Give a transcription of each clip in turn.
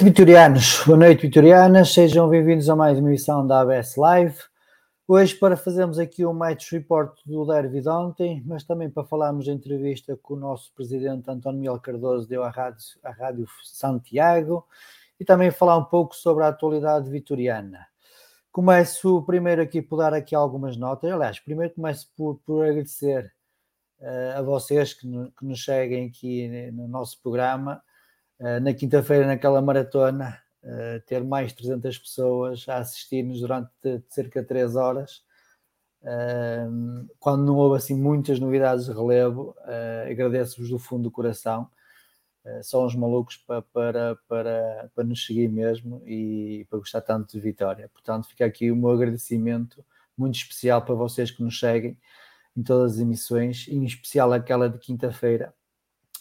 noite, vitorianos. Boa noite, vitorianas. Sejam bem-vindos a mais uma emissão da ABS Live. Hoje, para fazermos aqui um match report do derby de ontem, mas também para falarmos da entrevista que o nosso presidente António Miguel Cardoso deu à Rádio, à Rádio Santiago e também falar um pouco sobre a atualidade vitoriana. Começo primeiro aqui por dar aqui algumas notas. Aliás, primeiro começo por, por agradecer uh, a vocês que, no, que nos seguem aqui no nosso programa na quinta-feira, naquela maratona, uh, ter mais de 300 pessoas a assistir-nos durante cerca de 3 horas. Uh, quando não houve assim muitas novidades de relevo, agradeço-vos do fundo do coração. são os malucos para, para, para, para nos seguir mesmo e para gostar tanto de Vitória. Portanto, fica aqui o meu agradecimento muito especial para vocês que nos seguem em todas as emissões, em especial aquela de quinta-feira,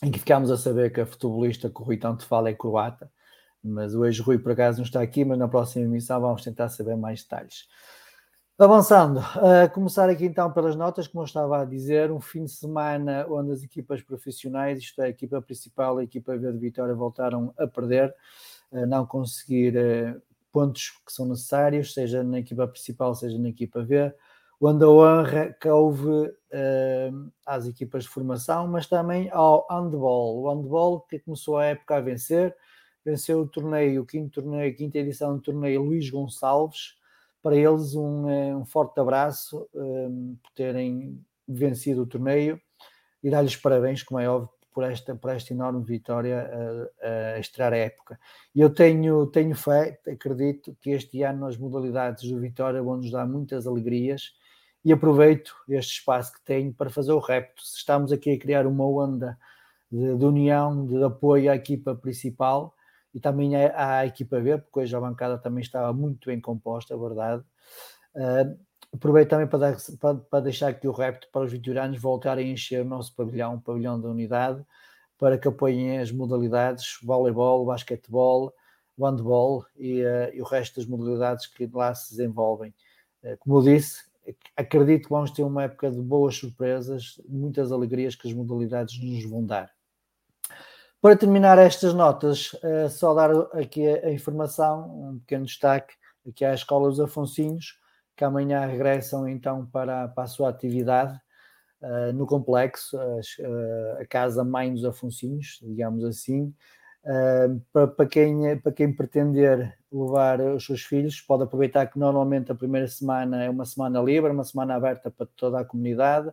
em que ficámos a saber que a futebolista que o Rui tanto fala é croata, mas hoje Rui por acaso não está aqui, mas na próxima emissão vamos tentar saber mais detalhes. Avançando, a começar aqui então pelas notas, como eu estava a dizer, um fim de semana onde as equipas profissionais, isto é, a equipa principal e a equipa B de Vitória, voltaram a perder, a não conseguir eh, pontos que são necessários, seja na equipa principal, seja na equipa B onde a honra coube uh, às equipas de formação, mas também ao handball. O handball que começou a época a vencer, venceu o torneio, o quinto torneio, a quinta edição do torneio Luís Gonçalves. Para eles, um, eh, um forte abraço um, por terem vencido o torneio e dar-lhes parabéns, como é óbvio, por esta, por esta enorme vitória a, a estrear a época. E eu tenho, tenho fé, acredito que este ano as modalidades do Vitória vão nos dar muitas alegrias e aproveito este espaço que tenho para fazer o repto. Estamos aqui a criar uma onda de, de união, de apoio à equipa principal e também à, à, equipa B, porque hoje a bancada também estava muito bem composta, é verdade. Uh, aproveito também para, dar, para, para, deixar aqui o repto para os vitorianos voltarem a encher o nosso pavilhão, o pavilhão da unidade, para que apoiem as modalidades, voleibol, basquetebol, handball e, uh, e o resto das modalidades que lá se desenvolvem. Uh, como eu disse, acredito que vamos ter uma época de boas surpresas, muitas alegrias que as modalidades nos vão dar. Para terminar estas notas, é só dar aqui a informação, um pequeno destaque aqui à Escola dos Afonsinhos, que amanhã regressam então para, para a sua atividade uh, no complexo, a, a Casa Mãe dos Afonsinhos, digamos assim. Para, quem, para quem pretender levar os seus filhos, pode aproveitar que normalmente a primeira semana é uma semana livre, uma semana aberta para toda a comunidade.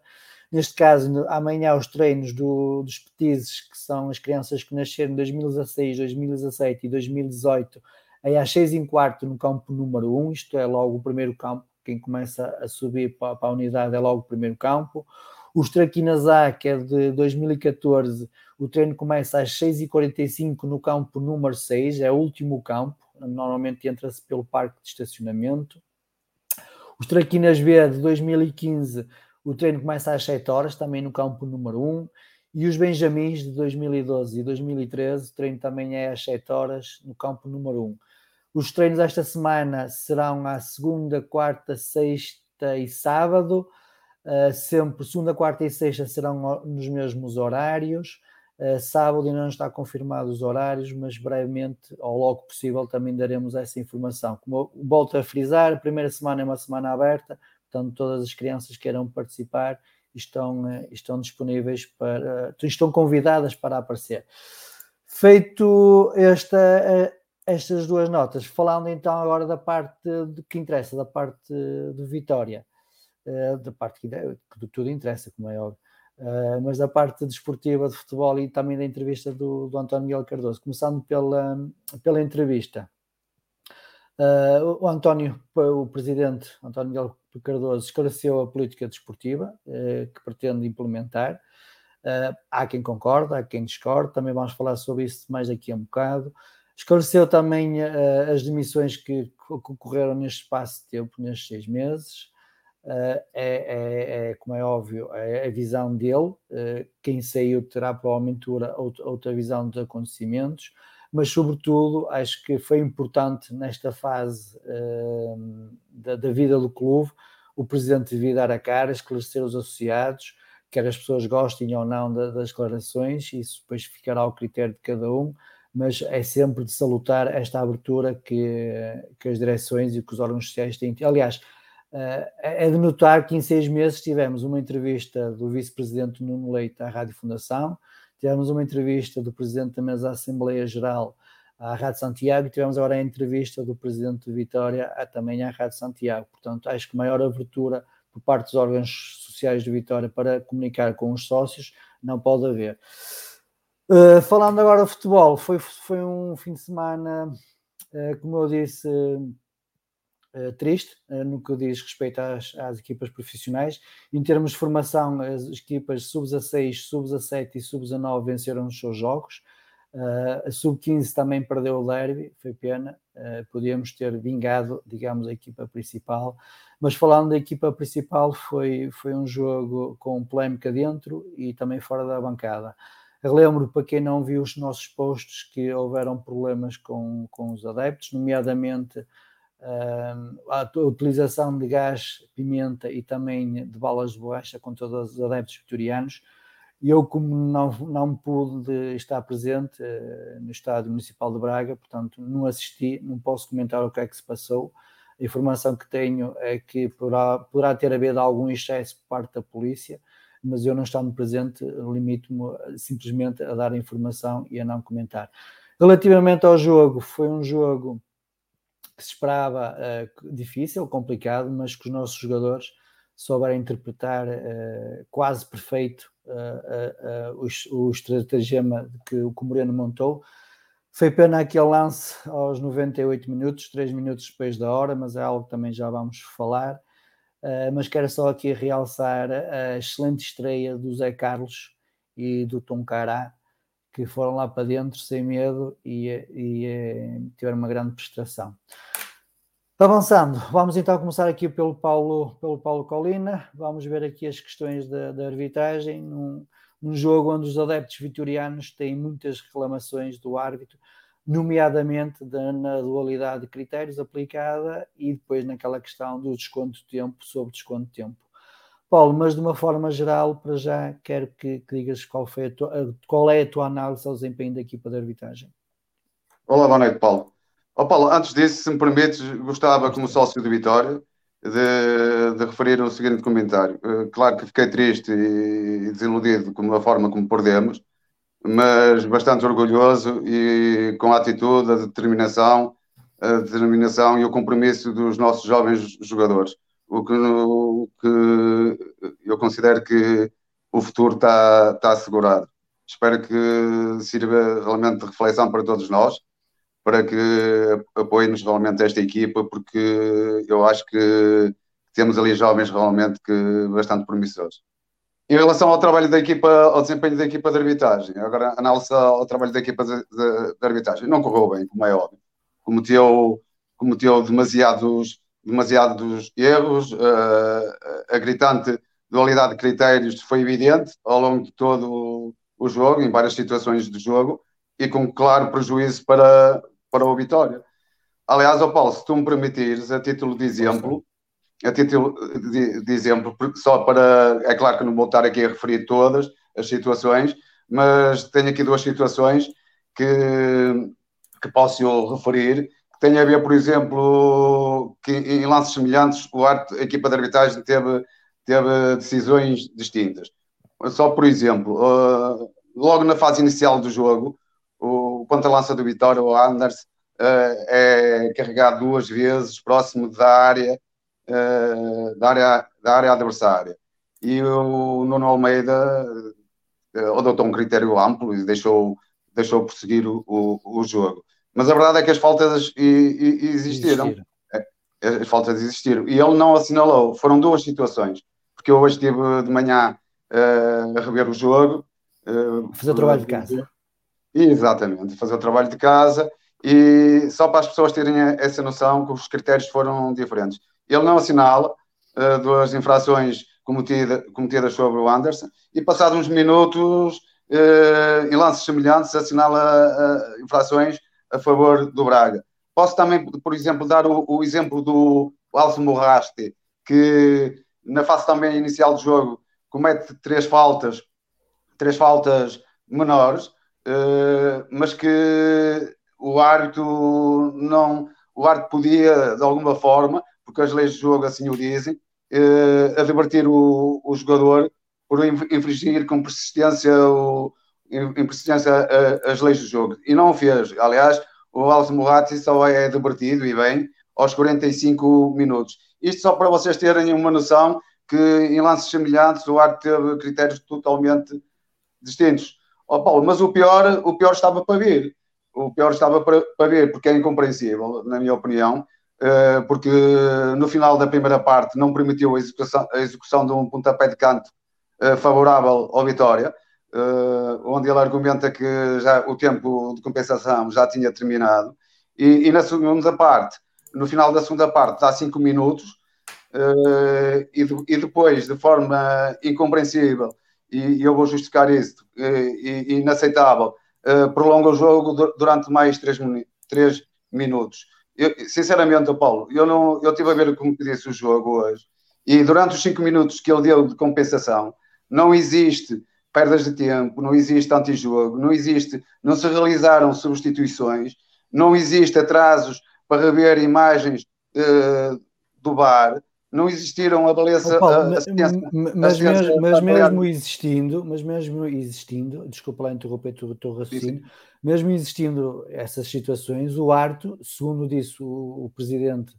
Neste caso, amanhã os treinos do, dos petizes, que são as crianças que nasceram em 2016, 2017 e 2018, aí às seis e quarto no campo número 1, um, isto é logo o primeiro campo, quem começa a subir para, para a unidade é logo o primeiro campo. Os Traquinas A, que é de 2014, o treino começa às 6h45 no campo número 6, é o último campo, normalmente entra-se pelo parque de estacionamento. Os Traquinas B de 2015 o treino começa às 7 horas, também no campo número 1. E os Benjamins de 2012 e 2013, o treino também é às 7 horas, no campo número 1. Os treinos esta semana serão à segunda, quarta, sexta e sábado. Uh, sempre segunda, quarta e sexta serão nos mesmos horários. Uh, sábado ainda não está confirmado os horários, mas brevemente, ao logo possível, também daremos essa informação. Como volto a frisar, a primeira semana é uma semana aberta, Portanto, todas as crianças que queiram participar estão, eh, estão disponíveis para, estão convidadas para aparecer. Feito esta, eh, estas duas notas, falando então agora da parte de, que interessa, da parte de Vitória, eh, da parte que, que tudo interessa, como é óbvio, mas da parte desportiva de futebol e também da entrevista do, do António Miguel Cardoso, começando pela, pela entrevista. o António, o presidente António Miguel Cardoso esclareceu a política desportiva eh, que pretende implementar. Uh, há quem concorda, há quem discorde, também vamos falar sobre isso mais daqui a um bocado. Esclareceu também uh, as demissões que, que ocorreram neste espaço de tempo, nestes seis meses. Uh, é, é, é, como é óbvio, é a visão dele. quem saiu terá provavelmente outra, outra visão dos acontecimentos mas sobretudo acho que foi importante nesta fase uh, da, da, vida do clube o presidente devia dar a cara, esclarecer os associados, quer as pessoas gostem ou não da, das declarações, isso depois ficará ao critério de cada um, mas é sempre de salutar esta abertura que, que as direções e que os órgãos sociais têm. Aliás, é de notar que em seis meses tivemos uma entrevista do vice-presidente Nuno Leite à Rádio Fundação, tivemos uma entrevista do presidente da mesa da Assembleia Geral à Rádio Santiago e tivemos agora a entrevista do presidente de Vitória também à Rádio Santiago. Portanto, acho que maior abertura por parte dos órgãos sociais de Vitória para comunicar com os sócios não pode haver. Uh, falando agora de futebol, foi, foi um fim de semana, uh, como eu disse, uh, triste no que diz respeito às, às, equipas profissionais. Em termos de formação, as equipas sub-16, sub-17 e sub-19 venceram os seus jogos. Uh, a sub-15 também perdeu o derby, foi pena. Podíamos ter vingado, digamos, a equipa principal. Mas falando da equipa principal, foi, foi um jogo com polémica dentro e também fora da bancada. Relembro para quem não viu os nossos posts que houveram problemas com, com os adeptos, nomeadamente a utilização de gás, pimenta e também de balas de borracha todos os adeptos vitorianos e eu, como não, não pude estar presente uh, no Estádio Municipal de Braga, portanto, não assisti, não posso comentar o que é que se passou. A informação que tenho é que poderá, poderá ter havido algum excesso por parte da polícia, mas eu não estando presente, limito-me simplesmente a dar a informação e a não comentar. Relativamente ao jogo, foi um jogo que se esperava uh, difícil, complicado, mas que os nossos jogadores souberam interpretar uh, quase perfeito uh, o, estratagema que o Moreno montou. Foi pena aquele lance aos 98 minutos, 3 minutos depois da hora, mas é algo que também já vamos falar. Mas quero só aqui realçar a excelente estreia do Zé Carlos e do Tom Cará, que foram lá para dentro sem medo e, e, e tiveram uma grande prestação. Avançando, vamos então começar aqui pelo Paulo, pelo Paulo Colina, vamos ver aqui as questões da, da arbitragem, num, num, jogo onde os adeptos vitorianos têm muitas reclamações do árbitro, nomeadamente da, na dualidade de critérios aplicada e depois naquela questão do desconto de tempo sobre desconto de tempo. Paulo, mas de uma forma geral, para já, quero que, que digas qual, foi tua, qual é a tua análise ao desempenho da equipa de arbitragem. Olá, boa noite, Paulo. Oh, Paulo, antes disso, se me permites, gostava, como sócio de Vitória, de, de referir o seguinte comentário. Uh, claro que fiquei triste e desiludido com a forma como perdemos, mas bastante orgulhoso e com a atitude, a determinação, a determinação e o compromisso dos nossos jovens jogadores. O que, o que eu considero que o futuro está, está assegurado. Espero que sirva realmente de reflexão para todos nós, para que apoiem-nos realmente esta equipa, porque eu acho que temos ali jovens realmente que bastante promissores. Em relação ao trabalho da equipa, ao desempenho da equipa de arbitragem, agora análise ao trabalho da equipa de, de, de arbitragem, não correu bem, como é óbvio. Cometeu, cometeu demasiados, demasiados erros, uh, a gritante dualidade de critérios foi evidente ao longo de todo o jogo, em várias situações de jogo, e com claro prejuízo para, para o Vitória. Aliás, oh Paulo, se tu me permitires, a título de exemplo, a título de, de, exemplo, só para. É claro que não vou estar aqui a referir todas as situações, mas tenho aqui duas situações que, que posso referir. Tem a ver, por exemplo, que em lances semelhantes o arte, a equipa de arbitragem teve, teve decisões distintas. Só por exemplo, uh, logo na fase inicial do jogo, o ponta-lança do Vitória, o Anders, uh, é carregado duas vezes próximo da área uh, da, área, da área adversária. E o Nuno Almeida adotou um critério amplo e deixou, deixou prosseguir o, o, o jogo. Mas a verdade é que as faltas existiram. existiram. É, as faltas existiram. E ele não assinalou. Foram duas situações. Porque eu hoje estive de manhã uh, a rever o jogo. Uh, fazer o trabalho de casa. Exatamente, fazer o trabalho de casa. E só para as pessoas terem essa noção que os critérios foram diferentes ele não assinala uh, duas infrações cometida, cometidas sobre o Anderson e, passados uns minutos, uh, em lances semelhantes, assinala infrações a favor do Braga. Posso também, por exemplo, dar o, o exemplo do Alce Morraste, que na fase também inicial do jogo comete três faltas, três faltas menores, uh, mas que o árbitro não, o árbitro podia de alguma forma porque as leis do jogo assim o dizem, eh, a divertir o, o jogador por infringir com persistência, o, em persistência as leis do jogo. E não o fez. Aliás, o Alves Moratti só é divertido e bem aos 45 minutos. Isto só para vocês terem uma noção que em lances semelhantes o Arte teve critérios totalmente distintos. Oh, Paulo, mas o pior, o pior estava para vir. O pior estava para, para vir, porque é incompreensível, na minha opinião, eh, porque no final da primeira parte não permitiu a execução, a execução de um pontapé de canto eh, favorável ao Vitória, onde ele argumenta que já o tempo de compensação já tinha terminado. E, e na segunda parte, no final da segunda parte, dá cinco minutos, e, e, depois, de forma incompreensível, e, eu vou justificar isso, e, inaceitável, prolonga o jogo durante mais três, minutos eu, sinceramente, Paulo, eu não, eu estive a ver como disse o jogo hoje e durante os cinco minutos que ele deu de compensação, não existe perdas de tempo, não existe antijogo, não existe, não se realizaram substituições, não existe atrasos para rever imagens uh, do bar, não existiram a beleza. Paulo, a, a ciência, mas, a ciência mesmo, mas mesmo existindo, mas mesmo existindo, desculpa lá interromper o teu raciocínio, mesmo existindo essas situações, o Arto, segundo disse o, o presidente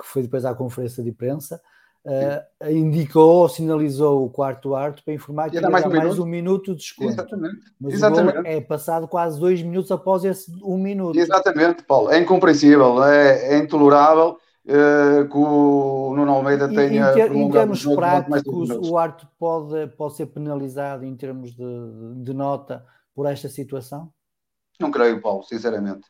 que foi depois à conferência de imprensa, uh, indicou ou sinalizou o quarto Arto para informar que ia mais, um, mais um minuto de desconto. Exatamente. Mas Exatamente. é passado quase dois minutos após esse um minuto. Exatamente, Paulo. É incompreensível, é, é intolerável uh, que o Nuno Almeida tenha. Em, ter, em termos práticos, o Arte pode, pode ser penalizado em termos de, de nota por esta situação? Não creio, Paulo, sinceramente.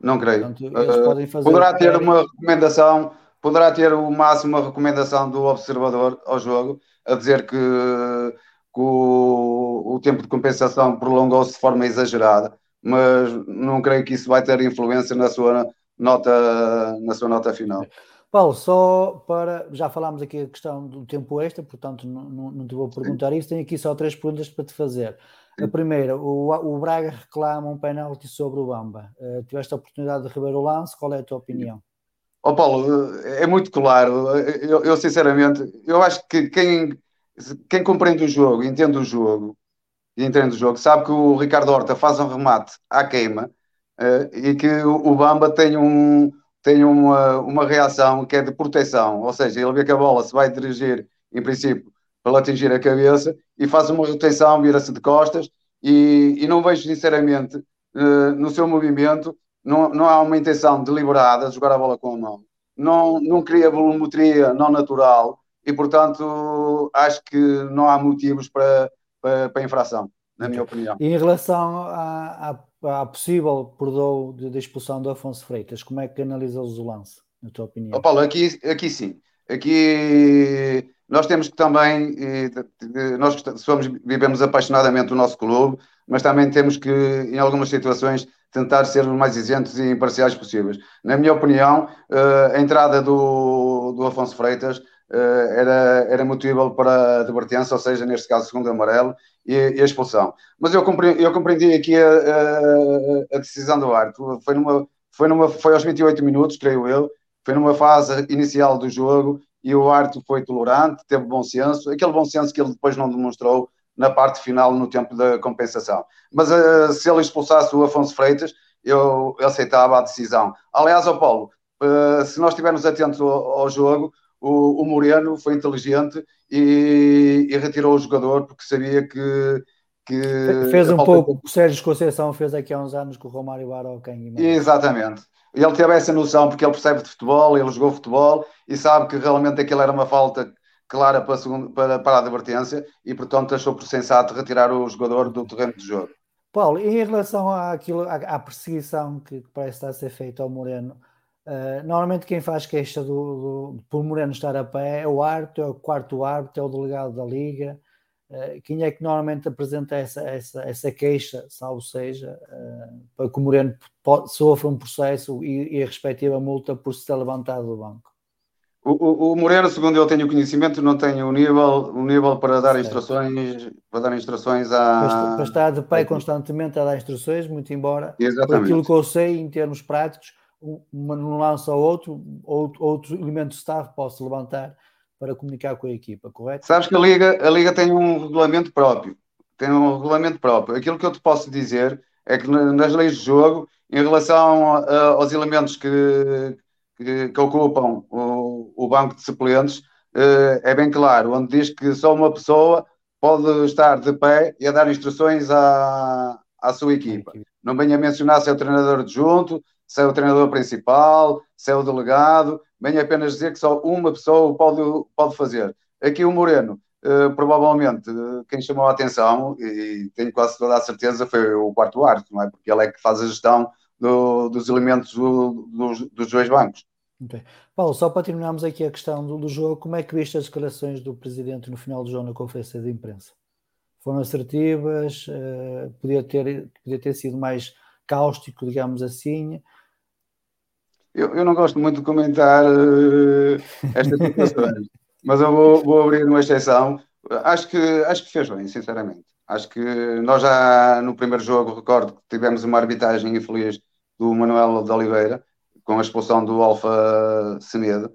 Não creio. Portanto, uh, poderá ter uma recomendação, poderá ter o máximo uma recomendação do observador ao jogo, a dizer que, que o, o tempo de compensação prolongou-se de forma exagerada, mas não creio que isso vai ter influência na sua nota, na sua nota final. Paulo, só para. Já falámos aqui a questão do tempo extra, portanto não, não, não te vou perguntar Sim. isso. Tenho aqui só três perguntas para te fazer. A primeira, o, o Braga reclama um penalti sobre o Bamba. Uh, tiveste a oportunidade de rever o lance, qual é a tua opinião? Oh, Paulo, é muito claro. Eu, eu, sinceramente, eu acho que quem, quem compreende o jogo, entende o jogo, entende o jogo, sabe que o Ricardo Horta faz um remate à queima uh, e que o, Bamba tem, um, tem uma, uma reação que é de proteção, ou seja, ele vê que a bola se vai dirigir, em princípio, para atingir a cabeça e faz uma retenção, vira-se de costas e, e, não vejo sinceramente uh, no seu movimento não, não há uma intenção deliberada de jogar a bola com a mão. Não, não cria volumetria não natural e, portanto, acho que não há motivos para, para, para infração, na minha opinião. E em relação à, à, à possível perdão de, de, expulsão do Afonso Freitas, como é que analisas o lance, na tua opinião? Oh, Paulo, aqui, aqui sim. Aqui nós temos que também, nós somos, vivemos apaixonadamente o nosso clube, mas também temos que, em algumas situações, tentar ser o mais isentos e imparciais possíveis. Na minha opinião, eh, a entrada do, do Afonso Freitas eh, era, era motivo para advertência, ou seja, neste caso, segundo amarelo e, e a expulsão. Mas eu compreendi, eu compreendi aqui a, a, a, decisão do árbitro. Foi, numa, foi, numa, foi aos 28 minutos, creio eu, foi numa fase inicial do jogo e o árbitro foi tolerante, teve bom senso, aquele bom senso que ele depois não demonstrou na parte final, no tempo da compensação. Mas uh, se ele expulsasse o Afonso Freitas, eu, aceitava a decisão. Aliás, ao Paulo, uh, se nós estivermos atentos ao, ao jogo, o, o, Moreno foi inteligente e, e, retirou o jogador porque sabia que. que fez um pouco o que o Sérgio Conceição fez aqui há uns anos com o Romário Barocão. Exatamente. Ele teve essa noção porque ele percebe de futebol, ele jogou futebol e sabe que realmente aquilo era uma falta clara para a, segunda, para, para a advertência e, portanto, achou por sensato retirar o jogador do terreno de jogo. Paulo, em relação àquilo, à, à perseguição que parece estar a ser feita ao Moreno, uh, normalmente quem faz queixa do, do, por Moreno estar a pé é o árbitro, é o quarto árbitro, é o delegado da Liga. Uh, quem é que normalmente apresenta essa, essa, essa queixa, salvo seja, uh, para que o Moreno sofra um processo e, e a respectiva multa por se ter levantado do banco? O, o, Moreira, segundo eu tenho conhecimento, não tem o nível, o nível para dar certo. instruções, para dar instruções a. Para estar de pé constantemente a dar instruções, muito embora Exatamente. aquilo que eu sei em termos práticos, uma não lança outro, outro, outro elemento de staff posso levantar para comunicar com a equipa, correto? Sabes que a Liga, a Liga tem um regulamento próprio. Tem um regulamento próprio. Aquilo que eu te posso dizer é que nas leis de jogo, em relação aos elementos que, que, que ocupam o, o, banco de suplentes, uh, é bem claro, onde diz que só uma pessoa pode estar de pé e a dar instruções à, à sua equipa. Não venha mencionar se é o treinador adjunto, se é o treinador principal, se é o delegado, venha apenas dizer que só uma pessoa pode, pode fazer. Aqui o Moreno, uh, provavelmente, uh, quem chamou a atenção, e tenho quase toda a certeza, foi o quarto árbitro, não é? Porque ele é que faz a gestão do, dos elementos do, dos, dos dois bancos. Okay. Paulo, só para terminarmos aqui a questão do, do, jogo, como é que viste as declarações do presidente no final do jogo na conferência de imprensa? Foram assertivas? Uh, podia, ter, podia ter sido mais cáustico, digamos assim? Eu, eu não gosto muito de comentar uh, estas situações, mas eu vou, vou, abrir uma exceção. Acho que, acho que fez bem, sinceramente. Acho que nós já no primeiro jogo, recordo que tivemos uma arbitragem infeliz do Manuel de Oliveira, com a expulsão do Alfa Semedo.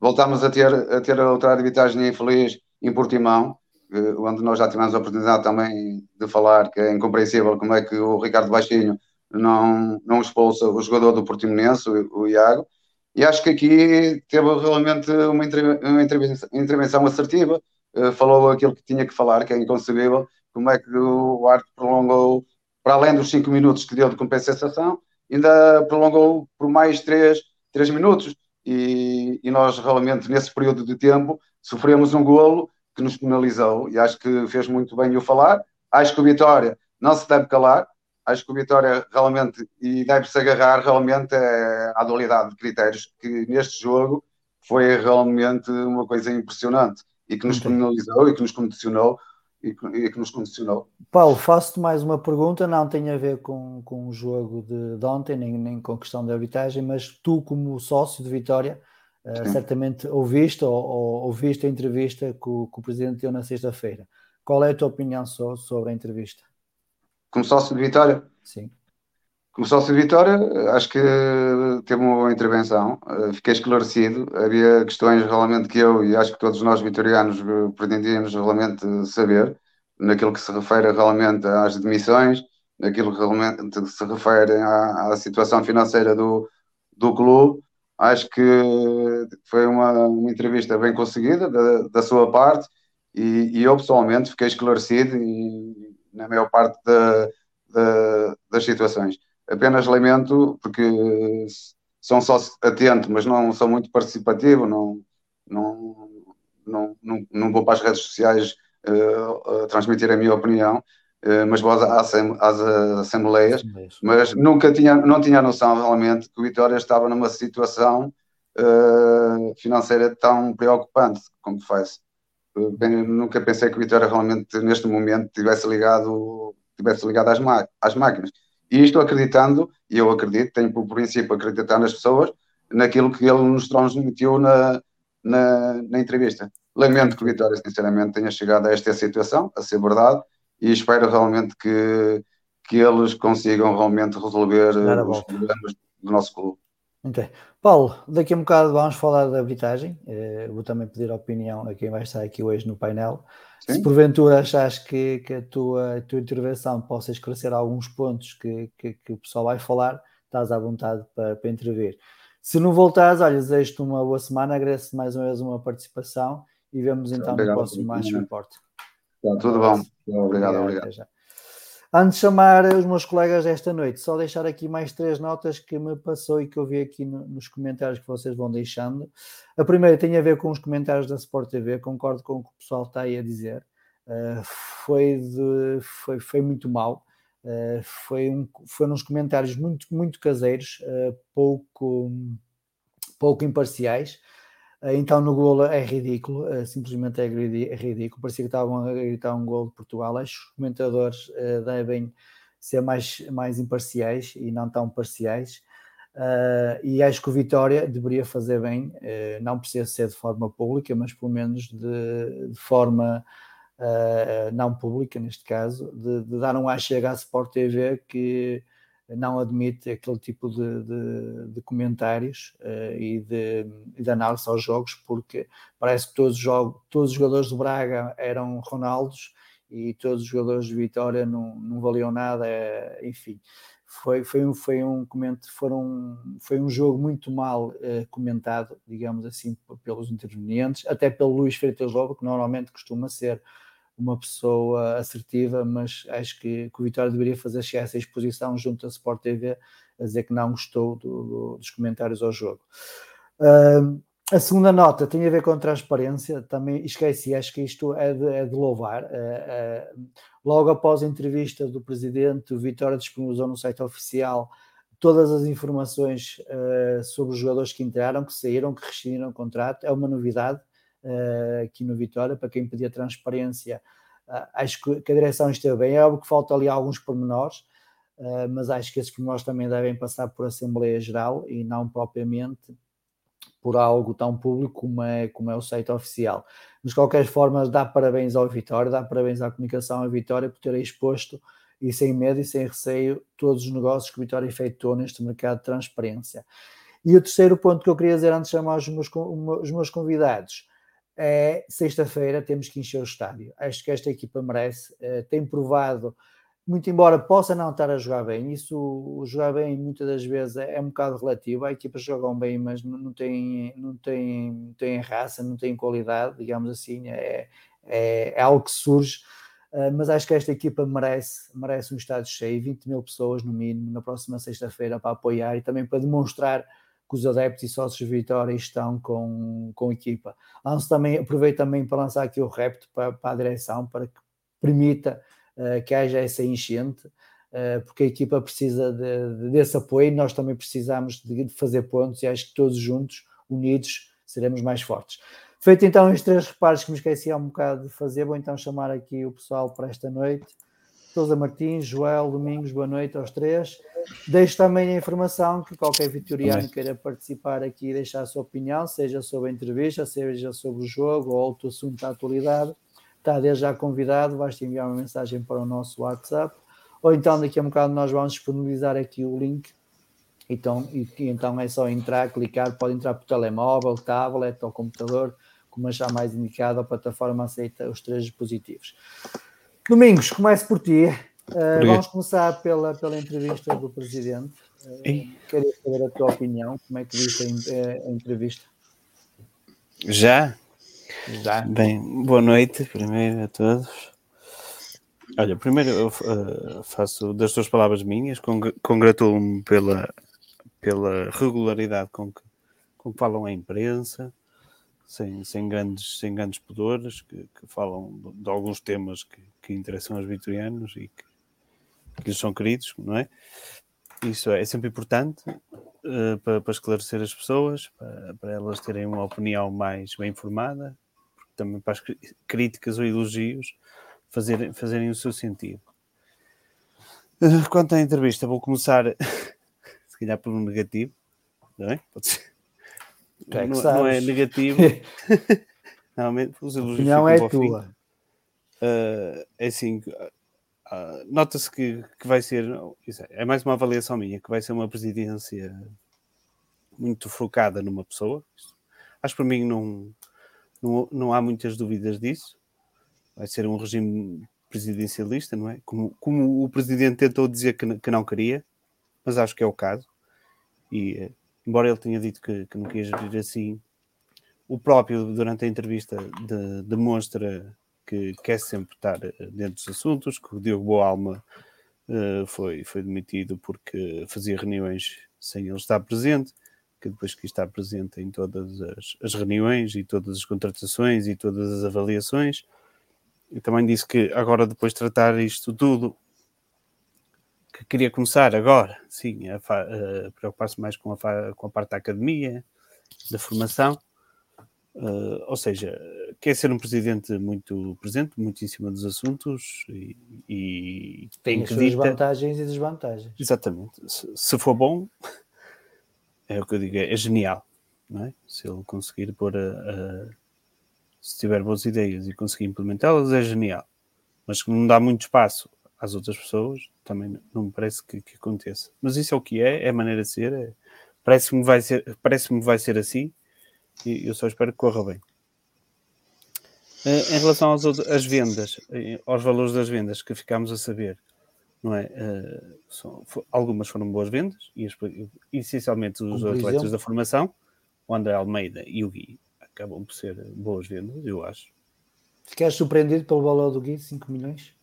Voltámos a ter, a ter outra arbitragem infeliz em Portimão, eh, onde nós já tivemos a oportunidade também de falar que é incompreensível como é que o Ricardo Baixinho não, não expulsa o jogador do Portimonense, o, o Iago, e acho que aqui teve realmente uma, uma intervenção, intervenção, assertiva, uh, falou aquilo que tinha que falar, que é inconcebível, como é que o árbitro prolongou, para além dos 5 minutos que deu de compensação, ainda prolongou por mais 3, 3 minutos. E, e, nós realmente, nesse período de tempo, sofremos um golo que nos penalizou. E acho que fez muito bem o falar. Acho que o Vitória não se deve calar. Acho que o Vitória realmente, e deve-se agarrar realmente à dualidade de critérios, que neste jogo foi realmente uma coisa impressionante e que nos penalizou e que nos condicionou e que, e que nos condicionou. Paulo, faço-te mais uma pergunta, não tem a ver com, com o jogo de, de ontem, nem, nem com a questão da arbitragem, mas tu, como sócio de Vitória, uh, certamente ouviste ou, ou, ouviste a entrevista que o, que o presidente deu na sexta-feira. Qual é a tua opinião so, sobre a entrevista? Como sócio de Vitória? Sim. como sócio de Vitória, acho que teve uma boa intervenção, fiquei esclarecido. Havia questões realmente que eu e acho que todos nós vitorianos pretendíamos realmente saber, naquilo que se refere realmente às demissões, naquilo que realmente se refere à, à situação financeira do, do clube. Acho que foi uma, uma entrevista bem conseguida da, da sua parte e, e, eu pessoalmente fiquei esclarecido e, na maior parte da, da, das situações. Apenas lamento porque são só atento, mas não sou muito participativo, não, não, não, não, não vou para as redes sociais uh, transmitir a minha opinião, uh, mas vou às, às assembleias, mas nunca tinha, não tinha noção realmente que o Vitória estava numa situação uh, financeira tão preocupante como faz. Nunca pensei que o Vitória realmente neste momento tivesse ligado, tivesse ligado às, às máquinas. E estou acreditando, e eu acredito, tenho por princípio acreditar nas pessoas, naquilo que ele nos transmitiu na, na, na entrevista. Lamento que o Vitória, sinceramente, tenha chegado a esta situação, a ser verdade, e espero realmente que, que eles consigam realmente resolver os problemas do nosso clube. Ok. Paulo, daqui a um bocado vamos falar da arbitragem. Eh, vou também pedir a opinião a quem vai estar aqui hoje no painel. Sim. Se porventura achas que, que a, tua, a tua intervenção possa esclarecer alguns pontos que, que, que, o pessoal vai falar, estás à vontade para, para intervir. Se não voltares, olha, desejo-te uma boa semana, agradeço mais uma vez uma participação e vemos então obrigado, no próximo Match Report. Tá, tudo bom. Obrigado, obrigado. obrigado. Antes de chamar os meus colegas desta noite, só deixar aqui mais três notas que me passou e que eu vi aqui no, nos comentários que vocês vão deixando. A primeira tem a ver com os comentários da Sport TV, concordo com o que o pessoal está aí a dizer. Uh, foi, de, foi, foi muito mal. Uh, foi um, foram uns comentários muito, muito caseiros, uh, pouco, pouco imparciais. Eh, então no golo é ridículo, eh, simplesmente é ridículo. Parecia que estavam a gritar um golo de Portugal. Acho que os comentadores eh, devem ser mais, mais imparciais e não tão parciais. E acho que o Vitória deveria fazer bem, não precisa ser de forma pública, mas pelo menos de, de forma não pública, neste caso, de, de dar um achega à Sport TV que não admite aquele tipo de, de, de comentários uh, e, de, de, análise aos jogos, porque parece que todos, jogos, todos os jogadores do Braga eram Ronaldos e todos os jogadores de Vitória não, não valiam nada, é, enfim. Foi, foi, um, foi, um, foram, foi um jogo muito mal uh, comentado, digamos assim, pelos intervenientes, até pelo Luís Freitas Lobo, que normalmente costuma ser uma pessoa assertiva, mas acho que, que o Vitória deveria fazer chegar essa exposição junto à Sport TV a dizer que não gostou do, do, dos comentários ao jogo. Uh, a segunda nota tem a ver com transparência, também esqueci, acho que isto é de, é de louvar. Uh, uh, logo após a entrevista do presidente, o Vitória disponibilizou no site oficial todas as informações uh, sobre os jogadores que entraram, que saíram, que rescindiram o contrato. É uma novidade aqui no Vitória, para quem pedia transparência. Uh, acho que, a direção esteve bem. É óbvio que falta ali alguns pormenores, uh, mas acho que esses pormenores também devem passar por Assembleia Geral e não propriamente por algo tão público como é, como é o site oficial. Mas, de qualquer forma, dá parabéns ao Vitória, dá parabéns à comunicação à Vitória por ter exposto e sem medo e sem receio todos os negócios que o Vitória efetuou neste mercado de transparência. E o terceiro ponto que eu queria dizer antes de chamar os meus, os meus convidados é sexta-feira temos que encher o estádio. Acho que esta equipa merece, uh, tem provado, muito embora possa não estar a jogar bem, isso o jogar bem muitas das vezes é, é um bocado relativo. Há equipas que jogam bem, mas não, têm, não, têm, não raça, não têm qualidade, digamos assim, é, é, é algo que surge. Uh, mas acho que esta equipa merece, merece um estádio cheio, 20 mil pessoas no mínimo, na próxima sexta-feira para apoiar e também para demonstrar que os adeptos e sócios Vitória estão com, com a equipa. Lanço também, aproveito também para lançar aqui o repto para, para a direção, para que permita uh, que haja essa enchente, uh, porque a equipa precisa de, de, desse apoio, nós também precisamos de, de fazer pontos e acho que todos juntos, unidos, seremos mais fortes. Feito então os três reparos que me esqueci há um bocado de fazer, vou então chamar aqui o pessoal para esta noite. Sousa Martins, Joel, Domingos, boa noite aos três. Deixo também a informação que qualquer vitoriano queira participar aqui e deixar a sua opinião, seja sobre a entrevista, seja sobre o jogo ou outro assunto da atualidade, está desde já convidado, vais-te enviar uma mensagem para o nosso WhatsApp ou então daqui a um bocado nós vamos disponibilizar aqui o link. Então, e, então é só entrar, clicar, pode entrar por telemóvel, tablet ou computador, como achar mais indicado, a plataforma aceita os três dispositivos. Domingos, comece por ti. Uh, vamos começar pela, pela entrevista do Presidente. Uh, queria saber a tua opinião, como é que viste a, a entrevista? Já? Já. Bem, boa noite primeiro a todos. Olha, primeiro eu uh, faço das tuas palavras minhas, congratulo-me pela, pela regularidade com que, com que falam a imprensa, sem, sem, grandes, sem grandes pudores, que, que falam de, de, alguns temas que, que interessam aos vitorianos e que, que lhes são queridos, não é? Isso é, é sempre importante uh, para, para, esclarecer as pessoas, para, para, elas terem uma opinião mais bem informada, também para as críticas ou elogios fazerem, fazerem o seu sentido. Uh, quanto à entrevista, vou começar se calhar por um negativo, não é? Pode ser. É não, não, é negativo. Normalmente os elogios ficam é tua. Uh, é assim, uh, nota-se que, que vai ser, é, é mais uma avaliação minha, que vai ser uma presidência muito focada numa pessoa. Acho que para mim não, não, não há muitas dúvidas disso. Vai ser um regime presidencialista, não é? Como, como o presidente tentou dizer que, que não queria, mas acho que é o caso. E embora ele tenha dito que, que não queria gerir assim, o próprio, durante a entrevista, de, demonstra que quer sempre estar dentro dos assuntos, que o Diogo Boalma uh, foi, foi demitido porque fazia reuniões sem ele estar presente, que depois que está presente em todas as, as reuniões e todas as contratações e todas as avaliações. E também disse que agora, depois de tratar isto tudo, que queria começar agora, sim, a, a preocupar-se mais com a, com a parte da academia, da formação. Uh, ou seja, quer ser um presidente muito presente, muito em cima dos assuntos e, e tem as suas vantagens e desvantagens. Exatamente. Se, se, for bom, é o que eu digo, é, é genial. É? Se ele conseguir pôr a, a, se tiver boas ideias e conseguir implementá-las, é genial. Mas que não dá muito espaço às outras pessoas, também não me parece que, que aconteça. Mas isso é o que é, é a maneira de ser. É, parece-me vai ser, parece-me vai ser assim e eu só espero que corra bem. Uh, em relação aos outros, às vendas, uh, aos valores das vendas que ficámos a saber, não é? Uh, são, for, algumas foram boas vendas, e essencialmente os Como atletas exemplo? da formação, o André Almeida e o Gui, acabam por ser boas vendas, eu acho. Ficaste surpreendido pelo valor do Gui, 5 milhões?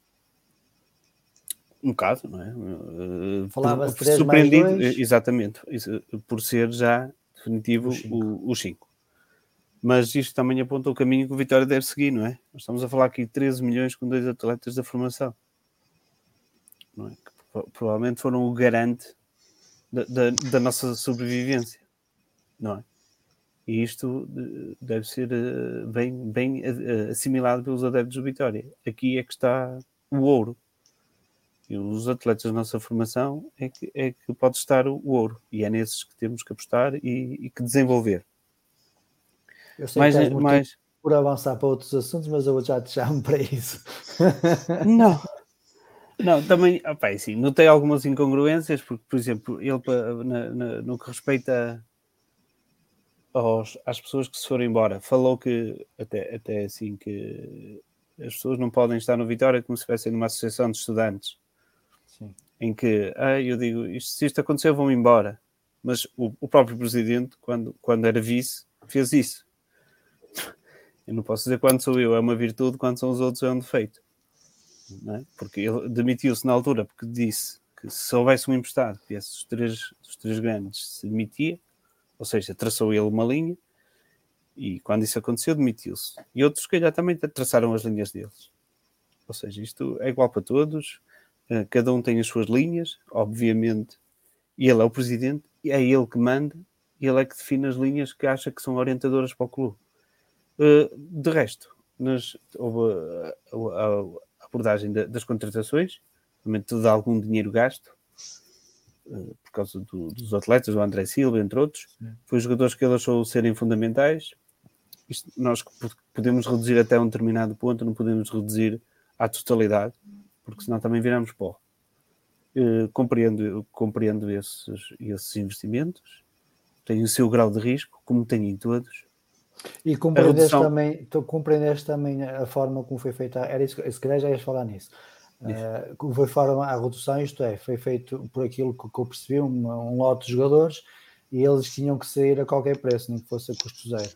Um bocado, não é? Eh, Falava-se surpreendido, exatamente, por ser já definitivo os 5. Mas isto também aponta o caminho que o Vitória deve seguir, não é? Nós estamos a falar aqui de 13 milhões com dois atletas da formação. Não é? Que provavelmente foram o garante da, da, da nossa sobrevivência, não é? E isto eh, deve ser eh, bem, bem assimilado pelos adeptos do Vitória. Aqui é que está o ouro. E os atletas da nossa formação é que, é que pode estar o, ouro. E é nesses que temos que apostar e, e que desenvolver. Eu sei mais, que mais... por avançar para outros assuntos, mas eu já te chamo para isso. Não. Não, também, opa, é assim, notei algumas incongruências, porque, por exemplo, ele na, na, no que respeita aos, às pessoas que se foram embora, falou que até, até assim que as pessoas não podem estar no Vitória como se estivessem numa associação de estudantes. Sim. em que ah, eu digo, isto, se isto aconteceu, vão embora. Mas o, o, próprio presidente, quando, quando era vice, fez isso. Eu não posso dizer quando sou eu, é uma virtude, quando são os outros, é um defeito. É? Porque ele demitiu-se na altura, porque disse que se houvesse um emprestado, que esses três, os três grandes se demitia, ou seja, traçou ele uma linha, e quando isso aconteceu, demitiu-se. E outros, que já também traçaram as linhas deles. Ou seja, isto é igual para todos eh, cada um tem as suas linhas, obviamente, e ele é o presidente, e é ele que manda, e ele é que define as linhas que acha que são orientadoras para o clube. Eh, de resto, nas, houve a, a, a abordagem das contratações, aumento de algum dinheiro gasto, eh, por causa do, dos atletas, do André Silva, entre outros. Foi os jogadores que ele achou serem fundamentais. Isto, nós podemos reduzir até um determinado ponto, não podemos reduzir à totalidade porque senão também viramos pó. Uh, compreendo, compreendo esses, esses investimentos, tem o seu grau de risco, como tem em todos. E compreendeste, redução... também, tu compreendeste também a forma como foi feita, era isso, se calhar já ias falar nisso, uh, como foi forma a redução, isto é, foi feito por aquilo que, que eu percebi, um, um lote de jogadores, e eles tinham que sair a qualquer preço, nem que fosse a custo zero.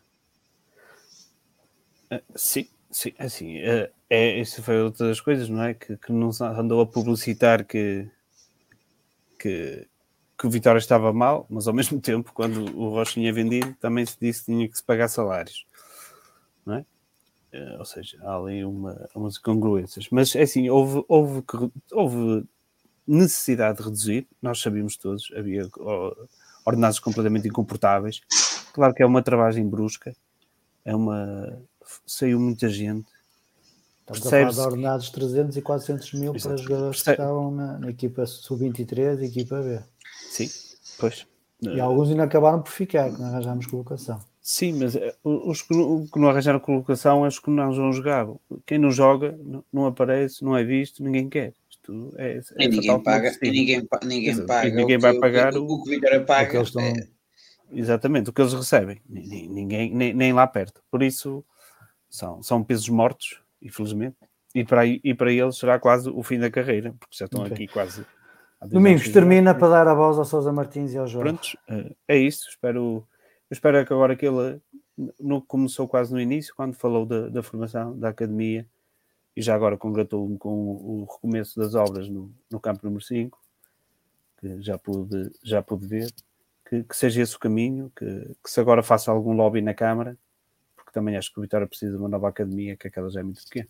Uh, sim, sim, assim, uh, é, isso foi outra das coisas, não é? Que, que não andou a publicitar que, que, que o Vitória estava mal, mas ao mesmo tempo, quando o Rocha tinha vendido, também se disse que tinha que se pagar salários, não é? Uh, ou seja, há ali uma, umas incongruências. Mas é assim, houve, houve, houve necessidade de reduzir, nós sabíamos todos, havia ordenados completamente incomportáveis. Claro que é uma travagem brusca, é uma. saiu muita gente. Estamos a falar de ordenados 300 e 400 mil Exato. para jogadores que estavam na, na equipa sub-23 e equipa B. Sim, pois. E alguns ainda acabaram por ficar, que não arranjámos colocação. Sim, mas eh, os que não arranjaram colocação é os que não vão jogar. Quem não joga, não aparece, não é visto, ninguém quer. Isto é, é e ninguém paga, e ninguém, ninguém paga. E ninguém vai pagar o, o, o que o Vitória paga. Estão... É... Exatamente, o que eles recebem. Ninguém, nem, nem lá perto. Por isso, são, são pesos mortos, infelizmente. E para, e para eles será quase o fim da carreira, porque já estão okay. aqui quase. Domingos, termina para dar a voz ao Sousa Martins e ao João. Prontos, eh, é isso. Espero, espero que agora que ele no, começou quase no início, quando falou da, da formação da academia, e já agora congratulo-me com o recomeço das obras no, no campo número 5, que já pude, já pude ver, que, que seja esse o caminho, que, que, se agora faça algum lobby na Câmara, porque também acho que o Vitória precisa de uma nova academia, que aquela já é muito pequena.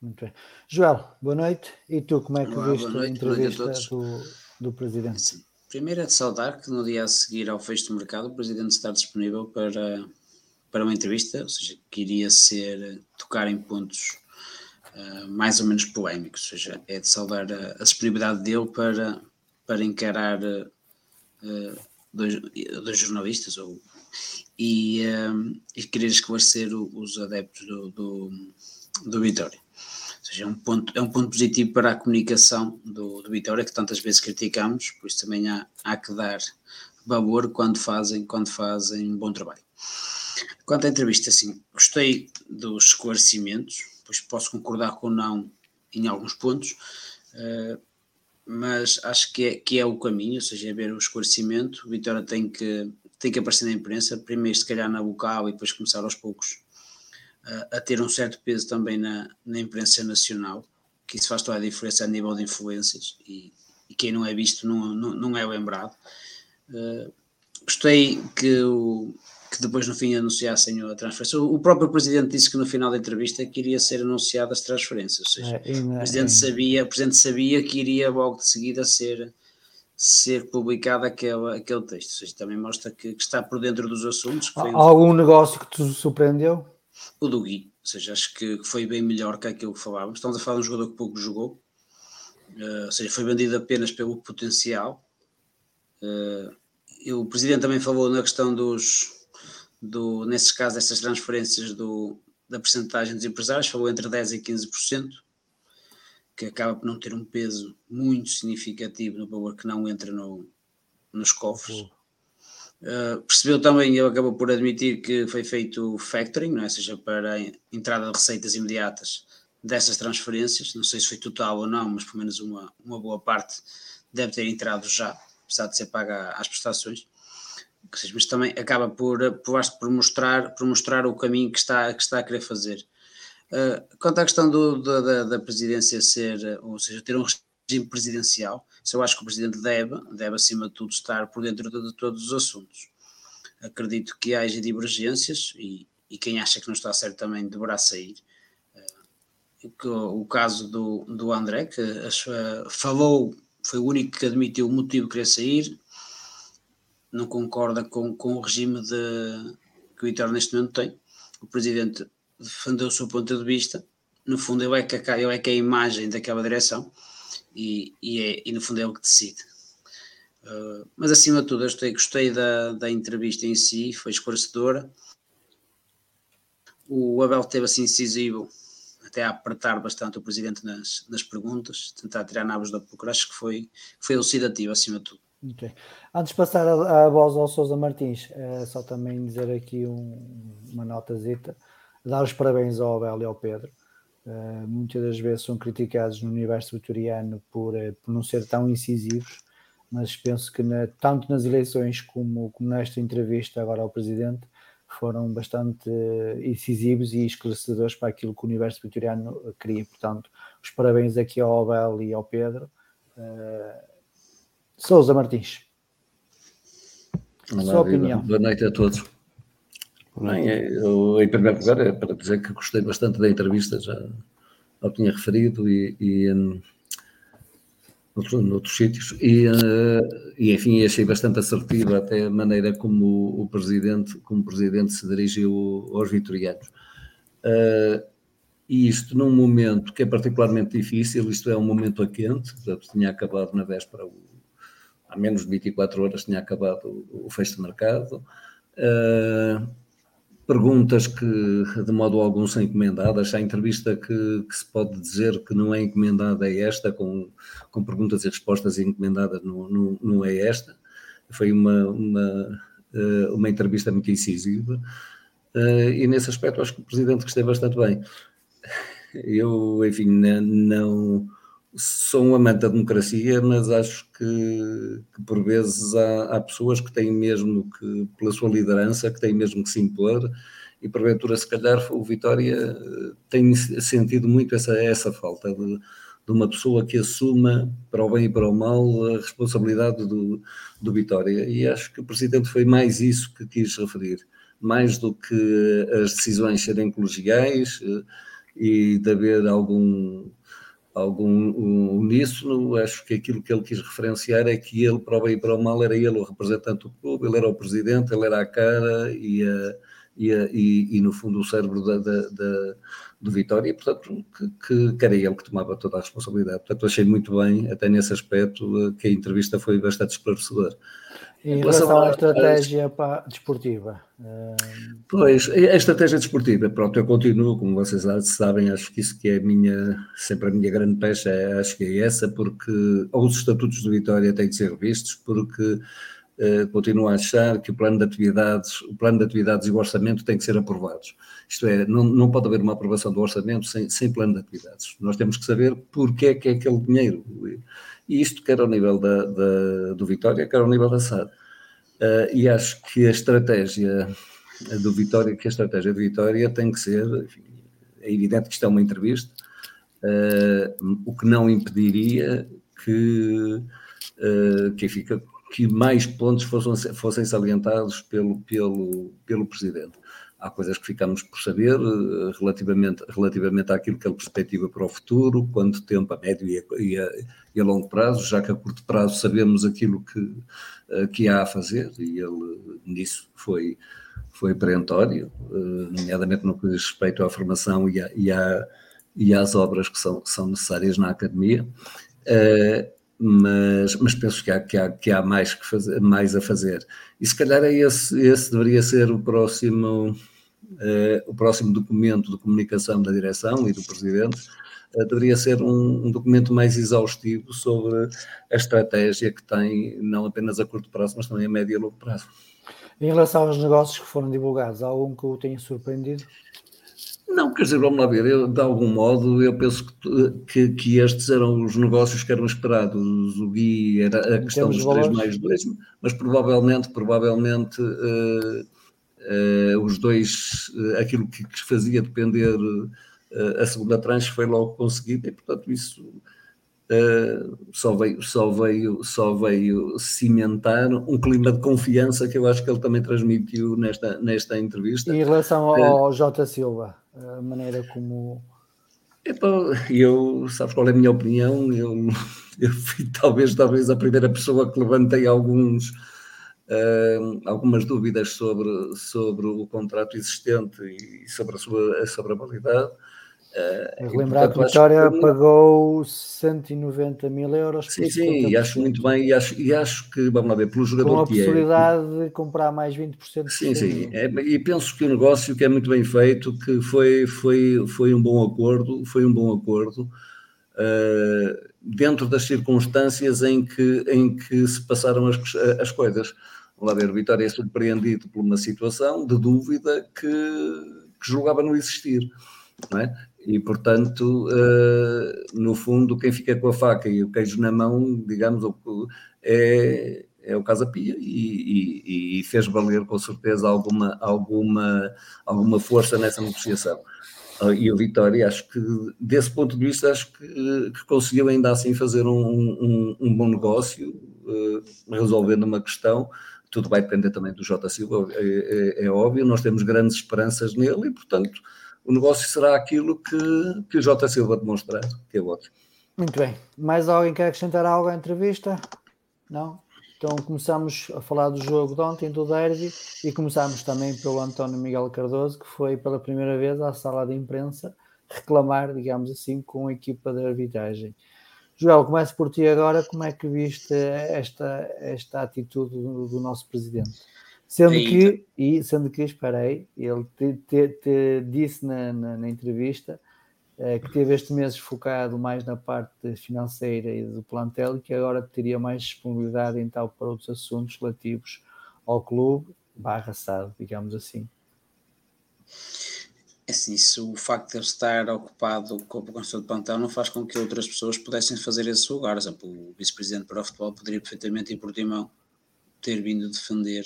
Muito bem. Joel, boa noite. E tu, como é que Olá, viste a entrevista a do, do Presidente? Sim. Primeiro é de saudar que no dia a seguir ao fecho do mercado o Presidente está disponível para, para uma entrevista, ou seja, que iria ser tocar em pontos uh, mais ou menos polémicos, ou seja, é de saudar a, a disponibilidade dele para, para encarar uh, dois, dois jornalistas ou, e, uh, e querer esclarecer os adeptos do, do, do Vitória. Seja, é um ponto, é um ponto positivo para a comunicação do, do Vitória, que tantas vezes criticamos, por isso também há, há que dar valor quando fazem, quando fazem um bom trabalho. Quanto à entrevista, sim, gostei dos esclarecimentos, pois posso concordar com não em alguns pontos, uh, mas acho que é, que é o caminho, ou seja, é ver o esclarecimento. O Vitória tem que, tem que aparecer na imprensa, primeiro se calhar na vocal e depois começar aos poucos a ter um certo peso também na, na imprensa nacional, que isso faz toda a diferença a nível de influências e, e quem não é visto não, não, não é lembrado. Uh, gostei que o, que depois no fim anunciassem a transferência. O próprio presidente disse que no final da entrevista que iria ser anunciadas as transferências, ou seja, é, o, presidente sabia, o presidente sabia que iria logo de seguida ser, ser publicado aquele, aquele texto, ou seja, também mostra que, que está por dentro dos assuntos. Há algum negócio que te surpreendeu? O do Gui, ou seja, acho que foi bem melhor que aquilo que falávamos. Estamos a falar de um jogador que pouco jogou, uh, ou seja, foi vendido apenas pelo potencial. Uh, o presidente também falou na questão dos, do, nesses casos, estas transferências do, da percentagem dos empresários, falou entre 10% e 15%, que acaba por não ter um peso muito significativo no valor que não entra no, nos cofres. Uh, percebeu também, ele acabou por admitir que foi feito factoring, não é? seja, para entrada de receitas imediatas dessas transferências, não sei se foi total ou não, mas pelo menos uma, uma boa parte deve ter entrado já, apesar de ser paga às prestações mas também acaba por, por, por, mostrar, por mostrar o caminho que está, que está a querer fazer. Uh, quanto à questão do, da, da, presidência ser, ou seja, ter um regime presidencial, eu acho que o presidente deve, deve acima de tudo estar por dentro de, de todos os assuntos. Acredito que haja divergências e, e, quem acha que não está certo também deverá sair. Uh, o, o, caso do, do André, que falou, foi o único que admitiu o motivo de querer sair, não concorda com, com o regime de, que o Vitória neste momento tem. O presidente defendeu o seu ponto de vista, no fundo ele é que, ele é, que é a imagem daquela direção e, e, é, e no fundo é o que decide. Uh, mas acima de tudo, eu gostei, gostei da, da entrevista em si, foi esclarecedora. O Abel teve assim incisivo até a apertar bastante o presidente nas, nas perguntas, tentar tirar nabos da boca. Acho que foi, foi elucidativo acima de tudo. Okay. Antes de passar a, a voz ao Sousa Martins, é só também dizer aqui um, uma notazita, dar os parabéns ao Abel e ao Pedro. Uh, muitas das vezes são criticados no universo vitoriano por, uh, por não ser tão incisivos, mas penso que na, tanto nas eleições como, como nesta entrevista agora ao Presidente foram bastante uh, incisivos e esclarecedores para aquilo que o universo vitoriano queria. Portanto, os parabéns aqui ao Abel e ao Pedro. Souza Martins. Olá, Sua opinião. Boa noite a todos. Bem, eu, em primeiro lugar, é para dizer que gostei bastante da entrevista, já eu tinha referido, e, e um, noutros, noutros sítios, e, uh, e, enfim, achei bastante assertiva até a maneira como o, o presidente, como o presidente se dirigiu aos vitorianos. Uh, e isto num momento que é particularmente difícil, isto é um momento a quente, portanto, tinha acabado na véspera o há menos de 24 horas tinha acabado o fecho de mercado. Uh, perguntas que de modo algum são encomendadas. A entrevista que, que, se pode dizer que não é encomendada é esta, com, com perguntas e respostas encomendadas, não, não, não é esta. Foi uma, uma, uh, uma entrevista muito incisiva. Uh, e nesse aspecto acho que o Presidente esteve bastante bem. Eu, enfim, não sou um amante da democracia, mas acho que, que por vezes há, há, pessoas que têm mesmo que, pela sua liderança, que têm mesmo que se impor, e porventura, se calhar, o Vitória eh, tem sentido muito essa, essa falta de, de uma pessoa que assuma, para o bem e para o mal, a responsabilidade do, do Vitória. E acho que o Presidente foi mais isso que quis referir, mais do que as decisões serem colegiais eh, e de haver algum algum uníssono, acho que aquilo que ele quis referenciar é que ele, para o bem e para o mal, era ele o representante do clube, ele era o presidente, ele era a cara e, a, e, a, e, e no fundo o cérebro da, da, da, do Vitória, e portanto que, que, era ele que tomava toda a responsabilidade. Portanto, achei muito bem, até nesse aspecto, que a entrevista foi bastante esclarecedora. Em relação à estratégia desportiva. Pois, a estratégia desportiva, pronto, eu continuo, como vocês sabem, acho que isso que é a minha, sempre a minha grande pecha, acho que é essa, porque os estatutos do Vitória têm de ser revistos, porque uh, continuo a achar que o plano de atividades, o plano de atividades e o orçamento têm que ser aprovados. Isto é, não, não pode haver uma aprovação do orçamento sem, sem plano de atividades. Nós temos que saber porque é que é aquele dinheiro e isto quer ao nível da, da, do Vitória, quer ao nível da SAD. Uh, e acho que a estratégia do Vitória, que a estratégia do Vitória tem que ser, enfim, é evidente que isto é uma entrevista, uh, o que não impediria que, uh, que, fica, que mais pontos fossem, fossem salientados pelo, pelo, pelo Presidente há coisas que ficamos por saber eh, relativamente, relativamente àquilo que ele perspectiva para o futuro, quanto tempo, a médio e a, e a, e a longo prazo, já que a curto prazo sabemos aquilo que, eh, que há a fazer, e ele nisso foi, foi perentório, eh, nomeadamente no que diz respeito à formação e, a, e, à, e às obras que são, são necessárias na academia. Mas, mas, penso que há, que há, que há mais, que fazer, mais a fazer. E se calhar é esse, esse deveria ser o próximo, uh, o próximo documento de comunicação da direção e do presidente, uh, deveria ser um, um, documento mais exaustivo sobre a estratégia que tem, não apenas a curto prazo, mas também a médio e longo prazo. Em relação aos negócios que foram divulgados, há algum que o tenha surpreendido? Não, quer dizer, vamos lá ver, eu, de algum modo eu penso que, que, que, estes eram os negócios que eram esperados, o Gui era a questão dos 3 mais 2, mas provavelmente, provavelmente uh, uh, os dois, uh, aquilo que, que fazia depender a segunda tranche foi logo conseguido e portanto isso só, veio, só, veio, só veio cimentar um clima de confiança que eu acho que ele também transmitiu nesta, nesta entrevista. E em relação ao Jota Silva? A maneira como. eu, sabes qual é a minha opinião? Eu, eu fui talvez, talvez a primeira pessoa que levantei alguns, uh, algumas dúvidas sobre, sobre o contrato existente e sobre a sua sobre a validade. Uh, Lembrar que a Vitória que... pagou 190 mil euros. Sim, sim, e acho muito bem, e acho, e acho que, vamos lá ver, pelo jogador Com a é, possibilidade é, de comprar mais 20%. Sim, sim, é, e penso que o negócio que é muito bem feito, que foi, foi, foi um bom acordo, foi um bom acordo, uh, dentro das circunstâncias em que, em que se passaram as, as coisas. Vamos lá ver, Vitória é surpreendido por uma situação de dúvida que, que julgava não existir. Não é? E, portanto, uh, no fundo, quem fica com a faca e o queijo na mão, digamos, é, é o Casa Pia e, e, e, fez valer com certeza alguma, alguma, alguma força nessa negociação. Uh, e o Vitória, acho que, desse ponto de vista, acho que, que conseguiu ainda assim fazer um, um, um bom negócio, uh, resolvendo uma questão. Tudo vai depender também do Jota Silva, é, é, é óbvio, nós temos grandes esperanças nele e, portanto, o negócio será aquilo que, que o Jota Silva demonstrar, que é ótimo. Muito bem. Mais alguém quer acrescentar algo à entrevista? Não? Então começamos a falar do jogo de ontem, do derby, e começamos também pelo António Miguel Cardoso, que foi pela primeira vez à sala de imprensa reclamar, digamos assim, com a equipa de arbitragem. Joel, começo por ti agora. Como é que viste esta, esta atitude do, do nosso presidente? Sendo que, e sendo que, espera aí, ele te, te, te disse na, na, na entrevista eh, que teve este mês focado mais na parte financeira e do plantel e que agora teria mais disponibilidade então para outros assuntos relativos ao clube barra SAD, digamos assim. É assim, isso, o facto de ele estar ocupado com a construção de plantel não faz com que outras pessoas pudessem fazer esse lugar. Por exemplo, o vice-presidente para o futebol poderia perfeitamente ir por Timão ter vindo defender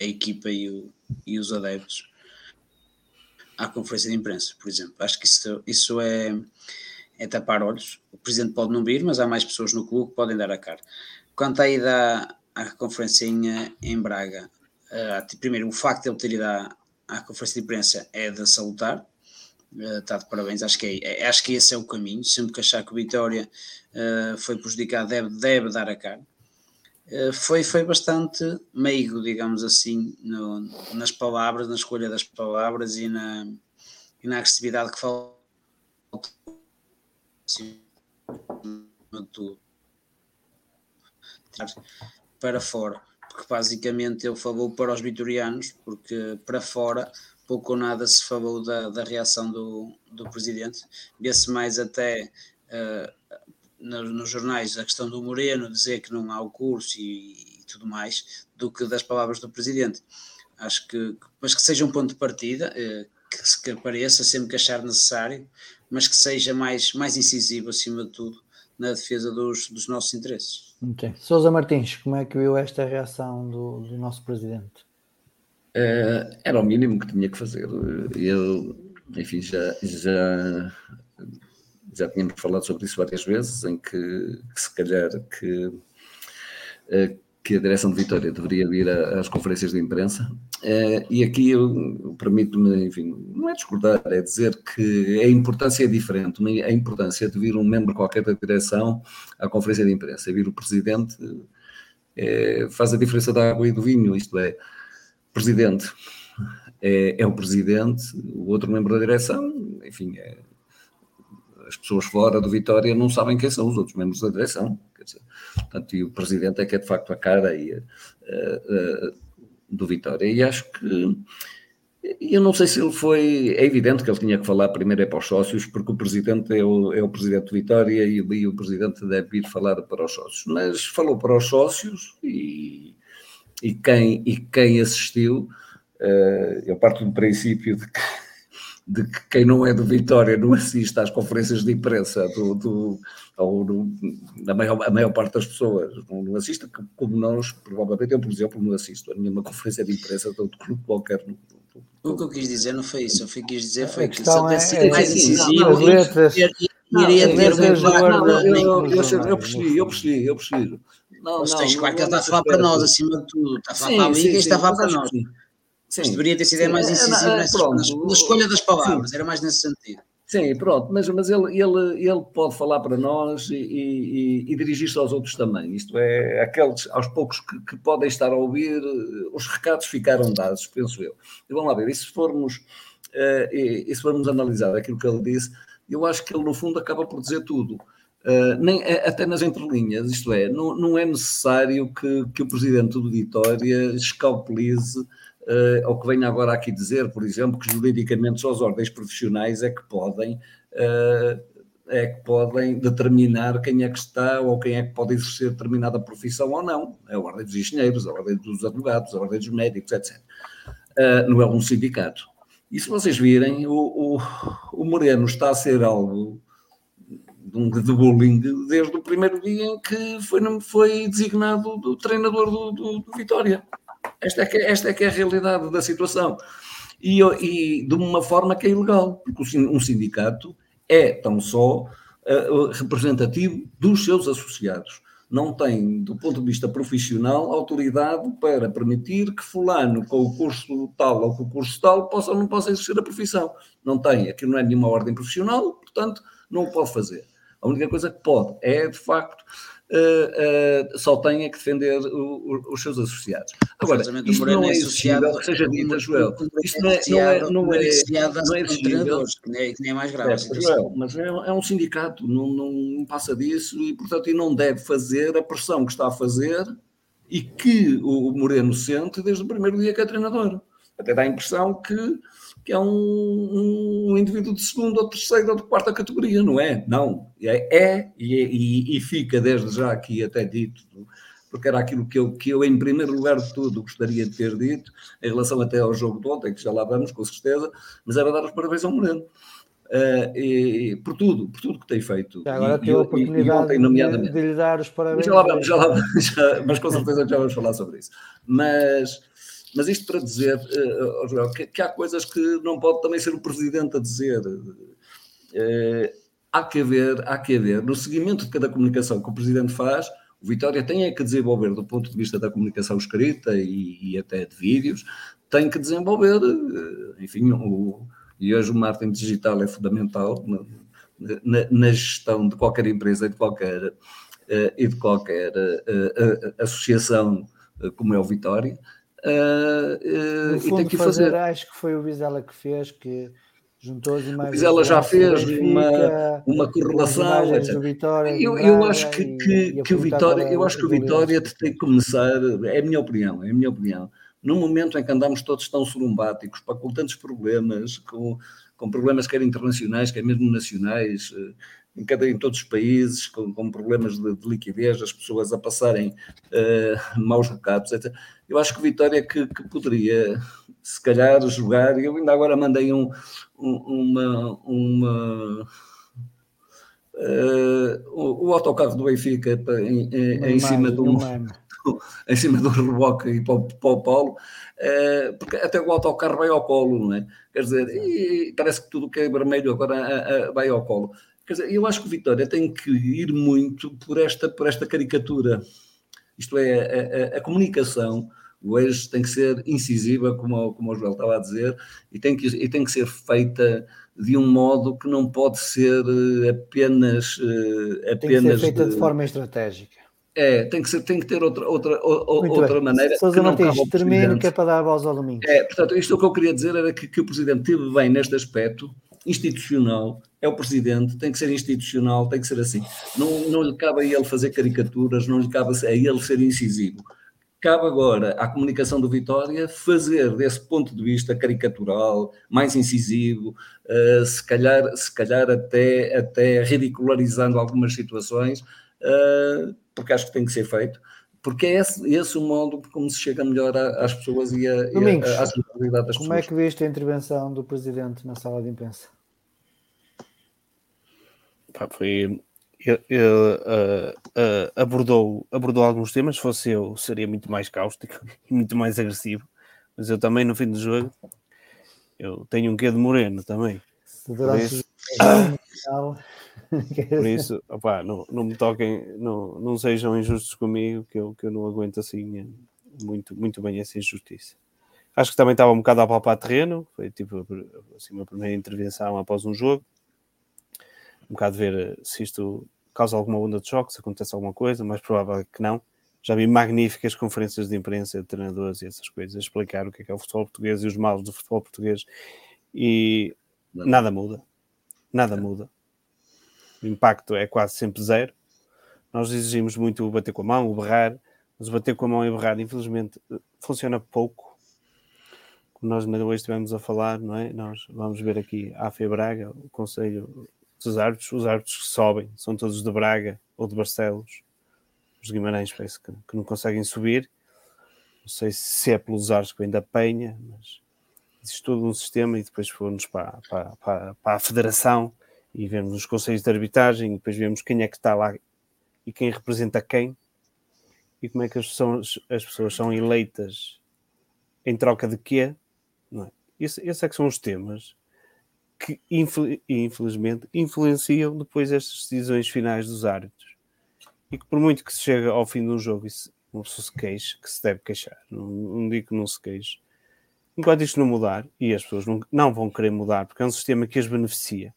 a equipa e, o, e os adeptos à conferência de imprensa, por exemplo. Acho que isso, isso é, é tapar olhos. O presidente pode não vir, mas há mais pessoas no clube que podem dar a cara. Quanto à ida à, conferência em, em Braga, uh, primeiro, o facto de ele ter ido à, à conferência de imprensa é de salutar. Uh, está de parabéns, acho que, é, é, acho que esse é o caminho. Sempre que achar que o Vitória uh, foi prejudicado, deve, deve dar a cara. Eh, foi, foi bastante meigo, digamos assim, no, nas palavras, na escolha das palavras e na, e na agressividade que faltou. Tudo para fora, porque basicamente ele falou para os vitorianos, porque para fora pouco ou nada se falou da, da reação do, do presidente, vê-se mais até uh, nos jornais a questão do Moreno dizer que não há o curso e, e tudo mais, do que das palavras do presidente. Acho que, mas que seja um ponto de partida, eh, que, que apareça sempre que achar necessário, mas que seja mais, mais incisivo, acima de tudo, na defesa dos, dos nossos interesses. Okay. Sousa Martins, como é que viu esta reação do, do nosso presidente? Uh, era o mínimo que tinha que fazer. Eu, enfim, já, já já tínhamos falado sobre isso várias vezes, em que, que se calhar que, eh, que a direção de Vitória deveria vir às conferências de imprensa. Eh, e aqui eu permito-me, enfim, não é discordar, é dizer que a importância é diferente. A importância de vir um membro qualquer da direção à conferência de imprensa, vir o presidente, é, faz a diferença da água e do vinho, isto é, presidente é, é o presidente, o outro membro da direção, enfim, é, as pessoas fora do Vitória não sabem quem são os outros membros da direção. Dizer, portanto, e o presidente é que é de facto a cara aí, uh, uh, do Vitória. E acho que eu não sei se ele foi. É evidente que ele tinha que falar primeiro é para os sócios, porque o presidente é o, é o presidente do Vitória e, e o presidente deve ir falar para os sócios. Mas falou para os sócios e, e, quem, e quem assistiu, uh, eu parto do princípio de que de que quem não é do Vitória não assiste às conferências de imprensa do, do ou do, a, maior, a maior parte das pessoas não, não assiste, como nós, provavelmente, eu, por exemplo, não assisto a nenhuma conferência de imprensa de outro clube qualquer. O que eu quis dizer não foi isso, o que eu quis dizer foi que se eu é, é, mais incisivo, iria ter uma Eu percebi, eu percebi, eu percebi. Não, não, claro que ele está a falar para nós, acima de tudo, está a falar para a Liga e está a falar para nós. Sim, deveria ter sido sim, mais é, incisivo é, na escolha das palavras, sim. era mais nesse sentido. Sim, pronto, mas, mas ele, ele, ele pode falar para nós e, e, e dirigir-se aos outros também. Isto é, aqueles aos poucos que, que, podem estar a ouvir, os recados ficaram dados, penso eu. E vamos lá ver, e se formos, uh, e, e, se formos analisar aquilo que ele disse, eu acho que ele, no fundo, acaba por dizer tudo. Uh, nem, até nas entrelinhas, isto é, não, não é necessário que, que o presidente do Vitória escalpelize uh, ou que venha agora aqui dizer, por exemplo, que juridicamente só as ordens profissionais é que podem uh, é que podem determinar quem é que está ou quem é que pode exercer determinada profissão ou não. É a ordem dos engenheiros, a ordem dos advogados, a ordem dos médicos, etc. Uh, não é um sindicato. E se vocês virem, o, o, o Moreno está a ser algo de, de bullying desde o primeiro dia em que foi, foi designado do treinador do, do, do Vitória. Esta é, que, é, esta é que é a realidade da situação. E, e de uma forma que é ilegal, porque um sindicato é tão só uh, representativo dos seus associados. Não tem, do ponto de vista profissional, autoridade para permitir que fulano com o curso tal ou com o curso tal possa ou não possa exercer a profissão. Não tem, aquilo não é nenhuma ordem profissional, portanto, não o pode fazer. A única coisa que pode é, de facto, uh, uh, só tem é que defender o, o, os seus associados. Agora, isto não é exigível que seja dito, Joel. Isto não é, não é, não é, não é exigível. Que nem é mais grave. É, mas é, é, um sindicato, não, não passa disso e, portanto, e não deve fazer a pressão que está a fazer e que o Moreno sente desde o primeiro dia que é treinador. Até dá a impressão que que é um, um, indivíduo de segunda ou terceira ou de quarta categoria, não é? Não, é, é e, e, fica desde já aqui até dito, porque era aquilo que eu, que eu, em primeiro lugar de tudo, gostaria de ter dito, em relação até ao jogo de ontem, que já lá vamos, com certeza, mas era dar os parabéns ao Moreno. Uh, e, por tudo, por tudo que tem feito. Já agora tem a oportunidade ontem, nomeadamente, de, lhe dar os parabéns. Já lá vamos, já lá já, mas com certeza já vamos falar sobre isso. Mas mas isto para dizer, uh, que, que, há coisas que não pode também ser o Presidente a dizer. Uh, há que haver, há que haver, no seguimento de cada comunicação que o Presidente faz, o Vitória tem é que desenvolver, do ponto de vista da comunicação escrita e, e até de vídeos, tem que desenvolver, enfim, o, e hoje o marketing digital é fundamental na, na, na gestão de qualquer empresa e de qualquer, e de qualquer associação como é o Vitória, Uh, uh, e tem que fazer, fazer. Acho que foi o Vizela que fez, que juntou as imagens. O Vizela já fez uma, uma correlação. Vitória, eu, eu acho que, que, que o Vitória, eu acho que o Vitória tem que começar, é a minha opinião, é a minha opinião. No momento em que andamos todos tão surumbáticos, com tantos problemas, com, com problemas quer internacionais, quer mesmo nacionais, uh, em, cada, em todos os países, com, com problemas de, de, liquidez, as pessoas a passarem uh, maus recados, etc. Eu acho que Vitória que, que, poderia, se calhar, jogar. Eu ainda agora mandei um, um, uma. uma uh, o, o, autocarro do Benfica em, em, em cima do, em cima do reboque e para o, para o Paulo, uh, porque até o autocarro vai ao colo, não é? Quer dizer, e parece que tudo que é vermelho agora vai ao colo. Quer dizer, eu acho que o Vitória tem que ir muito por esta, por esta caricatura. Isto é, a, a, a comunicação hoje tem que ser incisiva, como, como o Joel estava a dizer, e tem, que, e tem que ser feita de um modo que não pode ser eh, apenas. apenas tem que ser feita de, de forma estratégica. É, tem que, ser, tem que ter outra, outra, outra bem. maneira. Sousa Martins, termino que é para dar a voz ao domingo. É, portanto, isto é o que eu queria dizer era que, que o Presidente teve bem neste aspecto, institucional, é o presidente, tem que ser institucional, tem que ser assim. Não, não lhe cabe a ele fazer caricaturas, não lhe cabe a ele ser incisivo. Cabe agora à comunicação do Vitória fazer desse ponto de vista caricatural, mais incisivo, uh, se, calhar, se calhar até, até ridicularizando algumas situações, uh, porque acho que tem que ser feito porque é esse, esse o modo como se chega melhor às pessoas e, a, Domingos, e a, à das pessoas. Como é que viste a intervenção do Presidente na sala de imprensa? Pá, foi. Ele, ele uh, uh, abordou, abordou alguns temas. Se fosse eu, seria muito mais cáustico e muito mais agressivo. Mas eu também, no fim do jogo, eu tenho um quê de moreno também. Por isso, por isso opá, não, não me toquem, não, não sejam injustos comigo, que eu, que eu não aguento assim muito, muito bem essa injustiça. Acho que também estava um bocado a palpar terreno, foi tipo assim, uma primeira intervenção após um jogo um bocado ver eh, se isto causa alguma onda de choque, se acontece alguma coisa, mais provável que não. Já vi magníficas conferências de imprensa de treinadores e essas coisas, a explicar o que é, que é o futebol português e os males do futebol português e nada muda. Nada muda. o impacto é quase sempre zero. Nós exigimos muito o bater com a mão, o berrar, mas o bater com a mão e berrar, infelizmente, funciona pouco. Como nós hoje estivemos a falar, não é? Nós vamos ver aqui a AFE Braga, o Conselho dos Árbitros, os árbitros que sobem são todos de Braga ou de Barcelos. Os Guimarães parece que, que não conseguem subir. Não sei se é pelos árbitros que vem da Penha, mas existe todo um sistema e depois fomos para, para, para, para a Federação e vemos os conselhos de arbitragem e depois vemos quem é que está lá e quem representa quem e como é que as pessoas, as pessoas são eleitas em troca de quê? Não é? Esse, esses é que são os temas que, infelizmente, influenciam depois estas decisões finais dos árbitros. E que, por muito que se chegue ao fim do jogo e se, uma pessoa se queixe, que se deve queixar, não, não digo que não se queixe, enquanto isto não mudar, e as pessoas não, não vão querer mudar, porque é um sistema que as beneficia,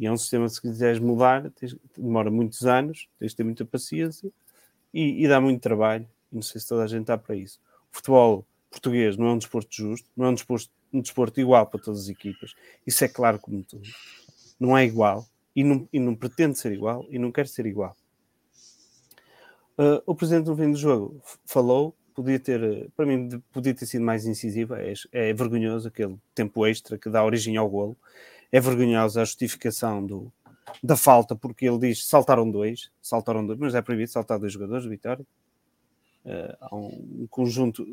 e é um sistema que se quiseres mudar, tens, demora muitos anos, tens de ter muita paciência e, e, dá muito trabalho. Não sei se toda a gente está para isso. O futebol português não é um desporto justo, não é um desporto, um desporto igual para todas as equipas. Isso é claro como tudo. Não é igual e não, e não pretende ser igual e não quer ser igual. Uh, o presidente no fim do jogo falou, podia ter, para mim, podia ter sido mais incisivo. É, é vergonhoso aquele tempo extra que dá origem ao golo. É vergonhosa a justificação do, da falta, porque ele diz saltaram dois, saltaram dois, mas é proibido saltar dois jogadores Vitória. Uh, há um, conjunto.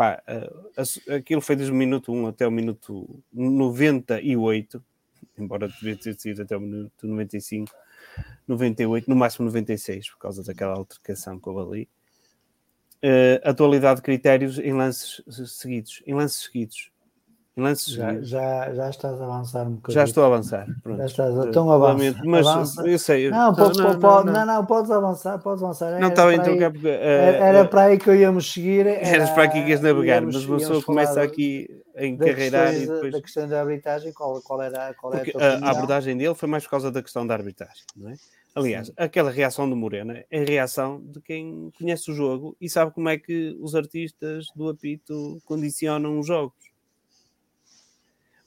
Pá, uh, aquilo foi desde o minuto 1 até o minuto 98, embora devia ter sido até o minuto 95, 98, no máximo 96, por causa daquela altercação que houve ali. Uh, atualidade de critérios em lances seguidos. Em lances seguidos lances já, já, já estás a avançar um bocadinho. Já estou a avançar. Pronto. Já estás a... Então avança. Mas avança. eu sei. Não, não, pode, não, não, não, podes avançar, podes avançar. Era não estava então aí, porque, uh, era para aí que eu íamos seguir. Era, Eras para aqui que ias navegar, íamos, mas uma pessoa começa aqui a encarreirar e depois... Da questão da arbitragem, qual, qual era, qual era a, a, abordagem dele foi mais por causa da questão da arbitragem, não é? Aliás, Sim. aquela reação do Morena é a reação de quem conhece o jogo e sabe como é que os artistas do apito condicionam os jogos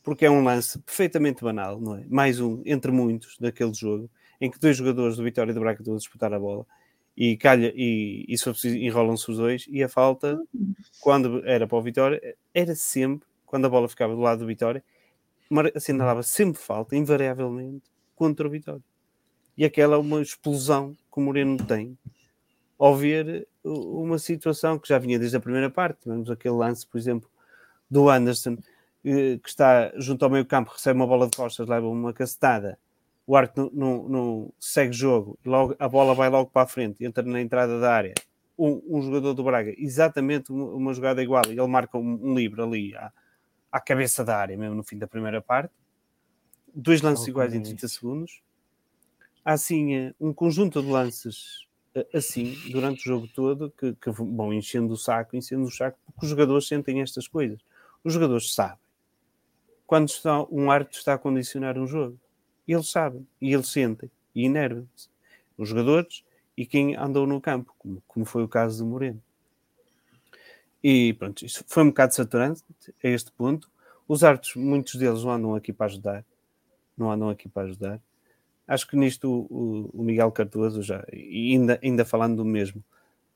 porque é um lance perfeitamente banal, não é? Mais um entre muitos daquele jogo, em que dois jogadores do Vitória de Braga estão a disputar a bola e calha e, e enrolam-se os dois e a falta quando era para o Vitória era sempre quando a bola ficava do lado do Vitória assinalava sempre falta invariavelmente contra o Vitória e aquela é uma explosão que o Moreno tem ao ver uma situação que já vinha desde a primeira parte tivemos aquele lance por exemplo do Anderson que está junto ao meio campo, recebe uma bola de costas, leva uma cacetada, o Arte não, não, segue o jogo, logo, a bola vai logo para a frente, entra na entrada da área. Um, um jogador do Braga, exatamente uma, jogada igual, e ele marca um, um livre ali à, à, cabeça da área, mesmo no fim da primeira parte. Dois lances oh, iguais em 30 segundos. Há assim eh, um conjunto de lances eh, assim durante o jogo todo que, que vão enchendo o saco, enchendo o saco, porque os jogadores sentem estas coisas. Os jogadores sabem quando está, um árbitro está a condicionar um jogo. Eles sabem, e eles sentem, e enervam-se. Os jogadores e quem andou no campo, como, como foi o caso do Moreno. E pronto, isso foi um bocado saturante a este ponto. Os árbitros, muitos deles não andam aqui para ajudar. Não andam aqui para ajudar. Acho que nisto o, o Miguel Cardoso já, ainda, ainda falando do mesmo,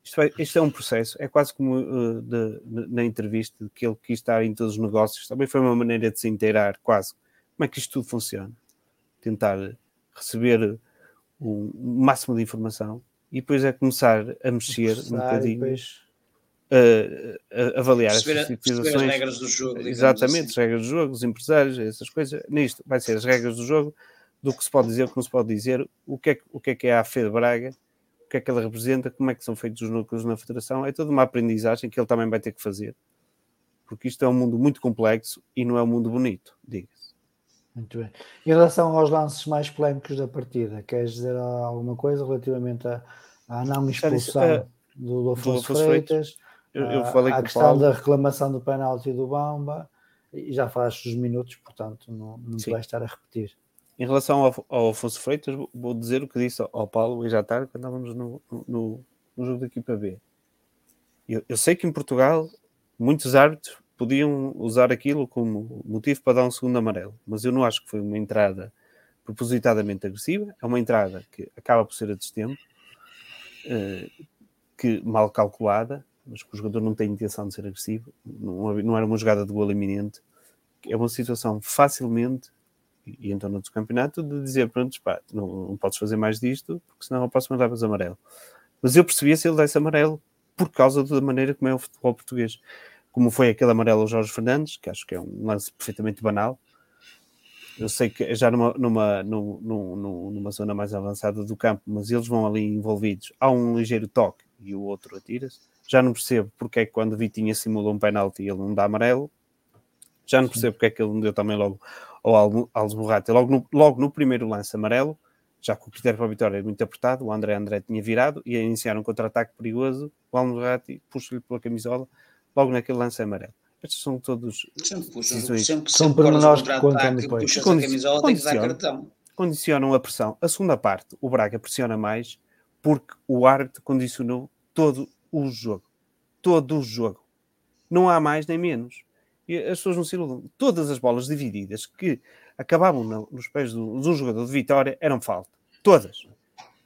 isto, é, isto é um processo, é quase como uh, de, de, na entrevista que ele quis estar em todos os negócios, também foi uma maneira de se inteirar, quase, como é que isto tudo funciona. Tentar receber um máximo de informação e depois é começar a mexer um bocadinho. Depois... A, a, avaliar perceber, estas situações. as regras do jogo. Exatamente, assim. as regras do jogo, os empresários, essas coisas. Nisto vai ser as regras do jogo, do que se pode dizer, o que não se pode dizer, o que é, o que, é, que é a AFE de Braga o que é que ela representa, como é que são feitos os núcleos na federação, é toda uma aprendizagem que ele também vai ter que fazer, porque isto é um mundo muito complexo e não é um mundo bonito, diga-se. Muito bem. Em relação aos lances mais polémicos da partida, queres dizer alguma coisa relativamente à, à não expulsão uh, do Afonso Freitas, eu, eu falei à questão Paulo. da reclamação do penalti do Bamba, e já falaste os minutos, portanto não, não te vais estar a repetir. Em relação ao, ao Afonso Freitas, vou dizer o que disse ao Paulo hoje à tarde, quando estávamos no, no, no jogo da equipa B. Eu, eu, sei que em Portugal muitos árbitros podiam usar aquilo como motivo para dar um segundo amarelo, mas eu não acho que foi uma entrada propositadamente agressiva, é uma entrada que acaba por ser a destempo, uh, que mal calculada, mas que o jogador não tem intenção de ser agressivo, não, não era uma jogada de gol iminente, é uma situação facilmente, e, então no campeonato, de dizer, pronto, pá, não, não podes fazer mais disto, porque senão a próxima levas amarelo. Mas eu percebia se ele desse amarelo por causa da maneira como é o futebol português. Como foi aquele amarelo ao Jorge Fernandes, que acho que é um lance perfeitamente banal, eu sei que é já numa, numa, numa, numa zona mais avançada do campo, mas eles vão ali envolvidos. Há um ligeiro toque e o outro atira-se. Já não percebo porque é que quando Vitinha simula um penalti ele não dá amarelo. Já não percebo porque é que ele não deu também logo ao Alves Logo no, logo no primeiro lance amarelo, já que o critério para a vitória é muito apertado, o André André tinha virado e a iniciar um contra-ataque perigoso, o Alves puxa-lhe pela camisola logo naquele lance amarelo. Estes são todos sempre puxam, sempre são pormenores que contam depois. Puxas a camisola, tem que dar cartão. Condicionam a pressão. A segunda parte, o Braga pressiona mais porque o árbitro condicionou todo o jogo. Todo o jogo. Não há mais nem menos. E as pessoas não se iludam. Todas as bolas divididas que acabavam nos pés do, do jogador de vitória eram falta. Todas.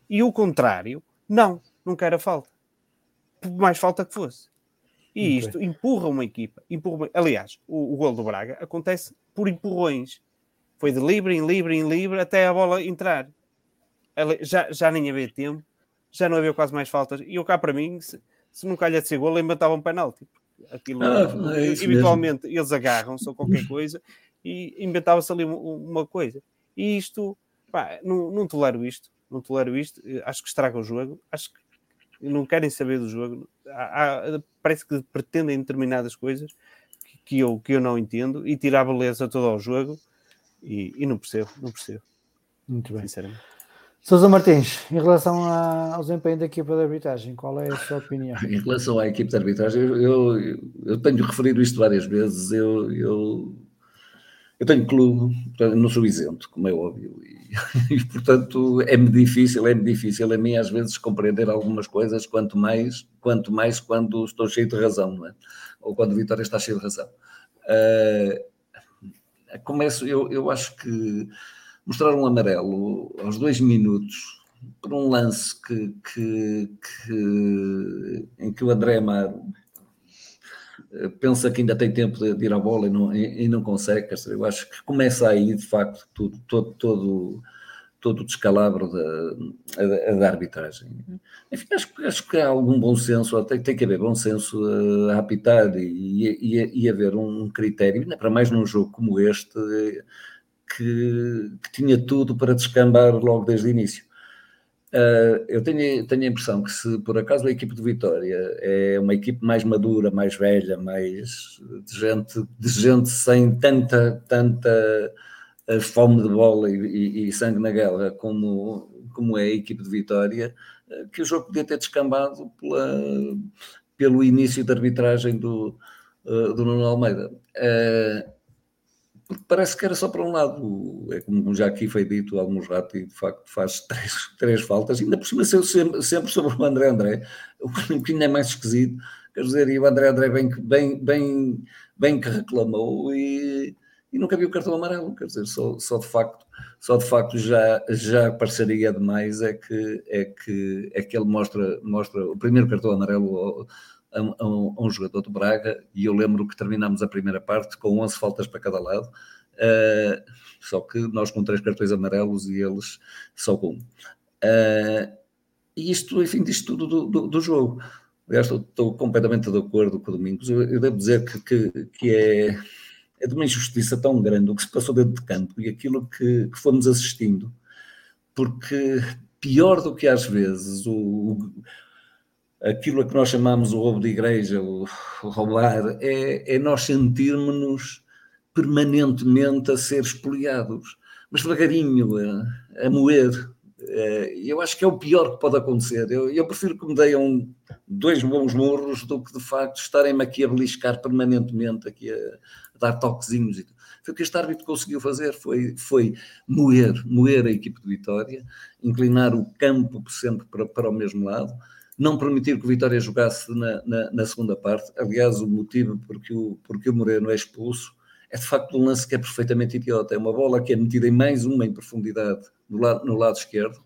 E o contrário, não, nunca era falta. Por mais falta que fosse. E isto okay. empurra uma equipa. Empurra uma... Aliás, o, o gol do Braga acontece por empurrões. Foi de livre em livre em livre até a bola entrar. Já, já nem havia tempo, já não havia quase mais faltas. E eu cá para mim, se, se não calha de ser gol, inventava um penalti. Aquilo, ah, é habitualmente mesmo. eles agarram-se ou qualquer coisa e inventava-se ali uma coisa. E isto, pá, não, não tolero isto. Não tolero isto. Acho que estraga o jogo. Acho que não querem saber do jogo. Há, há, parece que pretendem determinadas coisas que, que, eu, que eu não entendo e tirar a beleza toda ao jogo e, e não percebo, não percebo. Muito bem. Sinceramente. Sousa Martins, em relação ao desempenho da equipa de arbitragem, qual é a sua opinião? Em relação à equipe de arbitragem, eu, eu, eu tenho referido isto várias vezes, eu, eu, eu tenho clube, não sou isento, como é óbvio, e, e portanto é-me difícil, é-me difícil a mim às vezes compreender algumas coisas, quanto mais, quanto mais quando estou cheio de razão, não é? ou quando a Vitória está cheio de razão. Uh, começo, eu, eu acho que mostrar um amarelo aos dois minutos por um lance que, que, que em que o André Amaro eh, pensa que ainda tem tempo de, ir à bola e não, e, e não consegue. Eu acho que começa aí, de facto, tudo, todo, todo, todo o descalabro da, da, da arbitragem. Enfim, acho, acho, que há algum bom senso, tem, tem que haver bom senso a, a apitar e, e, e haver um critério, para mais num jogo como este, que, que tinha tudo para descambar logo desde o início. Uh, eu tenho, tenho a impressão que se por acaso a equipe de Vitória é uma equipe mais madura, mais velha, mais de gente, de gente sem tanta, tanta ah, fome de bola e, e, e sangue na guerra como, como é a equipe de Vitória, uh, que o jogo podia ter descambado pela, pelo início da arbitragem do, uh, do Nuno Almeida porque parece que era só para um lado. É como já aqui foi dito, alguns rato e de facto faz três, três faltas, ainda por cima sempre, sempre sobre o André André, o que ainda é mais esquisito. Quer dizer, e o André André bem, bem, bem, bem que reclamou e, e nunca viu o cartão amarelo. Quer dizer, só, só de facto, só de facto já, já pareceria demais é que, é que, é que ele mostra, mostra o primeiro cartão amarelo a, a, um, a, um, jogador do Braga, e eu lembro que terminámos a primeira parte com 11 faltas para cada lado, uh, só que nós com três cartões amarelos e eles só com um. Uh, e isto, enfim, diz tudo do, do, do jogo. Aliás, estou, estou, completamente de acordo com o Domingos. Eu, eu devo dizer que, que, que, é, é de uma injustiça tão grande o que se passou dentro de campo e aquilo que, que fomos assistindo, porque pior do que às vezes o, aquilo a que nós chamamos o roubo de igreja, o, roubar, é, é nós sentirmos-nos permanentemente a ser espoliados, mas devagarinho, a, a moer. É, eu acho que é o pior que pode acontecer. Eu, eu prefiro que me deem dois bons morros do que de facto estarem-me aqui a beliscar permanentemente, aqui a, a dar toquezinhos. Foi o que este árbitro conseguiu fazer, foi, foi moer, moer a equipe de Vitória, inclinar o campo sempre para, para o mesmo lado, não permitir que o Vitória jogasse na, na, na, segunda parte. Aliás, o motivo porque o, porque o Moreno é expulso é de facto um lance que é perfeitamente idiota. É uma bola que é metida em mais uma em profundidade no lado, no lado esquerdo.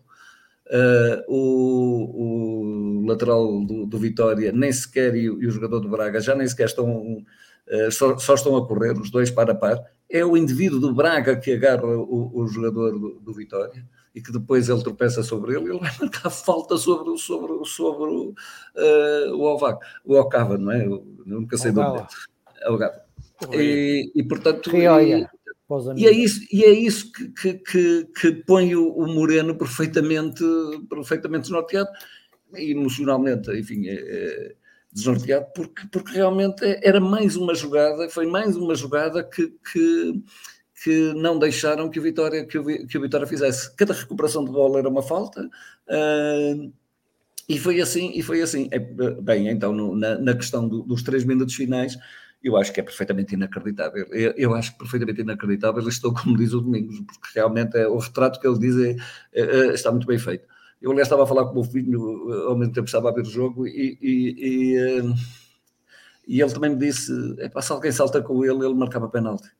Uh, o, o, lateral do, do, Vitória nem sequer e, e, o jogador do Braga já nem sequer estão, uh, só, só, estão a correr, os dois para a par. É o indivíduo do Braga que agarra o, o jogador do, do Vitória e que depois ele tropeça sobre ele, ele vai marcar falta sobre, sobre, sobre uh, o Ovac, o Ocava, não é? Eu nunca sei de onde é. O E, e portanto. E, e, é isso, e é isso que, que, que, que põe o, o, Moreno perfeitamente, perfeitamente desnorteado, emocionalmente, enfim, é, é desnorteado, porque, porque realmente era mais uma jogada, foi mais uma jogada que, que que não deixaram que o Vitória, que o, que o Vitória fizesse. Cada recuperação de bola era uma falta. Uh, e foi assim, e foi assim. É, bem, então, no, na, na, questão do, dos três minutos finais, eu acho que é perfeitamente inacreditável. Eu, eu, acho que perfeitamente inacreditável. Estou como diz o Domingos, porque realmente é, o retrato que ele diz é, é, está muito bem feito. Eu, aliás, estava a falar com o meu filho, ao mesmo tempo estava a ver o jogo, e, e, e, uh, e ele também me disse: se alguém salta com ele, ele marcava penalti.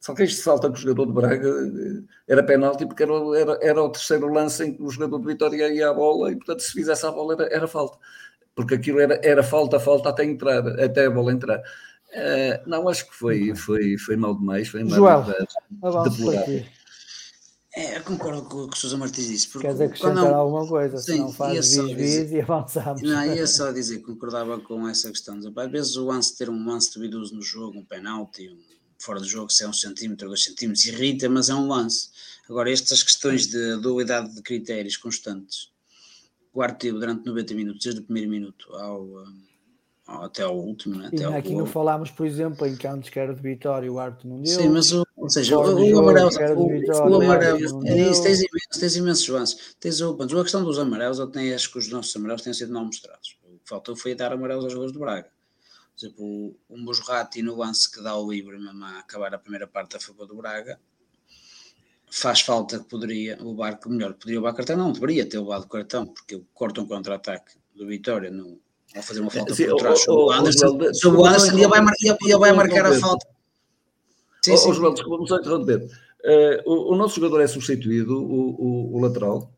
Só que este salta com o jogador de Braga eh, era penalti porque era, era, era o terceiro lance em que o jogador de Vitória ia à bola e, portanto, se fizesse a bola era, era falta. Porque aquilo era, era falta, falta até entrar, até a bola entrar. Uh, não, acho que foi, foi, foi mal demais. Foi mal Joel, deplorável. É, eu concordo com o que o Sousa Martins disse. Porque Queres acrescentar não... alguma coisa? Sim, se não faz diz, e avançamos. Não, ia só dizer que concordava com essa questão. Às vezes o lance ter um lance duvidoso no jogo, um penalti, um fora do jogo, se é um centímetro, dois centímetros, irrita, mas é um lance. Agora, estas questões de dualidade de critérios constantes, o teve durante 90 minutos, desde o primeiro minuto ao, ao até ao último. Né? Até e aqui não falámos, por exemplo, em cantos que era de Vitória, o Arte não deu. Sim, mas o, ou seja, o, amarelo, o, amarelo, é isso, tens imensos, tens imensos lances. Tens o, a questão dos amarelos, eu tenho, acho que os nossos amarelos têm sido não mostrados. O que faltou foi dar amarelos aos jogadores do Braga por exemplo, o Musrati no lance que dá o livre mesmo a acabar a primeira parte a favor do Braga, faz falta que poderia o Barco, melhor, poderia levar cartão, não, deveria ter levado cartão, porque corta um contra-ataque do Vitória no, ao fazer uma falta Sim, por trás o Anderson, o Anderson ele vai, ele vai marcar a falta. Sim, sim. João, desculpa-me só interromper. Uh, o, o, nosso jogador é substituído, o, o, o, lateral,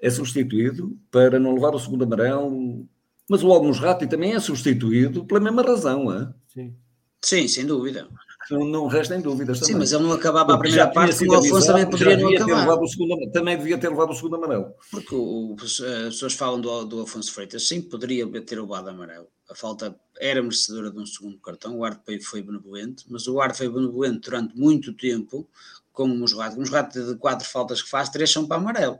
é substituído para não levar o segundo amarelo, mas o Almos Ratti também é substituído pela mesma razão, é? Sim. Sim, sem dúvida. Não, não restem dúvidas também. Sim, mas ele não acabava a primeira parte, o Alfonso também poderia não acabar. O segundo, também devia ter levado o segundo amarelo. Porque o, as pessoas falam do, do Afonso Freitas, sim, poderia ter levado amarelo. A falta era merecedora de um segundo cartão, o Arte foi benevolente, mas o Arte foi benevolente durante muito tempo, como o Musrato. O Musrato de quatro faltas que faz, três são para amarelo.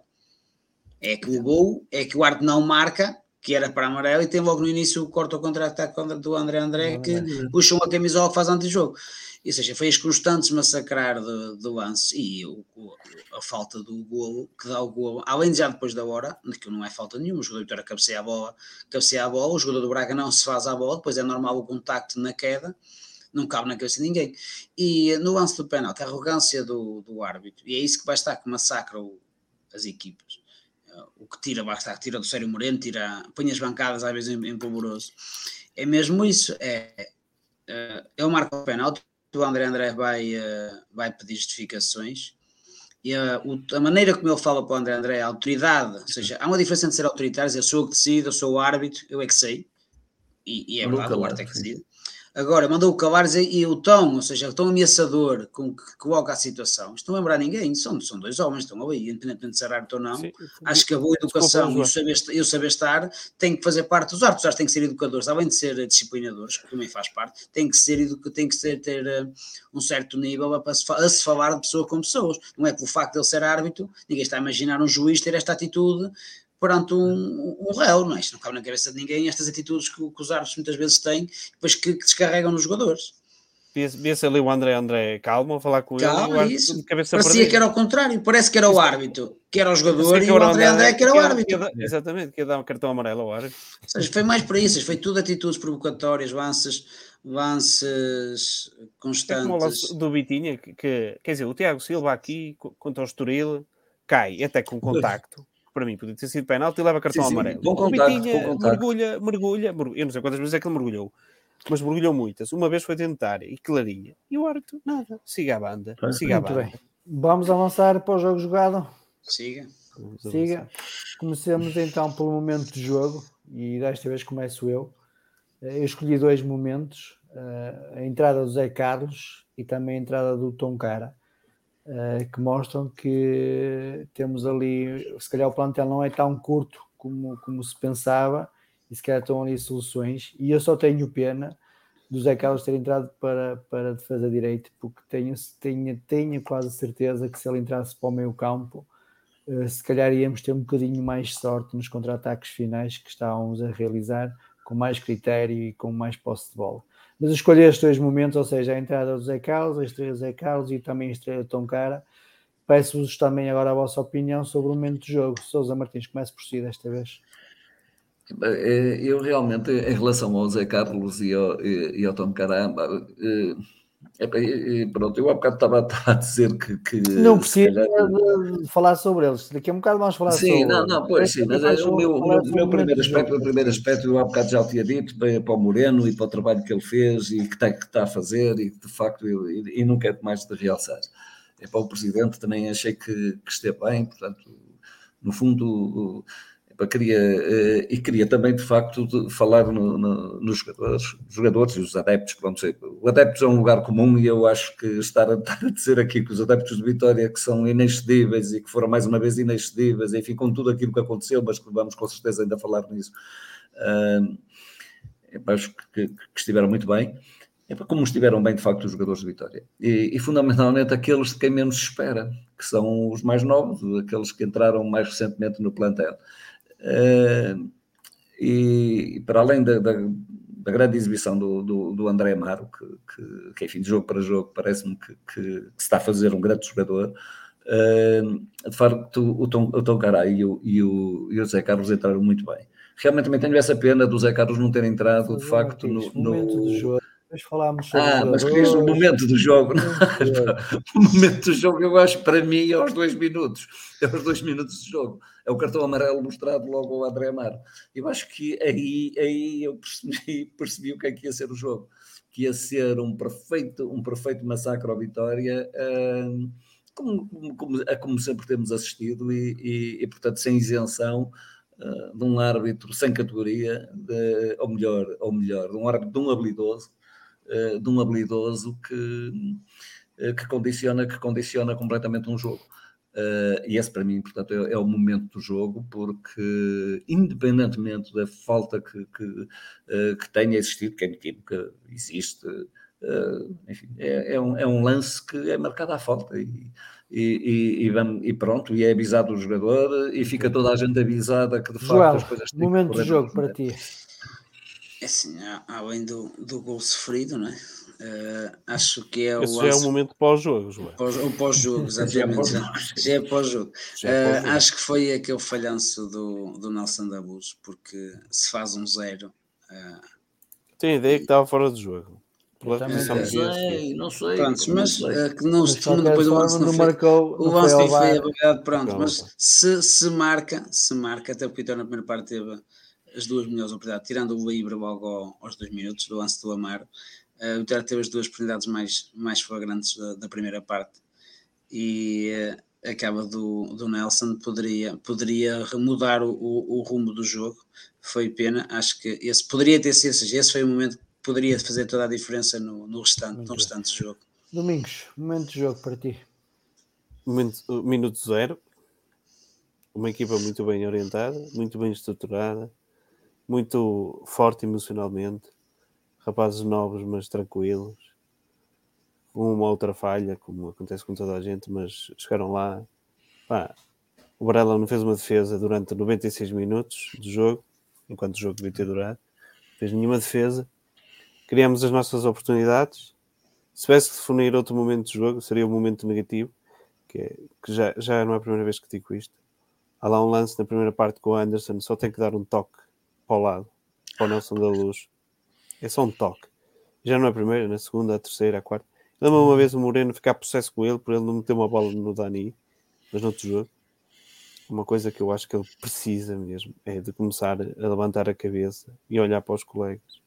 É que o gol, é que o Arte não marca que era para amarelo, e tem logo no início o corte ao contra-ataque do André André, que puxa uma camisola que faz antijogo. Ou seja, foi as constantes massacrar do, do lance e o, a falta do golo, que dá o golo, além de já depois da hora, que não é falta nenhuma, o jogador do Vitória cabeceia a bola, cabeceia a bola, o jogador do Braga não se faz a bola, depois é normal o contacto na queda, não cabe na cabeça de ninguém. E no lance do penalti, a arrogância do, do árbitro, e é isso que vai estar que massacra o, as equipas o que tira, basta, tira do Sério Moreno, tira, põe as bancadas às vezes em, em polvoroso. É mesmo isso, é, é ele marca o penalti, o André André vai, uh, vai pedir justificações, e uh, o, a maneira como ele fala para o André André, a autoridade, ou seja, há uma diferença entre ser autoritário, eu sou o que decido, eu sou o árbitro, eu é que sei, e, e é verdade, o árbitro é que decide. Agora, mandou o Cavares e, o tom, ou seja, o tom ameaçador com que coloca a situação. Isto não lembra ninguém, são, são dois homens, estão ali, independentemente de ser árbitro ou não. Sim, Acho que a boa educação e o saber, o saber estar tem que fazer parte dos árbitros. Os árbitros têm que ser educadores, além de ser disciplinadores, que também faz parte, tem que ser, tem que ser, ter uh, um certo nível a, a, se falar de pessoa com pessoas. Não é pelo facto de ele ser árbitro, ninguém está a imaginar um juiz ter esta atitude perante um, um réu, não é? Isto não cabe na cabeça de ninguém, estas atitudes que, que os árbitros muitas vezes têm, depois que, que descarregam nos jogadores. Vê-se ali o André André calmo a falar com Calma, ele. Isso. Parecia perdida. que era o contrário, parece que era o árbitro, que era o jogador, e o André André que era o árbitro. Que exatamente, que ia dar um cartão amarelo ao árbitro. Ou seja, foi mais para isso, foi tudo atitudes provocatórias, lances, lances constantes. É como o lance do Bitinha, que, que, quer dizer, o Tiago Silva aqui contra o Estoril cai até com contacto para mim podia ter sido penalti e leva cartão sim, sim, amarelo. Bom contato, bom contato. mergulha, mergulha, eu não sei quantas vezes é que ele mergulhou. mas mergulhou muitas. Uma vez foi tentar e clarinha. E o árbitro, nada. Siga a banda. Siga a banda. Bem. Vamos avançar para o jogo jogado? Siga. Siga. Comecemos então pelo momento de jogo e desta vez começo eu. Eu escolhi dois momentos: eh, a entrada do Zé Carlos e também a entrada do Tom Cara, eh, que mostram que temos ali, se calhar o plantel não é tão curto como, como se pensava, e se calhar estão ali soluções. E eu só tenho pena do Zé Carlos ter entrado para, para defesa direito, porque tenho, tenho, tenho quase certeza que se ele entrasse para o meio campo, uh, se calhar íamos ter um bocadinho mais sorte nos contra-ataques finais que estávamos a realizar, com mais critério e com mais posse de bola. Mas escolhi estes dois momentos, ou seja, a entrada do Zé Carlos, a estreia do Zé Carlos e também a estreia do Tom Cara. Peço-vos também agora a vossa opinião sobre o momento de jogo. Sousa Martins, comece por si desta vez. É, eu realmente, em relação ao Zé Carlos e ao, e, ao Tom Caramba, é, pronto, eu há bocado estava, a dizer que. que não precisa calhar... falar sobre eles, daqui a um bocado vamos falar sim, sobre Sim, não, não, pois sim, mas é, o meu, o meu, meu primeiro aspecto, o primeiro aspecto, eu há bocado já o tinha dito, para, para o Moreno e para o trabalho que ele fez e que está, que está a fazer e de facto, eu, e, e não quero mais de realçar. É para o Presidente, também achei que, que esteve bem, portanto, no fundo queria, eh, e queria também, de facto, de falar no, no, nos jogadores, jogadores e os adeptos. Pronto, o adeptos é um lugar comum e eu acho que estar a, estar a dizer aqui que os adeptos de Vitória que são inexcedíveis e que foram mais uma vez inexcedíveis, enfim, com tudo aquilo que aconteceu, mas que vamos com certeza ainda falar nisso, uh, acho que, que, estiveram muito bem. É como estiveram bem, de facto, os jogadores de Vitória. E, e, fundamentalmente aqueles de quem menos se espera, que são os mais novos, aqueles que entraram mais recentemente no plantel. Uh, e, para além da, da, da grande exibição do, do, do, André Amaro, que, que, que, enfim, de jogo para jogo, parece-me que, que, que, está a fazer um grande jogador, uh, de facto, o Tom, o Tom Caray e o, e, o, e o Zé Carlos entraram muito bem. Realmente também tenho essa pena do Zé Carlos não ter entrado, de facto, no, no, depois falámos sobre Ah, mas querias o momento do jogo. o momento do jogo, eu acho, para mim, é aos dois minutos. É aos dois minutos de jogo. É o cartão amarelo mostrado logo ao André Amaro. Eu acho que aí, aí eu percebi, percebi o que é que ia ser o jogo. Que ia ser um perfeito, um perfeito massacre ao Vitória, hum, como, como, a como sempre temos assistido, e, e, e portanto, sem isenção. Uh, de um árbitro sem categoria, de, ou melhor, ou melhor, de um árbitro de um habilidoso, uh, de um habilidoso que, uh, que, condiciona, que condiciona completamente um jogo. Uh, e esse para mim, portanto, é, é, o momento do jogo, porque independentemente da falta que, que, uh, que tenha existido, que é que existe, uh, enfim, é, é, um, é um lance que é marcado à falta e, e, e, e, pronto, e é avisado o jogador e fica toda a gente avisada que de facto Joel, as coisas têm momento do jogo para ti. É assim, além do, do gol sofrido, não é? Uh, acho que é o. Esse já é o momento pós-jogo, João. Pós, o pós-jogo, exatamente. já é pós-jogo. É uh, acho que foi aquele falhanço do, do Nelson da Luz, porque se faz um zero. Uh, Tenho ideia que estava fora do jogo. Não sei, não sei. Pronto, mas uh, que não se depois o lance não, marcou, o lance foi, foi avaliado, pronto, não, mas se, se marca, se marca, até o Vitória na primeira parte teve as duas melhores oportunidades, tirando o Ibra logo aos dois minutos do lance do Amaro, uh, o Vitória teve as duas oportunidades mais, mais flagrantes da, da primeira parte e uh, acaba do, do Nelson. Poderia, poderia remudar o, o, o, rumo do jogo, foi pena, acho que esse poderia ter sido, seja, esse foi o momento que poderia fazer toda a diferença no, no restante, no restante jogo. Domingos, momento de jogo para ti. Momento, minuto zero, uma equipa muito bem orientada, muito bem estruturada, muito forte emocionalmente, rapazes novos, mas tranquilos, uma outra falha, como acontece com toda a gente, mas chegaram lá. Pá, o Varela não fez uma defesa durante 96 minutos de jogo, enquanto o jogo devia ter durado, fez nenhuma defesa. Criamos as nossas oportunidades. Se tivesse que definir outro momento de jogo, seria o um momento negativo, que, é, que já, já não é a primeira vez que digo isto. Há lá um lance na primeira parte com o Anderson, só tem que dar um toque para o lado, para o Nelson da Luz. É só um toque. Já não é a primeira, na segunda, a terceira, a quarta. Lembro uma vez o Moreno ficar possesso com ele por ele não meter uma bola no Dani, mas no outro jogo. Uma coisa que eu acho que ele precisa mesmo é de começar a levantar a cabeça e olhar para os colegas.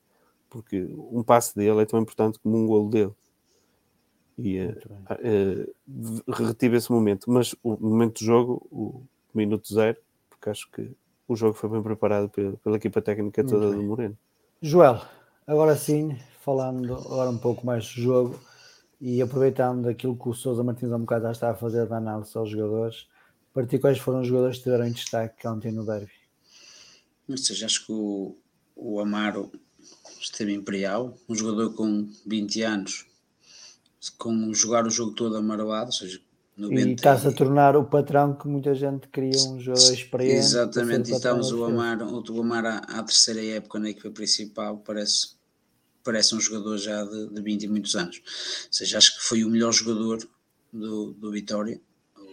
porque um passe dele é tão importante como um golo dele. E uh, uh, retive esse momento, mas o momento do jogo, o minuto zero, porque acho que o jogo foi bem preparado pela, pela equipa técnica toda do Moreno. Joel, agora sim, falando agora um pouco mais do jogo e aproveitando aquilo que o Sousa Martins há um bocado já está a fazer da análise aos jogadores, para ti quais foram os jogadores que tiveram em destaque ontem no derby? Ou seja, acho que o, o Amaro esteve imperial, um jogador com 20 anos, com jogar o jogo todo amarelado, ou seja, 90 e está-se a tornar o patrão que muita gente queria um jogador experiente. Exatamente, e estamos o Amar, o Amar à, à, terceira época na equipa principal, parece, parece um jogador já de, de 20 e muitos anos. Ou seja, acho que foi o melhor jogador do, do Vitória,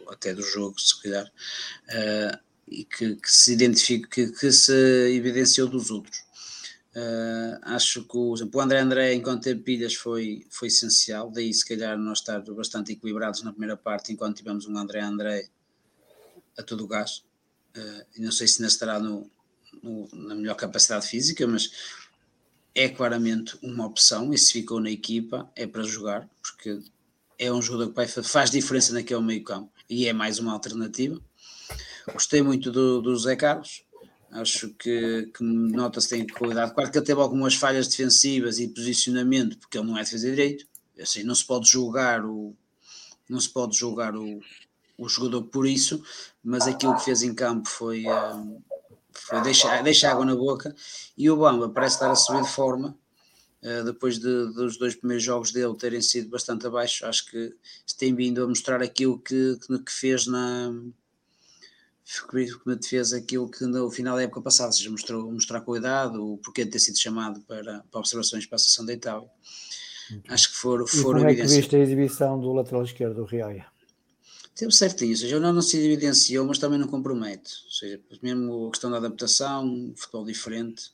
até do jogo, se calhar, uh, e que, que, se identifica, que, que se evidenciou dos outros. Uh, acho que o, exemplo, o André André, enquanto teve pilhas, foi, foi essencial. Daí, se calhar, nós estar bastante equilibrados na primeira parte, enquanto tivemos um André André a todo o gás. Uh, não sei se ainda estará no, no, na melhor capacidade física, mas é claramente uma opção. E se ficou na equipa, é para jogar, porque é um jogador que faz diferença naquele meio-campo e é mais uma alternativa. Gostei muito do, do Zé Carlos Acho que, que nota-se tem qualidade. Claro que ele teve algumas falhas defensivas e posicionamento, porque ele não é defesa direito. Assim, não se pode julgar o não se pode julgar o, o jogador por isso, mas aquilo que fez em campo foi, um, foi deixar, deixar água na boca. E o Bamba parece estar a subir de forma. Uh, depois de, dos dois primeiros jogos dele terem sido bastante abaixo, acho que tem vindo a mostrar aquilo que, que fez na, como defesa aquilo que no final da época passada, seja, mostrou, mostrar qualidade, o porquê de ter sido chamado para, para observações para a sessão da Itália. Acho que foram, foram e como é que viste a exibição do lateral esquerdo, do Rioia? Teve certinho, ou seja, não, não se evidenciou, mas também não compromete. Ou seja, mesmo a questão da adaptação, futebol diferente,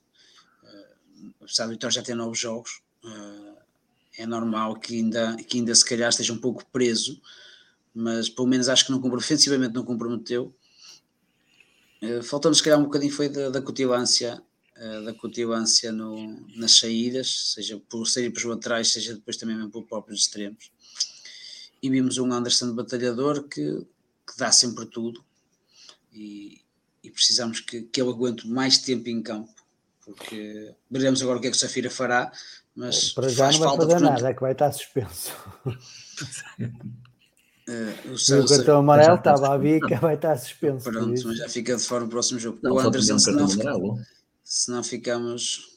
uh, apesar do Vitória já ter novos jogos, uh, é normal que ainda, que ainda se calhar esteja um pouco preso, mas pelo menos acho que não ofensivamente não comprometeu eh, faltou-nos, se calhar, um bocadinho foi da, da cutilância, uh, da cutilância no, nas saídas, seja por sair para os laterais, seja depois também mesmo por próprios extremos. E vimos um Anderson batalhador que, que dá sempre tudo e, e precisamos que, que ele aguente mais tempo em campo, porque veremos agora o que é que o Safira fará, mas para já não vai fazer nada, é que vai estar suspenso. Uh, o, o cartão amarelo estava a bica, vai estar suspenso. Pronto, mas já fica de fora o próximo jogo. Não, o Anderson, se não, fica, se não ficamos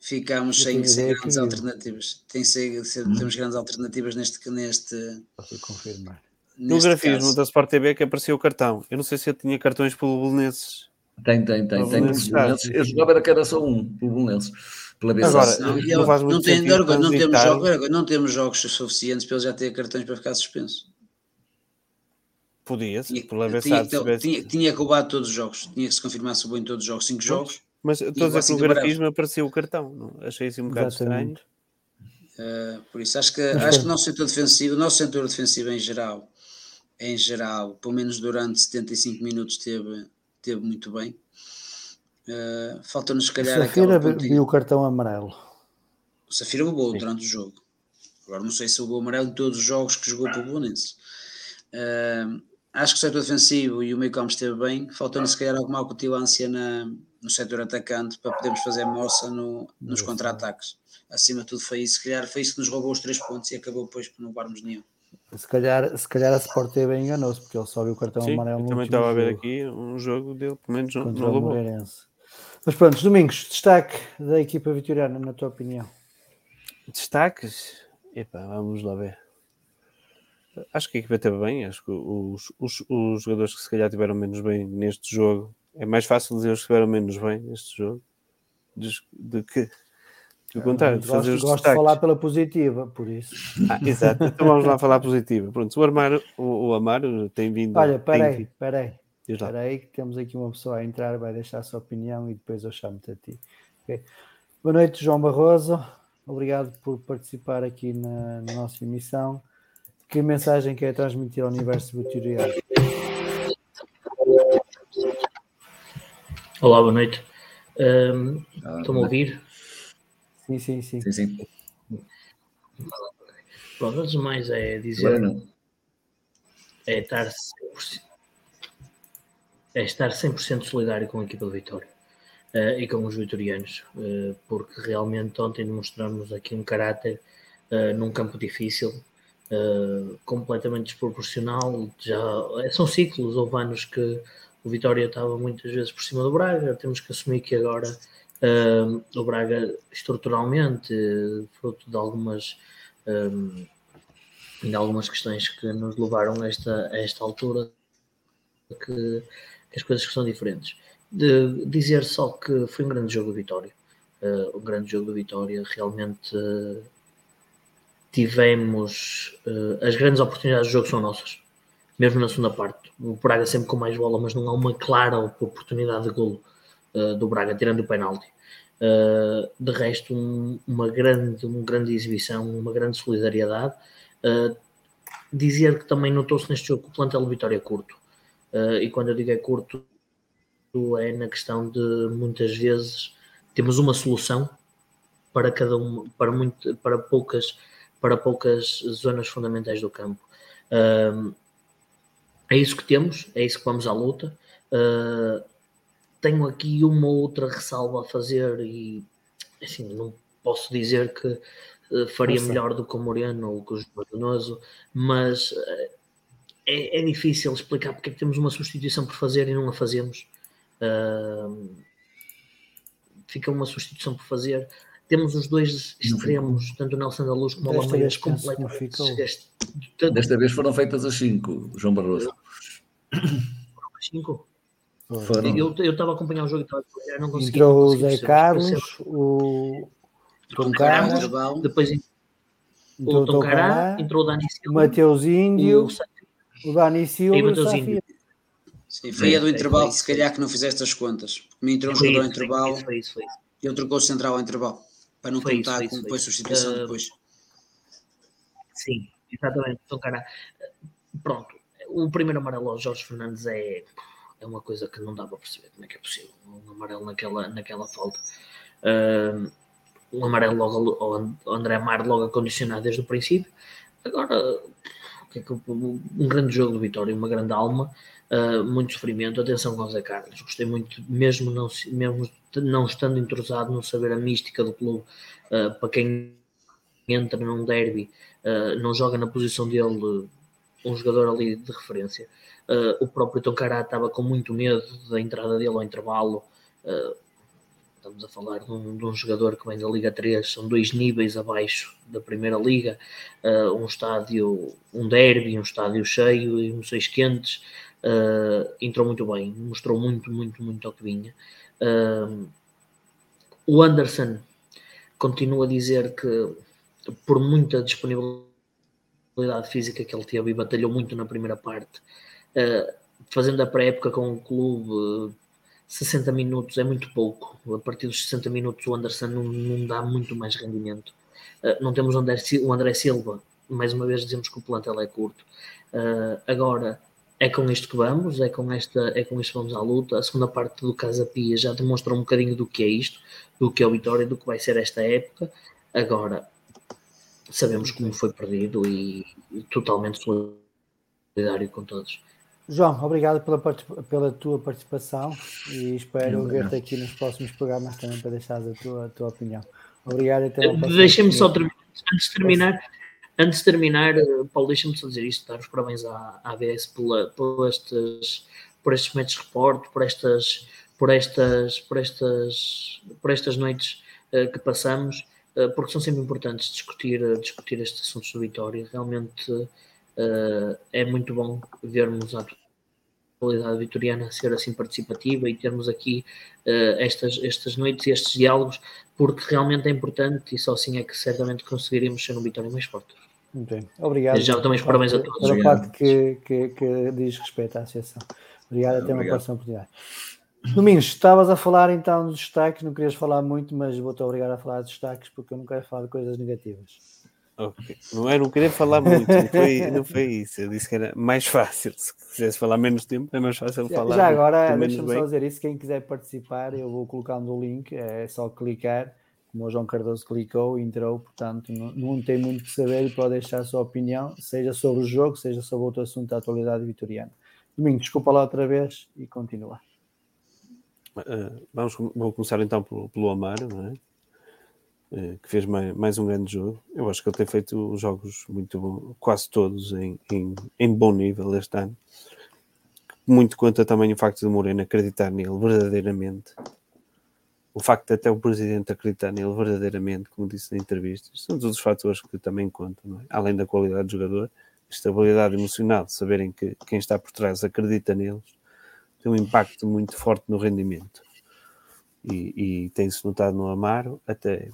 ficamos sem, sem grandes que... alternativas. Tem ser, ser, hum. Temos grandes alternativas neste. neste confirmar. No grafismo caso. da Sport TV que apareceu o cartão. Eu não sei se eu tinha cartões pelo Belenenses. Tem, tem, tem. tem. Eu jogava era que era só um, pelo Belenenses pela Agora, não, não, não, tem, não, não, temos jogos, não temos jogos suficientes para ele já ter cartões para ficar suspenso. Podia-se, pela tinha, tinha, tinha, tinha que roubar todos os jogos, tinha que se confirmar se em todos os jogos, 5 jogos. Mas estou a dizer que no grafismo apareceu o cartão, não? achei assim um bocado estranho. Uh, por isso, acho que, acho que o nosso setor defensivo, o nosso setor defensivo em geral, em geral, pelo menos durante 75 minutos, teve, teve muito bem. Uh, Falta-nos, se calhar, Safira viu o cartão amarelo. O Safira levou durante o jogo. Agora não sei se levou amarelo em todos os jogos que jogou para o Belenenses. Uh, acho que o setor defensivo e o meio campo esteve bem. Faltou-nos, se calhar, alguma acutilância na, no setor atacante para podermos fazer moça no, nos contra-ataques. Acima de tudo foi isso. Se calhar foi isso que nos roubou os três pontos e acabou depois por não levarmos nenhum. Se calhar, se calhar a Sport TV enganou-se, porque ele só viu o cartão Sim, amarelo. também estava a ver aqui um jogo dele, pelo menos no, no Moreirense. Mas pronto, Domingos, destaque da equipa vitoriana, na tua opinião? Destaques? Epa, vamos lá ver. Acho que a equipa teve bem, acho que os, os, os jogadores que se calhar tiveram menos bem neste jogo, é mais fácil dizer os que tiveram menos bem neste jogo de que do contrário, de fazer gosto, os gosto de falar pela positiva, por isso. Ah, exato, então vamos lá falar positiva. Pronto, o Amaro, o, o Amaro tem vindo. Olha, peraí, peraí. Espera aí que temos aqui uma pessoa a entrar, vai deixar a sua opinião e depois eu chamo-te a ti. Okay. Boa noite, João Barroso. Obrigado por participar aqui na, na nossa emissão. Que mensagem quer transmitir ao universo veterinário? Olá, boa noite. Um, Estão-me a ouvir? Sim, sim, sim. sim, sim. Pronto, antes de mais é dizer. É estar 100%, é estar 100% solidário com a equipa do Vitória uh, e com os vitorianos, uh, porque realmente ontem demonstramos aqui um caráter uh, num campo difícil, completamente desproporcional. Já são ciclos, houve anos que o Vitória estava muitas vezes por cima do Braga, temos que assumir que agora o Braga estruturalmente, fruto de algumas um, algumas questões que nos levaram a esta, a esta altura que as coisas são diferentes de dizer só que foi um grande jogo do Vitória. Uh, um grande jogo do Vitória. Realmente uh, tivemos uh, as grandes oportunidades do jogo são nossas, mesmo na segunda parte. O Braga sempre com mais bola, mas não há uma clara oportunidade de golo do Braga, tirando o penalti. de resto, um, uma, grande, uma grande exibição, uma grande solidariedade. dizer que também notou-se neste jogo que o plantel do Vitória é curto. E quando eu digo é curto, é na questão de muitas vezes temos uma solução para cada uma, para, muito, para, poucas, para poucas zonas fundamentais do campo. Uh, é isso que temos, é isso que vamos à luta. Uh, tenho aqui uma outra ressalva a fazer e assim, não posso dizer que uh, faria Nossa. melhor do que o Moreno ou que o Jordanoso, mas uh, é, é, difícil explicar porque é que temos uma substituição por fazer e não a fazemos. Uh, fica uma substituição por fazer. Temos os dois extremos, tanto o Nelson da Luz como o Lameiras, completamente. Desta vez foram feitas as 5, João Barroso. Foram as 5? Foram. Eu estava a acompanhar o jogo e estava a não consegui. Entrou o Zé Carlos, o Tom Cará, depois entrou o Tom Cará, entrou o Dani Silva, o Mateus Índio, o, Dani Silva e o. Sim, foi a do intervalo, se calhar que não fizeste as contas. Porque me entrou um jogador ao intervalo foi isso, foi isso. e ele trocou o central ao intervalo. Para não foi contar isso, com depois substituição uh, depois. Sim, exatamente. Então, cara, pronto. O primeiro amarelo ao Jorge Fernandes é, é uma coisa que não dá para perceber como é que é possível. Um amarelo naquela, naquela falta. Uh, um amarelo logo ao André Mar logo a condicionar desde o princípio. Agora, é um grande jogo do Vitória, uma grande alma uh, muito sofrimento. Atenção com o Zé Carlos, gostei muito, mesmo não, mesmo não estando entrosado, não saber a mística do clube, uh, para quem entra num derby, uh, não joga na posição dele, um jogador ali de referência. o próprio Toncará estava com muito medo da entrada dele ao intervalo. Estamos a falar de um, de um, jogador que vem da Liga 3, são dois níveis abaixo da Primeira Liga, uh, um estádio, um derby, um estádio cheio e um seis quentes, uh, entrou muito bem, mostrou muito, muito, muito ao que vinha. Uh, o Anderson continua a dizer que, por muita disponibilidade física que ele teve e batalhou muito na primeira parte, fazendo a pré-época com o clube, 60 minutos é muito pouco. A partir dos 60 minutos, o Anderson não, não dá muito mais rendimento. não temos o André, Silva, mais uma vez dizemos que o plantel é curto. agora, é com isto que vamos, é com, esta, é com isto que vamos à luta. A segunda parte do Casa Pia já demonstra um bocadinho do que é isto, do que é o Vitória, do que vai ser esta época. Agora, sabemos como foi perdido e, e totalmente solidário com todos. João, obrigado pela, pela tua participação e espero ver-te aqui nos próximos programas também para deixar a tua, a tua opinião. Obrigado. Deixem-me só terminar. Antes de terminar, Antes de terminar, eh, Paulo, deixa-me só dizer isto, dar os parabéns à, à ABS pela, por, estes, por estes métodos de repórter, por estas, por estas, por estas, por estas noites uh, que passamos, uh, porque são sempre importantes discutir, uh, discutir estes assuntos do Vitória. Realmente é muito bom vermos a atualidade vitoriana ser assim participativa e termos aqui estas, estas noites e estes diálogos, porque realmente é importante e só assim é que certamente conseguiremos ser um Vitória mais forte. Muito bem. Obrigado. Já também os parabéns a todos. Pela parte que, que, que, diz respeito à associação. Obrigado, até uma próxima oportunidade. Domingos, estavas a falar então dos destaques, não querias falar muito, mas vou-te obrigar a falar dos destaques porque eu não quero falar de coisas negativas. Okay. Não é, não queria falar muito, não foi, não foi isso. Eu disse que era mais fácil. Se quisesse falar menos tempo, é mais fácil já, falar. Já agora, deixa-me só dizer isso. Quem quiser participar, eu vou colocando o link, é só clicar como o João Cardoso clicou, entrou, portanto não, não tem muito que saber e pode deixar a sua opinião, seja sobre o jogo, seja sobre outro assunto da atualidade vitoriana. Domingo, desculpa lá outra vez e continua. Uh, vamos, vou começar então pelo, pelo Amaro, não é? Uh, que fez mais, mais, um grande jogo. Eu acho que ele tem feito jogos muito bons, quase todos em, em, em bom nível este ano. Muito conta também o facto de Moreno acreditar nele verdadeiramente o facto de até o presidente acreditar nele verdadeiramente, como disse na entrevista, são todos os fatores que também contam, é? além da qualidade do jogador, estabilidade emocional, saberem que quem está por trás acredita neles, tem um impacto muito forte no rendimento. E, e tem-se notado no Amaro, até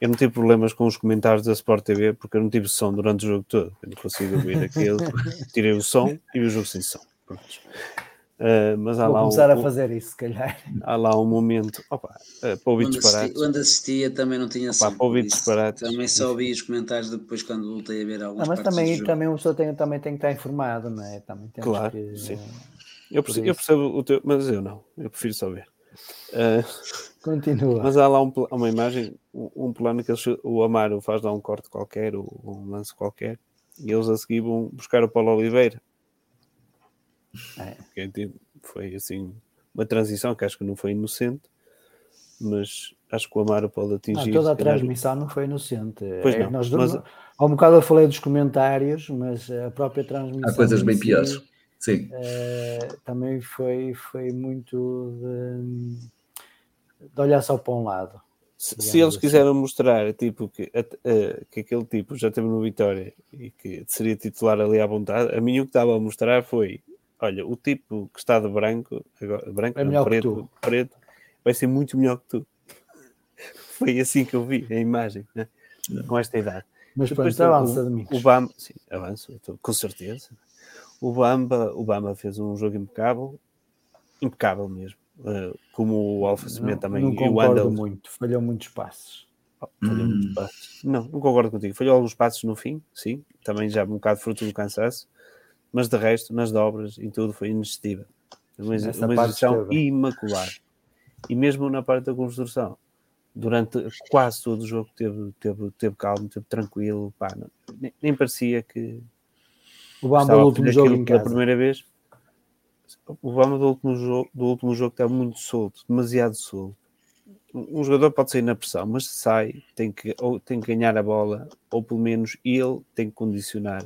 eu não tive problemas com os comentários da Sport TV porque eu não tive som durante o jogo todo. Eu não consigo ouvir aquilo. Tirei o som e o jogo sem som. Pronto. Uh, mas há Vou lá começar um, a fazer isso, se calhar. Há lá um momento opa, uh, para ouvir disparates. Quando assistia também não tinha opa, para ouvir disparates. Também só ouvi os comentários depois quando voltei a ver alguns não, Mas também, também uma pessoa tem, também tem que estar informado, não é? Também claro, que, sim. Eu percebo, eu percebo, o teu, mas eu não, eu prefiro só ver. Uh, Continua. Mas há lá um, uma imagem, um, um plano que eles, o Amaro faz lá um corte qualquer, ou um lance qualquer, e eles a seguir vão buscar o Paulo Oliveira. É. Foi assim uma transição que acho que não foi inocente, mas acho que o Amaro pode atingir. Não, toda a transmissão não foi inocente. Pois não, é, nós, mas... Há um bocado eu falei dos comentários, mas a própria transmissão. Há coisas bem piores. Sim. É, também foi, foi muito de, de, olhar só para um lado. Se, se eles assim. quiseram mostrar tipo, que, uh, que aquele tipo já teve no Vitória e que seria titular ali à vontade, a mim o que estava a mostrar foi olha, o tipo que está de branco, agora, branco é não, preto, preto, vai ser muito melhor que tu. Foi assim que eu vi a imagem, né? com esta idade. Mas Depois, pronto, avança, o, Domingos. O Bamba, sim, avança, com certeza. O Bamba, o Bamba fez um jogo impecável, impecável mesmo. Uh, como o Alfa Cimento também. Não concordo muito, falhou muitos passos. Oh, falhou hum. muitos passos. Não, não concordo contigo. Falhou alguns passos no fim, sim, também já um bocado fruto do cansaço mas de resto, nas dobras, em tudo, foi inexistível. Uma, uma exibição imaculada. E mesmo na parte da construção, durante quase todo o jogo teve, teve, teve calmo, teve tranquilo, pá, não, nem, nem, parecia que o Bamba do último jogo em pela primeira vez. O Bamba do último jogo, do último jogo estava muito solto, demasiado solto. Um jogador pode sair na pressão, mas se sai, tem que, ou tem que ganhar a bola, ou pelo menos ele tem que condicionar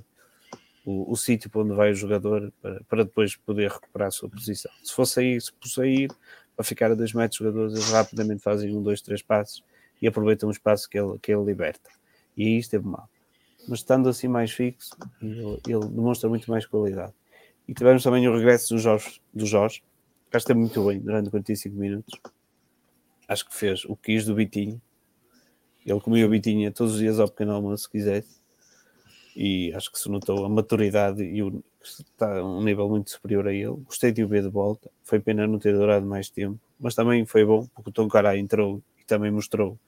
o, o sítio para onde vai o jogador para, para, depois poder recuperar a sua posição. Se for sair, se for sair, para ficar a dois metros, os jogadores eles rapidamente fazem um, dois, três passos e aproveitam o espaço que ele, que ele liberta. E aí esteve mal. Mas estando assim mais fixo, ele, demonstra muito mais qualidade. E tivemos também o regresso do Jorge, do Jorge que acho que muito bem durante 45 minutos. Acho que fez o quis do Bitinho. Ele comia o Bitinho todos os dias ao pequeno almoço, se quisesse e acho que se notou a maturidade e o, está a um nível muito superior a ele. Gostei de o ver de volta, foi pena não ter durado mais tempo, mas também foi bom porque o Tom Cará entrou e também mostrou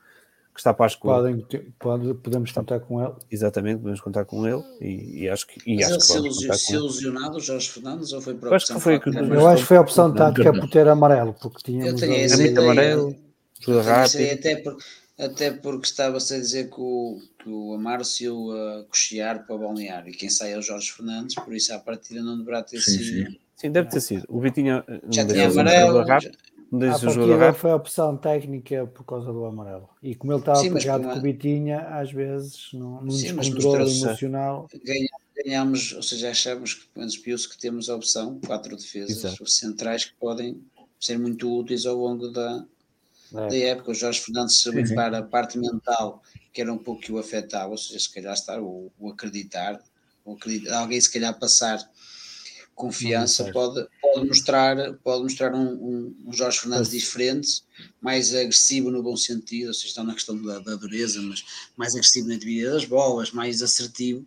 que está para a escola. Podem, pode, podemos contar com ele. Exatamente, podemos contar com ele e, e acho que. E mas acho ele que se ilusionado, o Jorge Fernandes, ou foi para a opção acho que foi, Eu acho que foi a opção tática por ter amarelo, porque tinha. Eu tenho essa ideia. amarelo, tudo rápido. Até porque até porque estava-se a dizer que o, que o ia uh, cochear para o balneário e quem sai é o Jorge Fernandes, por isso à partida não deverá ter sim, sido. Sim. sim, deve ter sido. O Vitinho já tinha amarelo. Já... A partida foi a opção técnica por causa do amarelo. E como ele estava sim, pegado com o Vitinha, às vezes, sim, descontrole emocional. Ganhamos, ou seja, achamos que, menos pius que temos a opção, quatro defesas Exato. centrais que podem ser muito úteis ao longo da, é. da época. O Jorge Fernandes soube para a parte mental, que era um pouco que o afetava, ou seja, se calhar estar o, o acreditar, o acreditar, alguém se calhar passar confiança pode, pode mostrar, pode mostrar um, um, um Jorge Fernandes diferente, mais agressivo no bom sentido, ou seja, está na questão da, da dureza, mas mais agressivo na dividida das bolas, mais assertivo,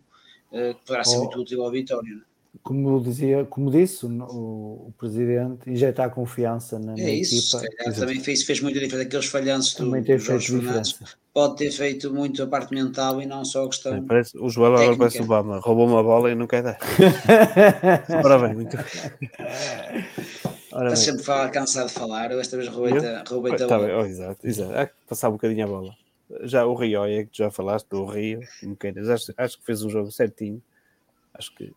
uh, que poderá ser oh. muito útil ao Vitória. É? Como dizia, como disse o, o, presidente, injetar confiança na, é na isso, equipa. também fez, fez muito diferença. Aqueles falhanços também do, Jorge Fernandes pode ter feito muito a parte mental e não só a questão. É, parece, o Joel agora parece o Obama, roubou uma bola e não quer dar. Ora bem, muito Ora Está sempre falar, cansado de falar, eu esta vez roubei-te roubei a tá bola. Bem, oh, exato, exato. Ah, passar um bocadinho a bola. já o Rio, é que já falaste do Rio, acho, acho que fez um jogo certinho. Acho que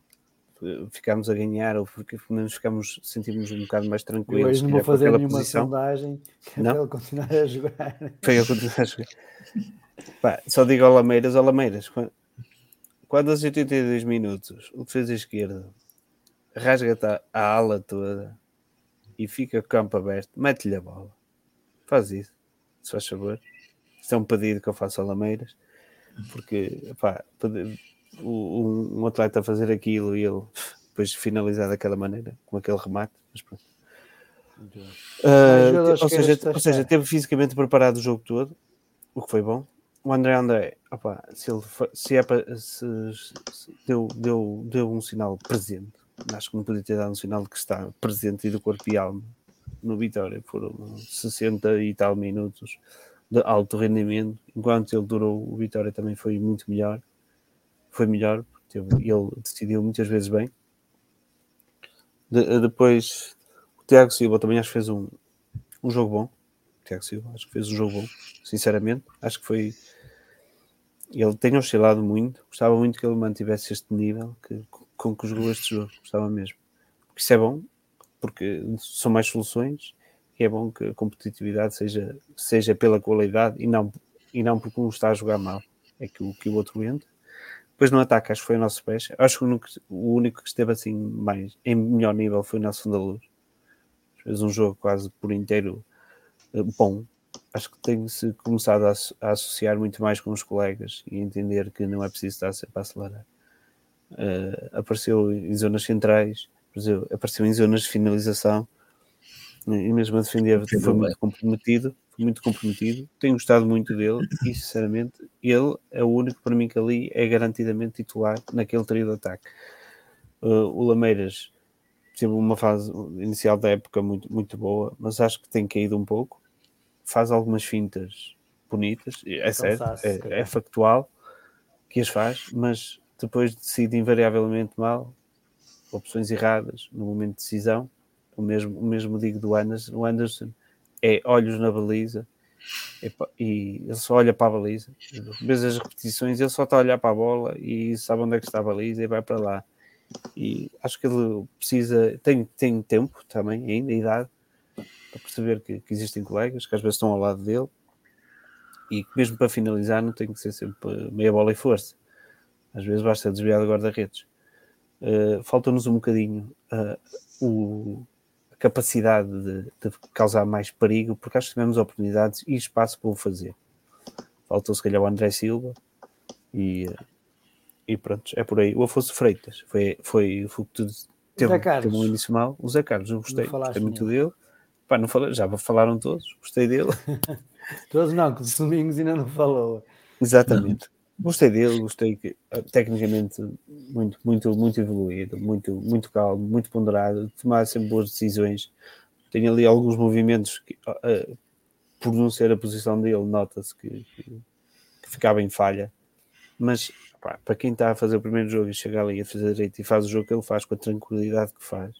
ficámos a ganhar, ou porque pelo menos ficámos, sentimos um bocado mais tranquilos. Hoje não vou fazer nenhuma posição. sondagem não? ele continuar a jogar. Foi ele continuar a jogar. Pá, só digo ao Lameiras, ao Lameiras, quando aos 82 minutos o defesa esquerdo rasga-te a, a ala toda e fica campo aberto, mete-lhe a bola. Faz isso, se faz favor. Isto é um pedido que eu faço ao Lameiras, porque pá, um, um atleta fazer aquilo e ele depois finalizar daquela maneira, com aquele remate, mas pronto. Uh, ou, seja, ou seja, teve fisicamente preparado o jogo todo, o que foi bom. O André André, opa, se, ele, se, é se, se deu, deu, deu um sinal presente, acho que não podia ter dado um sinal de que está presente e do corpo e alma no Vitória. Foram 60 e tal minutos de alto rendimento. Enquanto ele durou, o Vitória também foi muito melhor. Foi melhor, porque ele decidiu muitas vezes bem. De, depois, o Tiago Silva também acho que fez um, um jogo bom. O Tiago Silva, acho que fez um jogo bom, sinceramente. Acho que foi. Ele tem oscilado muito. Gostava muito que ele mantivesse este nível que, com que jogou este jogo. Gostava mesmo. Porque isso é bom, porque são mais soluções e é bom que a competitividade seja, seja pela qualidade e não, e não porque um está a jogar mal. É que o, que o outro entra. Depois no ataque, acho que foi o nosso peixe. Acho que o único, o único que esteve assim mais em melhor nível foi o Nelson da Luz. Fez um jogo quase por inteiro eh, bom. Acho que tem-se começado a, a, associar muito mais com os colegas e entender que não é preciso estar sempre a acelerar. Uh, apareceu em zonas centrais, apareceu em zonas de finalização e mesmo a defender foi muito comprometido, muito comprometido. Tenho gostado muito dele e sinceramente ele é o único para mim que ali é garantidamente titular naquele trio de ataque. Uh, o Lameiras teve uma fase inicial da época muito, muito boa, mas acho que tem caído um pouco. Faz algumas fintas bonitas, é certo, é, é factual que as faz, mas depois decide invariavelmente mal, opções erradas no momento de decisão. O mesmo, o mesmo digo do Anderson. O Anderson é olhos na baliza e ele só olha para a baliza. Vês as repetições, ele só está a olhar para a bola e sabe onde é que está a baliza e vai para lá. E acho que ele precisa, tem, tem tempo também, ainda, idade, para perceber que, que existem colegas que às vezes estão ao lado dele e que mesmo para finalizar não tem que ser sempre meia bola e força. Às vezes basta desviar de guarda-redes. Uh, Falta-nos um bocadinho uh, o, capacidade de, de, causar mais perigo, porque acho que tivemos oportunidades e espaço para o fazer. Faltou se calhar o André Silva e, e pronto, é por aí. O Afonso Freitas foi, foi, foi tudo. Teve, teve um início mal. O Zé Carlos, eu gostei, gostei muito dele. Pá, não falei, já falaram todos, gostei dele. todos não, que o Domingos ainda não falou. Exatamente. Gostei dele, gostei eh, tecnicamente muito, muito, muito evoluído, muito, muito calmo, muito ponderado, tomar sempre boas decisões. Tem ali alguns movimentos que, uh, por não ser a posição dele, nota-se que, que, que, ficava em falha. Mas pá, para quem está a fazer o primeiro jogo e chega ali a fazer direito e faz o jogo que ele faz com a tranquilidade que faz,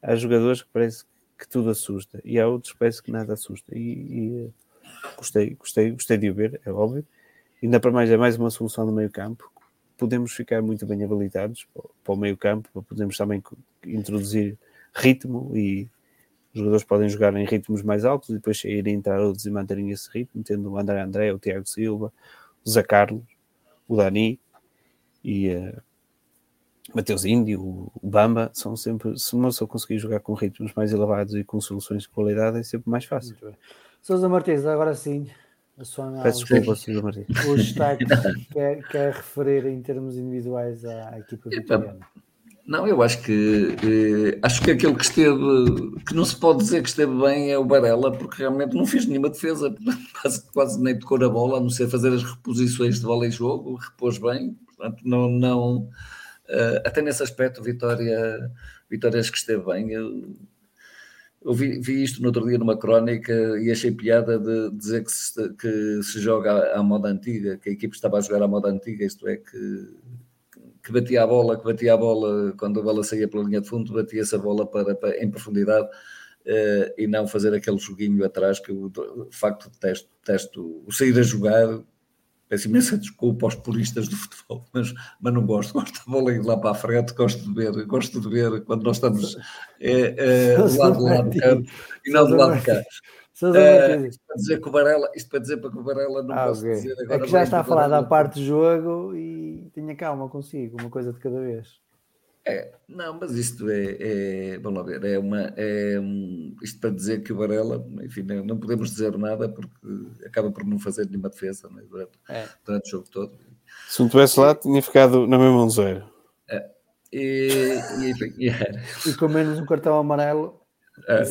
há jogadores que parece que tudo assusta e há outros que parece que nada assusta. E, e eh, gostei, gostei, gostei de o ver, é óbvio ainda para mais é mais uma solução no meio campo. Podemos ficar muito bem habilitados para o meio campo, podemos também introduzir ritmo e os jogadores podem jogar em ritmos mais altos e depois sair e entrar outros e manterem esse ritmo, tendo o André André, o Tiago Silva, o Zé Carlos, o Dani e uh, Mateus Índio, o Bamba, são sempre, se uma pessoa conseguir jogar com ritmos mais elevados e com soluções de qualidade, é sempre mais fácil. Sousa Martins, agora sim, a sua análise. Peço desculpa, Sr. Martins. O destaque quer, quer referir em termos individuais à, à equipa vitoriana. Não, eu acho que eh, acho que aquele que esteve, que não se pode dizer que esteve bem é o Barella, porque realmente não fez nenhuma defesa, quase, quase nem tocou na bola, a não ser fazer as reposições de bola em jogo, repôs bem, portanto, não, não uh, até nesse aspecto, Vitória, Vitórias que esteve bem. Eu, eu vi, vi, isto no outro dia numa crónica e achei piada de dizer que se, que se joga à, moda antiga, que a equipe estava a jogar à moda antiga, isto é, que, que batia a bola, que batia a bola quando a bola saía pela linha de fundo, batia essa bola para, para, em profundidade. uh, e não fazer aquele joguinho atrás que eu de facto detesto, detesto o sair a jogar. Peço imensa desculpa aos puristas do futebol, mas, mas não gosto. Gosto da bola ir lá para a frente, gosto de ver, gosto de ver quando nós estamos é, é, do lado do lado do campo e não do lado de cá. Uh, isto para dizer que o Varela, isto para dizer para que o Varela não ah, posso okay. dizer agora. É que já está a falar da parte do jogo e tenha calma consigo, uma coisa de cada vez. É, não, mas isto é, é vamos lá ver, é uma, é um, isto para dizer que o Varela, enfim, não podemos dizer nada porque acaba por não fazer nenhuma defesa né, durante, é. durante o jogo todo. Se não estivesse lá, tinha ficado na mesma 1-0. É. E, e, enfim, e, e com menos um cartão amarelo. É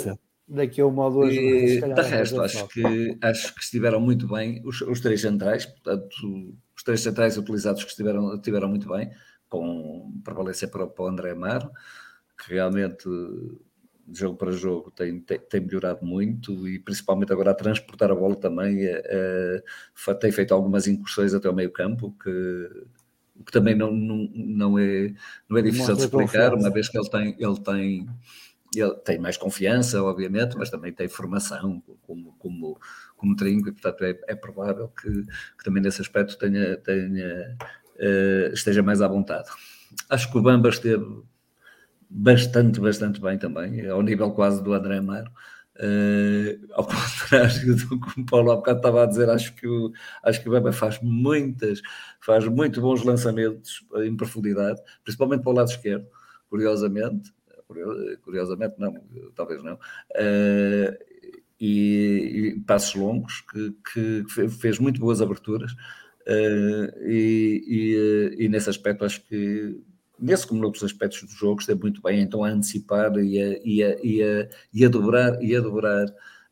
daqui a uma ou duas e, De resto, acho que, acho que estiveram muito bem os, os, três centrais, portanto, os três centrais utilizados que estiveram, estiveram muito bem, com prevalência para, para o André Amaro, que realmente de jogo para jogo tem, tem, tem, melhorado muito e principalmente agora a transportar a bola também é, é, tem feito algumas incursões até o meio campo que, que também não, não, não, é, não é difícil de explicar, uma vez que ele tem, ele tem ele tem mais confiança, obviamente, mas também tem formação como, como, como trinco, e portanto é, é provável que, que, também nesse aspecto tenha, tenha, uh, esteja mais à vontade. Acho que o Bamba esteve bastante, bastante bem também, ao nível quase do André Amaro. Uh, ao contrário do que o Paulo há bocado estava a dizer, acho que o, acho que o Bamba faz muitas, faz muito bons lançamentos em profundidade, principalmente para o lado esquerdo, curiosamente curiosamente não, talvez não, uh, e, e, passos longos, que, que, fez muito boas aberturas, uh, e, e, eh, e, nesse aspecto acho que nesse como noutros aspectos do jogo esteve muito bem, então a antecipar e a, e a, e a, e a dobrar, e a dobrar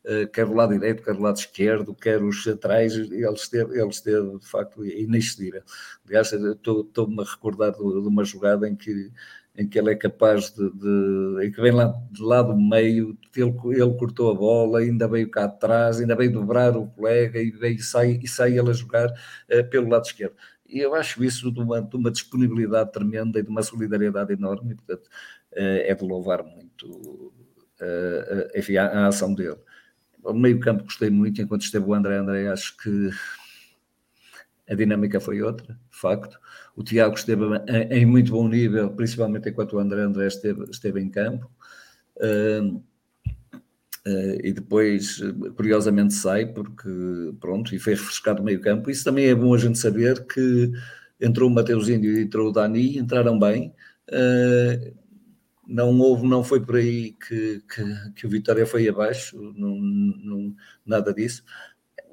Uh, quer do lado direito, quer do lado esquerdo, quer os centrais, ele esteve, ele esteve de facto inexcedível. Aliás, estou-me a recordar de, de, uma jogada em que em que ele é capaz de, de em que vem lá de lá do meio, ele, ele cortou a bola, ainda veio cá atrás, ainda veio dobrar o colega e, veio, sai, e sai ele a jogar uh, pelo lado esquerdo. E eu acho isso de uma, de uma, disponibilidade tremenda e de uma solidariedade enorme, e, portanto, uh, é de louvar muito uh, enfim, a, a, ação dele. O meio campo gostei muito, enquanto esteve o André André, acho que a dinâmica foi outra, de facto. O Tiago esteve em muito bom nível, principalmente enquanto o André André esteve, esteve em campo. Uh, uh, e depois, curiosamente, sai, porque pronto, e fez refrescar o meio campo. Isso também é bom a gente saber que entrou o Mateus Índio e entrou o Dani, entraram bem. Uh, não houve, não foi por aí que, que, que o Vitória foi abaixo, não, não, nada disso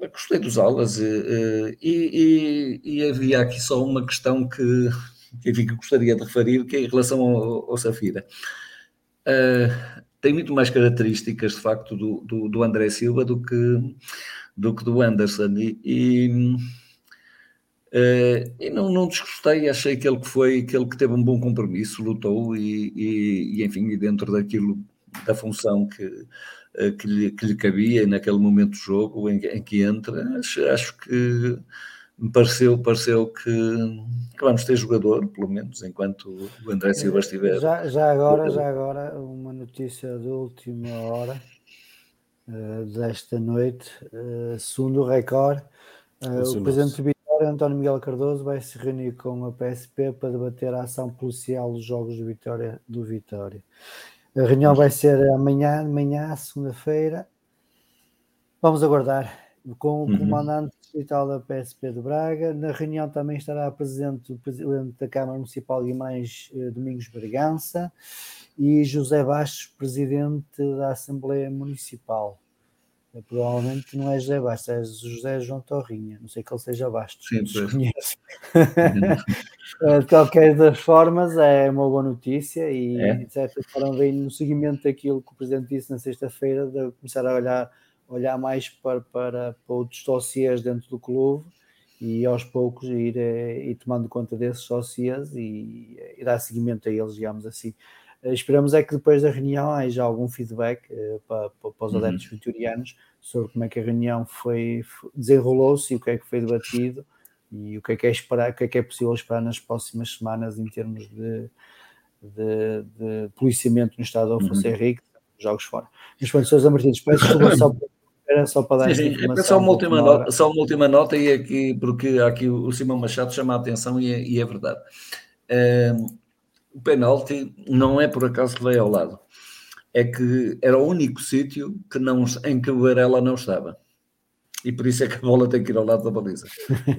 gostei dos aulas e, e, e, havia aqui só uma questão que, que, gostaria de referir, que é em relação ao, ao Safira. Uh, tem muito mais características, de facto, do, do, do, André Silva do que do, que do Anderson. E, e, uh, e não, não desgostei, achei que ele que foi, que ele que teve um bom compromisso, lutou e, e, enfim, e dentro daquilo, da função que eh, que lhe, que lhe cabia naquele momento do jogo em, em que entra. Acho, acho, que me pareceu, pareceu que, que, vamos ter jogador, pelo menos, enquanto o André Silva estiver. Já, já agora, já agora, uma notícia de última hora uh, desta noite, uh, segundo o Record, uh, o presidente do Vitória, António Miguel Cardoso, vai se reunir com a PSP para debater a ação policial dos Jogos de Vitória do Vitória. A reunião vai ser amanhã, amanhã, segunda-feira. Vamos aguardar com o uhum. comandante distrital da PSP de Braga. Na reunião também estará presente o presidente da Câmara Municipal Guimarães eh, Domingos Bragança e José Bastos, presidente da Assembleia Municipal. Provavelmente não é José Bastos, é José João Torrinha. Não sei que ele seja Bastos. Sim, conheço. Eh, de qualquer das formas, é uma boa notícia e, é. de certa forma, vem no seguimento daquilo que o Presidente disse na sexta-feira, de começar a olhar, olhar mais para, para, para outros dossiês dentro do clube e aos poucos ir, eh, ir tomando conta desses dossiês e, e dar seguimento a eles, digamos assim. Eh, esperamos é que depois da reunião haja algum feedback uh, para, para, os uhum. adeptos uhum. vitorianos sobre como é que a reunião foi, desenrolou-se e o que é que foi debatido e o que é que é esperar, o que é que é possível esperar nas próximas semanas em termos de, de, de policiamento no estado de Afonso uhum. Henrique. jogos fora. Mas pronto, Sousa Martins, peço desculpa só era só para dar sim, sim. É só, uma última nota, só uma última nota, e aqui, porque aqui o Simão Machado chama a atenção e é, e é verdade. Um, o penalti não é por acaso que veio ao lado, é que era o único sítio que não, em que o Varela não estava. E por isso é que a bola tem que ir ao lado da baliza.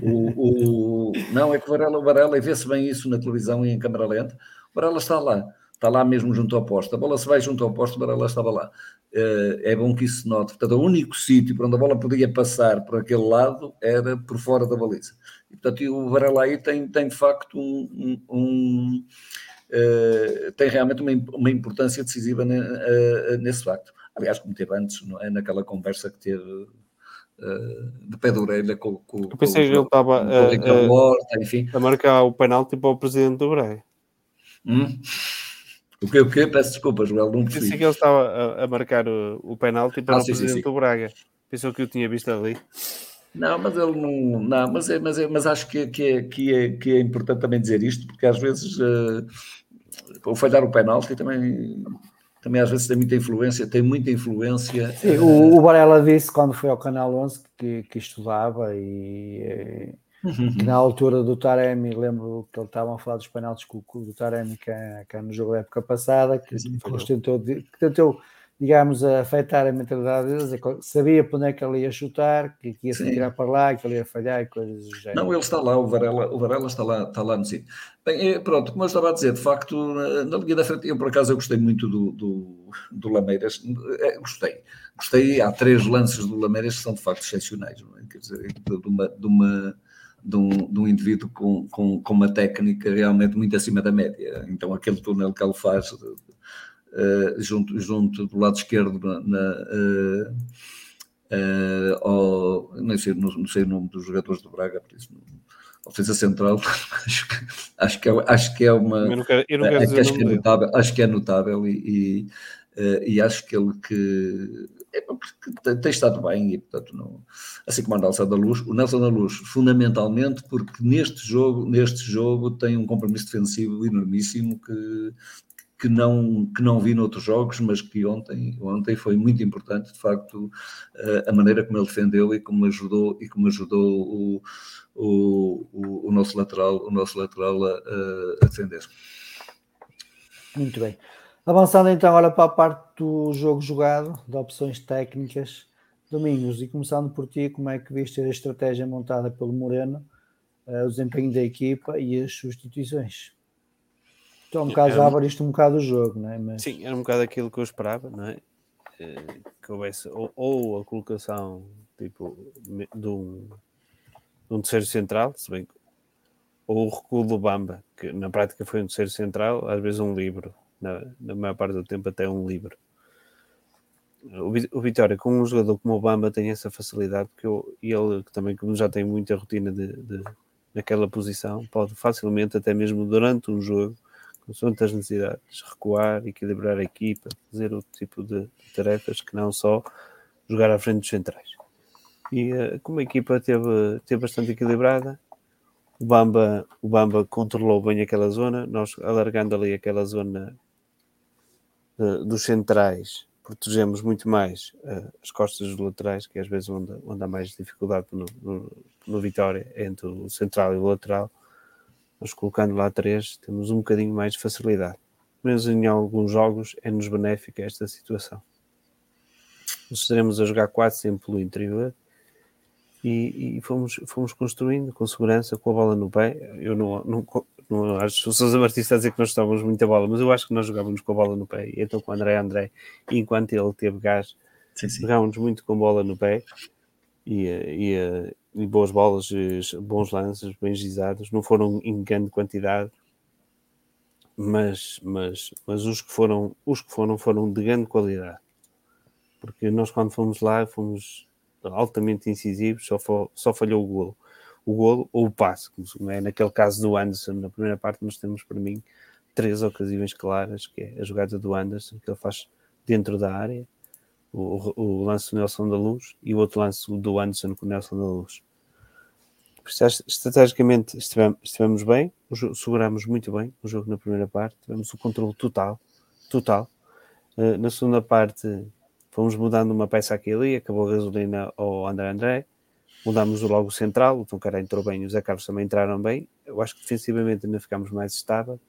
O, o não, é que o Varela, o Varela, e vê-se bem isso na televisão e em câmera lenta, o Varela está lá está lá mesmo junto ao posto. A bola se vai junto ao posto, mas ela estava lá. Eh, é bom que isso se note. Portanto, o único sítio para onde a bola podia passar por aquele lado era por fora da baliza. E, portanto, o Varela aí tem, tem de facto um, um, um tem realmente uma, uma importância decisiva ne, uh, nesse facto. Aliás, como teve antes, é? naquela conversa que teve de pé de orelha com, com, Eu pensei com, que ele estava a, a, marcar o penalti para o presidente do Braga. Hum? O que, o que? Peço desculpas, Joel, não percebi. Pensei que ele estava a, a marcar o, o penalti para ah, o sim, presidente sim, sim. do Braga. Pensou que eu tinha visto ali. Não, mas ele não. Não, mas, é, mas, é, mas acho que, que, é, que, é, que é importante também dizer isto, porque às vezes uh, o falhar o penalti também. Também às vezes tem muita influência, tem muita influência. Sim, o, o Varela disse quando foi ao Canal 11 que, que estudava e, eh, Uhum. Que na altura do Taremi, lembro que ele estava a falar dos penaltis com, com o Taremi cá, cá no jogo da época passada, que, que tentou, que tentou, digamos, afetar a mentalidade deles, é sabia para onde é que ele ia chutar, que, que ia se tirar para lá, que ele ia falhar e coisas do género. Não, ele está lá, o Varela, o Varela está, lá, está lá no sítio. Bem, é, pronto, como eu estava a dizer, de facto, na linha da frente, eu por acaso eu gostei muito do, do, do Lameiras, é, gostei. Gostei, há três lances do Lameiras que são de facto excepcionais, é? quer dizer, de uma, de uma de um, de um indivíduo com, com, com, uma técnica realmente muito acima da média. Então, aquele túnel que ele faz junto, junto do lado esquerdo, na, na uh, uh, ao, não, sei, não, não, sei o nome dos jogadores do Braga, por isso. Defesa central, acho que, acho que, é, acho que é uma. Eu não quero, eu não quero acho, que é notável, acho que é notável e, e, e acho que ele que é porque tem estado bem e, portanto, não, assim como o Nelson da Luz, o Nelson da Luz, fundamentalmente, porque neste jogo, neste jogo tem um compromisso defensivo enormíssimo que, que não, que não vi noutros jogos, mas que ontem, ontem foi muito importante, de facto, a maneira como ele defendeu e como ajudou, e como ajudou o, o, o, nosso lateral, o nosso lateral a, a defender. Muito bem. Avançando então agora para a parte do jogo jogado, de opções técnicas, Domingos, e começando por ti, como é que viste a estratégia montada pelo Moreno, uh, o desempenho da equipa e as substituições? Então, um bocado já abriste um bocado o jogo, não é? Mas... Sim, era um bocado aquilo que eu esperava, não é? Eh, que houvesse ou, ou a colocação tipo de um, de um terceiro central, se bem ou o recuo do Bamba, que na prática foi um terceiro central, às vezes um livro na, na maior parte do tempo até um livro. O, Vitória, com um jogador como o Bamba, tem essa facilidade, porque eu, ele também, como já tem muita rotina de, de, naquela posição, pode facilmente, até mesmo durante um jogo, com as necessidades, recuar, equilibrar a equipa, fazer outro tipo de tarefas que não só jogar à frente dos centrais. E uh, como a equipa teve, teve bastante equilibrada, o Bamba, o Bamba controlou bem aquela zona, nós alargando ali aquela zona dos centrais protegemos muito mais uh, as costas dos laterais, que é às vezes onde, onde há mais dificuldade no, no, no, Vitória, entre o central e o lateral. Nós colocando lá três, temos um bocadinho mais de facilidade. Mas em alguns jogos é-nos benéfica esta situação. Nós estaremos a jogar quase sempre pelo interior e, e, fomos, fomos construindo com segurança, com a bola no pé. Eu não, não, não acho que o Sousa Martins está a dizer que nós estávamos muita bola, mas eu acho que nós jogávamos com a bola no pé. E então com o André André, enquanto ele teve gás, sim, sim. jogávamos muito com bola no pé e, e, e boas bolas, bons lances, bem gizados. Não foram em grande quantidade, mas, mas, mas os, que foram, os que foram foram de grande qualidade. Porque nós, quando fomos lá, fomos altamente incisivos, só, só falhou o golo. O golo ou o passe, como é naquele caso do Anderson, na primeira parte nós temos para mim três ocasiões claras, que é a jogada do Anderson, que ele faz dentro da área, o, o lance do Nelson da Luz e o outro lance do Anderson com o Nelson da Luz. Estrategicamente estivemos, estivemos bem, segurámos muito bem o jogo na primeira parte, tivemos o controle total, total. Uh, na segunda parte, fomos mudando uma peça aqui ali, acabou a gasolina ao André André, mudámos logo o central, o Toncara entrou bem, os Zé Carlos também entraram bem. Eu acho que defensivamente ainda ficámos mais estável,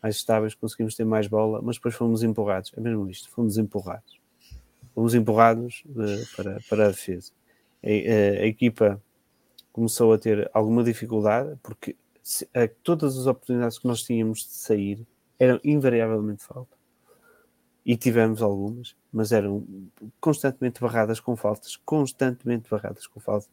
mais estáveis, conseguimos ter mais bola, mas depois fomos empurrados. É mesmo isto, fomos empurrados. Fomos empurrados de, para, para a defesa. A, a, a, equipa começou a ter alguma dificuldade, porque se, a, todas as oportunidades que nós tínhamos de sair eram invariavelmente falta. E tivemos algumas, mas eram constantemente barradas com faltas, constantemente barradas com faltas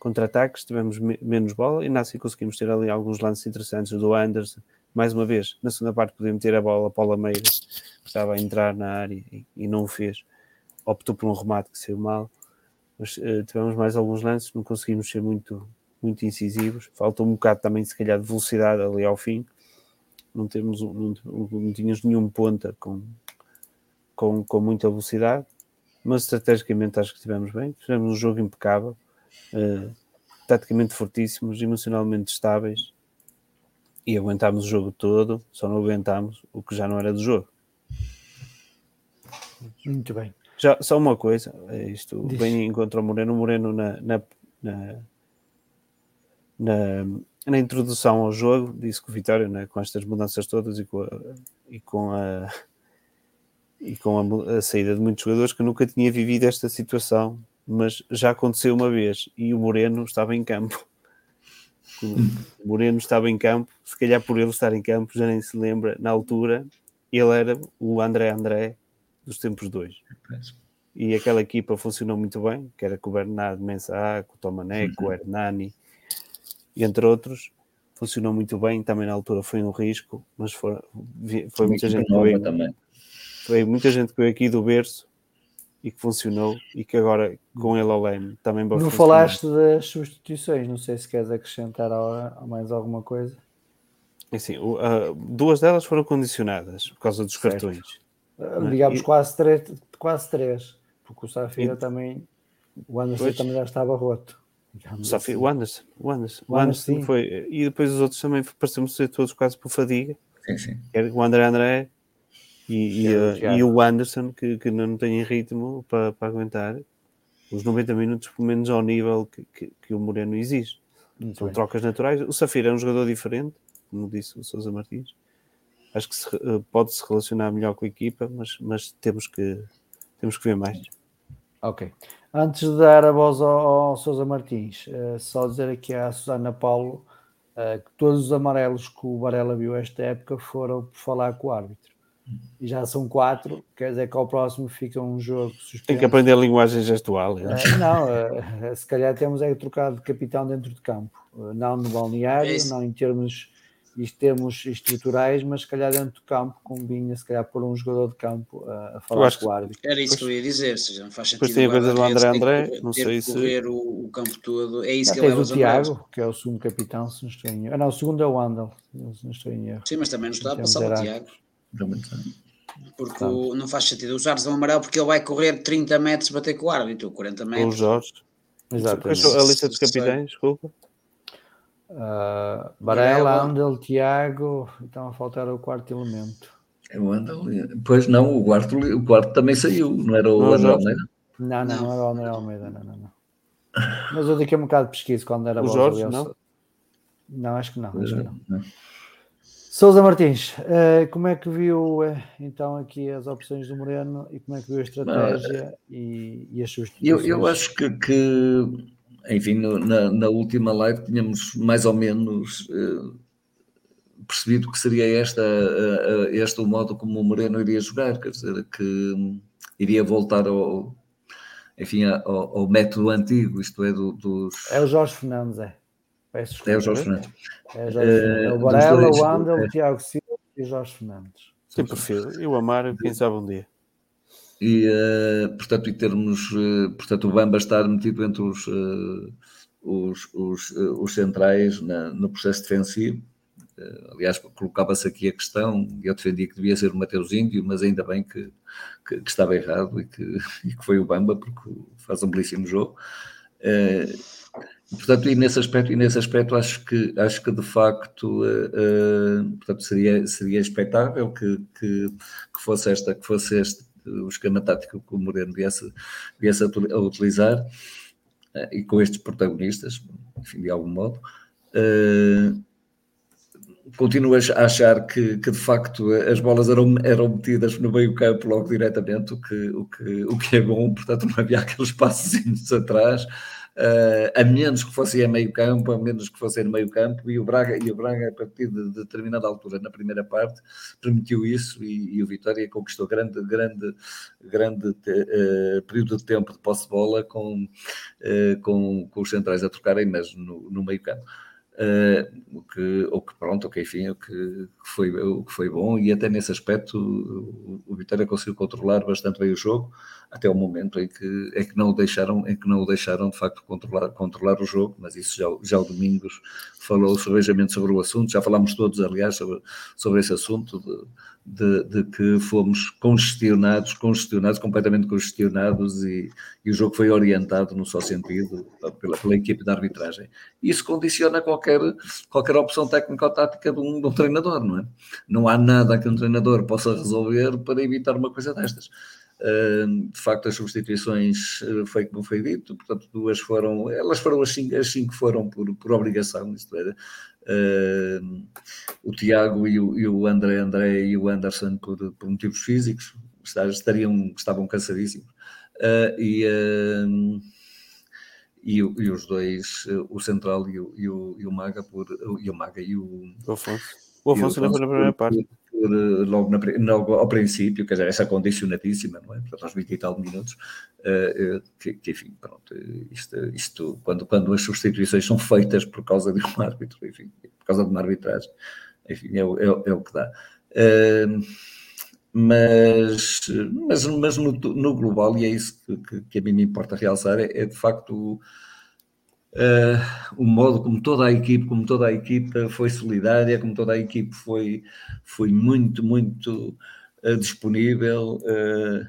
contra-ataques, tivemos me menos bola e assim conseguimos ter ali alguns lances interessantes do Anderson. Mais uma vez, na segunda parte podíamos ter a bola para o Lameira, que estava a entrar na área e, e, não o fez. Optou por um remate que saiu mal. Mas uh, tivemos mais alguns lances, não conseguimos ser muito, muito incisivos. Faltou um bocado também, se calhar, de velocidade ali ao fim. Não, temos, não, não, tínhamos nenhum ponta com, com, com muita velocidade, mas estrategicamente acho que estivemos bem. Fizemos um jogo impecável uh, taticamente fortíssimos, emocionalmente estáveis e aguentámos o jogo todo, só não aguentámos o que já não era do jogo. Muito bem. Já, só uma coisa, é isto Diz. bem encontrou o Moreno, o Moreno na, na, na, na, na introdução ao jogo disse que o Vitória, né, com estas mudanças todas e com a, e com a e com a, a, saída de muitos jogadores que nunca tinha vivido esta situação mas já aconteceu uma vez e o Moreno estava em campo. O Moreno estava em campo, se calhar por ele estar em campo, já nem se lembra, na altura, ele era o André André dos tempos dois. E aquela equipa funcionou muito bem, que era com o Bernardo Mensah, com o Tomané, com o uhum. Hernani, entre outros. Funcionou muito bem, também na altura foi um risco, mas foi, foi muita gente que veio, também. foi muita gente que veio aqui do berço e que funcionou e que agora com ele ao lane também vai Não funcionar. falaste das substituições, não sei se queres acrescentar a, a mais alguma coisa. É assim, duas delas foram condicionadas por causa dos certo. cartões. Uh, digamos e... quase, três, quase três, porque o Safira e... também, o Anderson pois. também já estava roto. O, Safira, assim. o Anderson, o Anderson, o Anderson, foi, e depois os outros também parecemos ser todos quase por fadiga. Sim, sim. O André André e, e, uh, e, o Anderson, que, que não tem ritmo para, para aguentar os 90 minutos, pelo menos ao nível que, que, que o Moreno exige. Muito São bem. trocas naturais. O Safira é um jogador diferente, como disse o Sousa Martins. Acho que se, uh, pode se relacionar melhor com a equipa, mas, mas temos, que, temos que ver mais. Ok. Antes de dar a voz ao, ao Sousa Martins, uh, só dizer aqui à Susana Paulo uh, que todos os amarelos que o Varela viu esta época foram por falar com o árbitro e já são quatro, quer dizer que ao próximo fica um jogo suspenso. Tem que aprender a linguagem gestual. É? Uh, não, uh, se calhar temos é trocar de capitão dentro de campo, uh, não no balneário, é não em termos, em termos estruturais, mas se calhar dentro do campo combina se calhar pôr um jogador de campo a falar com o árbitro. Era isso que eu ia dizer, seja, não faz sentido. Depois tem a coisa do André André, não sei se. correr o, o, campo todo, é isso que ele leva o Tiago, que é o segundo capitão, se não estou em erro. Ah, não, o segundo é o Andal, se não estou em erro. Sim, mas também não está a passar o Tiago. Porque o, não faz sentido usar o amarelo porque ele vai correr 30 metros bater com o árbitro, 40 metros. O Jorge. Exato. A lista dos capitães, desculpa. Uh, Varela, Andel, Tiago, então a faltar o quarto elemento. É o Andel. Pois não, o quarto, o quarto também saiu, não era o não, André Almeida? Não, não, não era o André Almeida, não, não, não. Mas eu daqui a um bocado de pesquisa quando era o Jorge, não? Não, acho que não. Acho que não. não. Sousa Martins, uh, como é que viu uh, então aqui as opções do Moreno e como é que viu a estratégia e, e, as substituições? Eu, eu acho que, que enfim, no, na, na, última live tínhamos mais ou menos uh, percebido que seria esta, este o modo como o Moreno iria jogar, quer dizer, que iria voltar ao, enfim, ao, ao método antigo, isto é, do, dos... É o Jorge Fernandes, é. Peço é o Jorge Fernandes. É, Jorge é o Varela, o Andel, o Tiago Silva e o Jorge Fernandes. Sim, prefiro. E o Amar, quem sabe um dia. E, uh, portanto, e termos, uh, portanto, o Bamba estar metido entre os, uh, os, os, os, centrais na, no processo defensivo. aliás, colocava-se aqui a questão, eu defendia que devia ser o Mateus Índio, mas ainda bem que, que, que estava errado e que, e que foi o Bamba, porque faz um belíssimo jogo. Portanto, e nesse aspecto, e nesse aspecto acho que acho que de facto portanto, seria, seria expectável que, que, que, fosse esta, que fosse este o esquema tático que o Moreno viesse, viesse a, utilizar uh, e com estes protagonistas, enfim, de algum modo. Continuas a achar que, que, de facto as bolas eram, eram metidas no meio campo logo diretamente, o que, o que, o que é bom, portanto não havia aqueles passos atrás a menos que fosse a meio campo, a menos que fosse no meio campo, e o Braga, e o Braga a partir de, de determinada altura, na primeira parte, permitiu isso e, e o Vitória conquistou grande, grande, grande uh, período de tempo de posse de bola com, uh, com, com os centrais a trocarem, mas no, no meio campo. Uh, o, que, o que pronto, ok, enfim, o que, que, foi, o que foi bom e até nesse aspecto o, o Vitória conseguiu controlar bastante bem o jogo até o momento em que, em que não o deixaram, em que não deixaram de facto controlar, controlar o jogo, mas isso já, já o Domingos falou cervejamente sobre o assunto, já falámos todos, aliás, sobre, sobre esse assunto de, de, de que fomos congestionados, congestionados, completamente congestionados e, e, o jogo foi orientado no só sentido pela, pela equipe de arbitragem. Isso condiciona qualquer, qualquer opção técnica ou tática de um, de um treinador, não é? Não há nada que um treinador possa resolver para evitar uma coisa destas de facto, as substituições eh, foi como foi dito, portanto, duas foram, elas foram as cinco, as cinco foram por, por obrigação, isto era, o Tiago e o, e o André André e o Anderson por, por motivos físicos, estariam, estavam cansadíssimos, uh, e, e, e, os dois, o Central e o, e o, e o Maga, por, e o Maga e o, o Afonso. O Afonso, na primeira parte por, logo, na, logo, ao princípio, quer dizer, essa condicionadíssima, não é? Portanto, aos 20 e tal minutos, uh, que, que, enfim, pronto, isto, isto quando, quando as substituições são feitas por causa de um árbitro, enfim, por causa de uma arbitragem, enfim, é, é, é o que dá. Uh, mas, mas, mas no, no, global, e é isso que, que, que, a mim me importa realçar, é, é de facto Uh, o modo como toda a equipe, como toda a equipe foi solidária, como toda a equipe foi, foi muito, muito uh, disponível. Uh,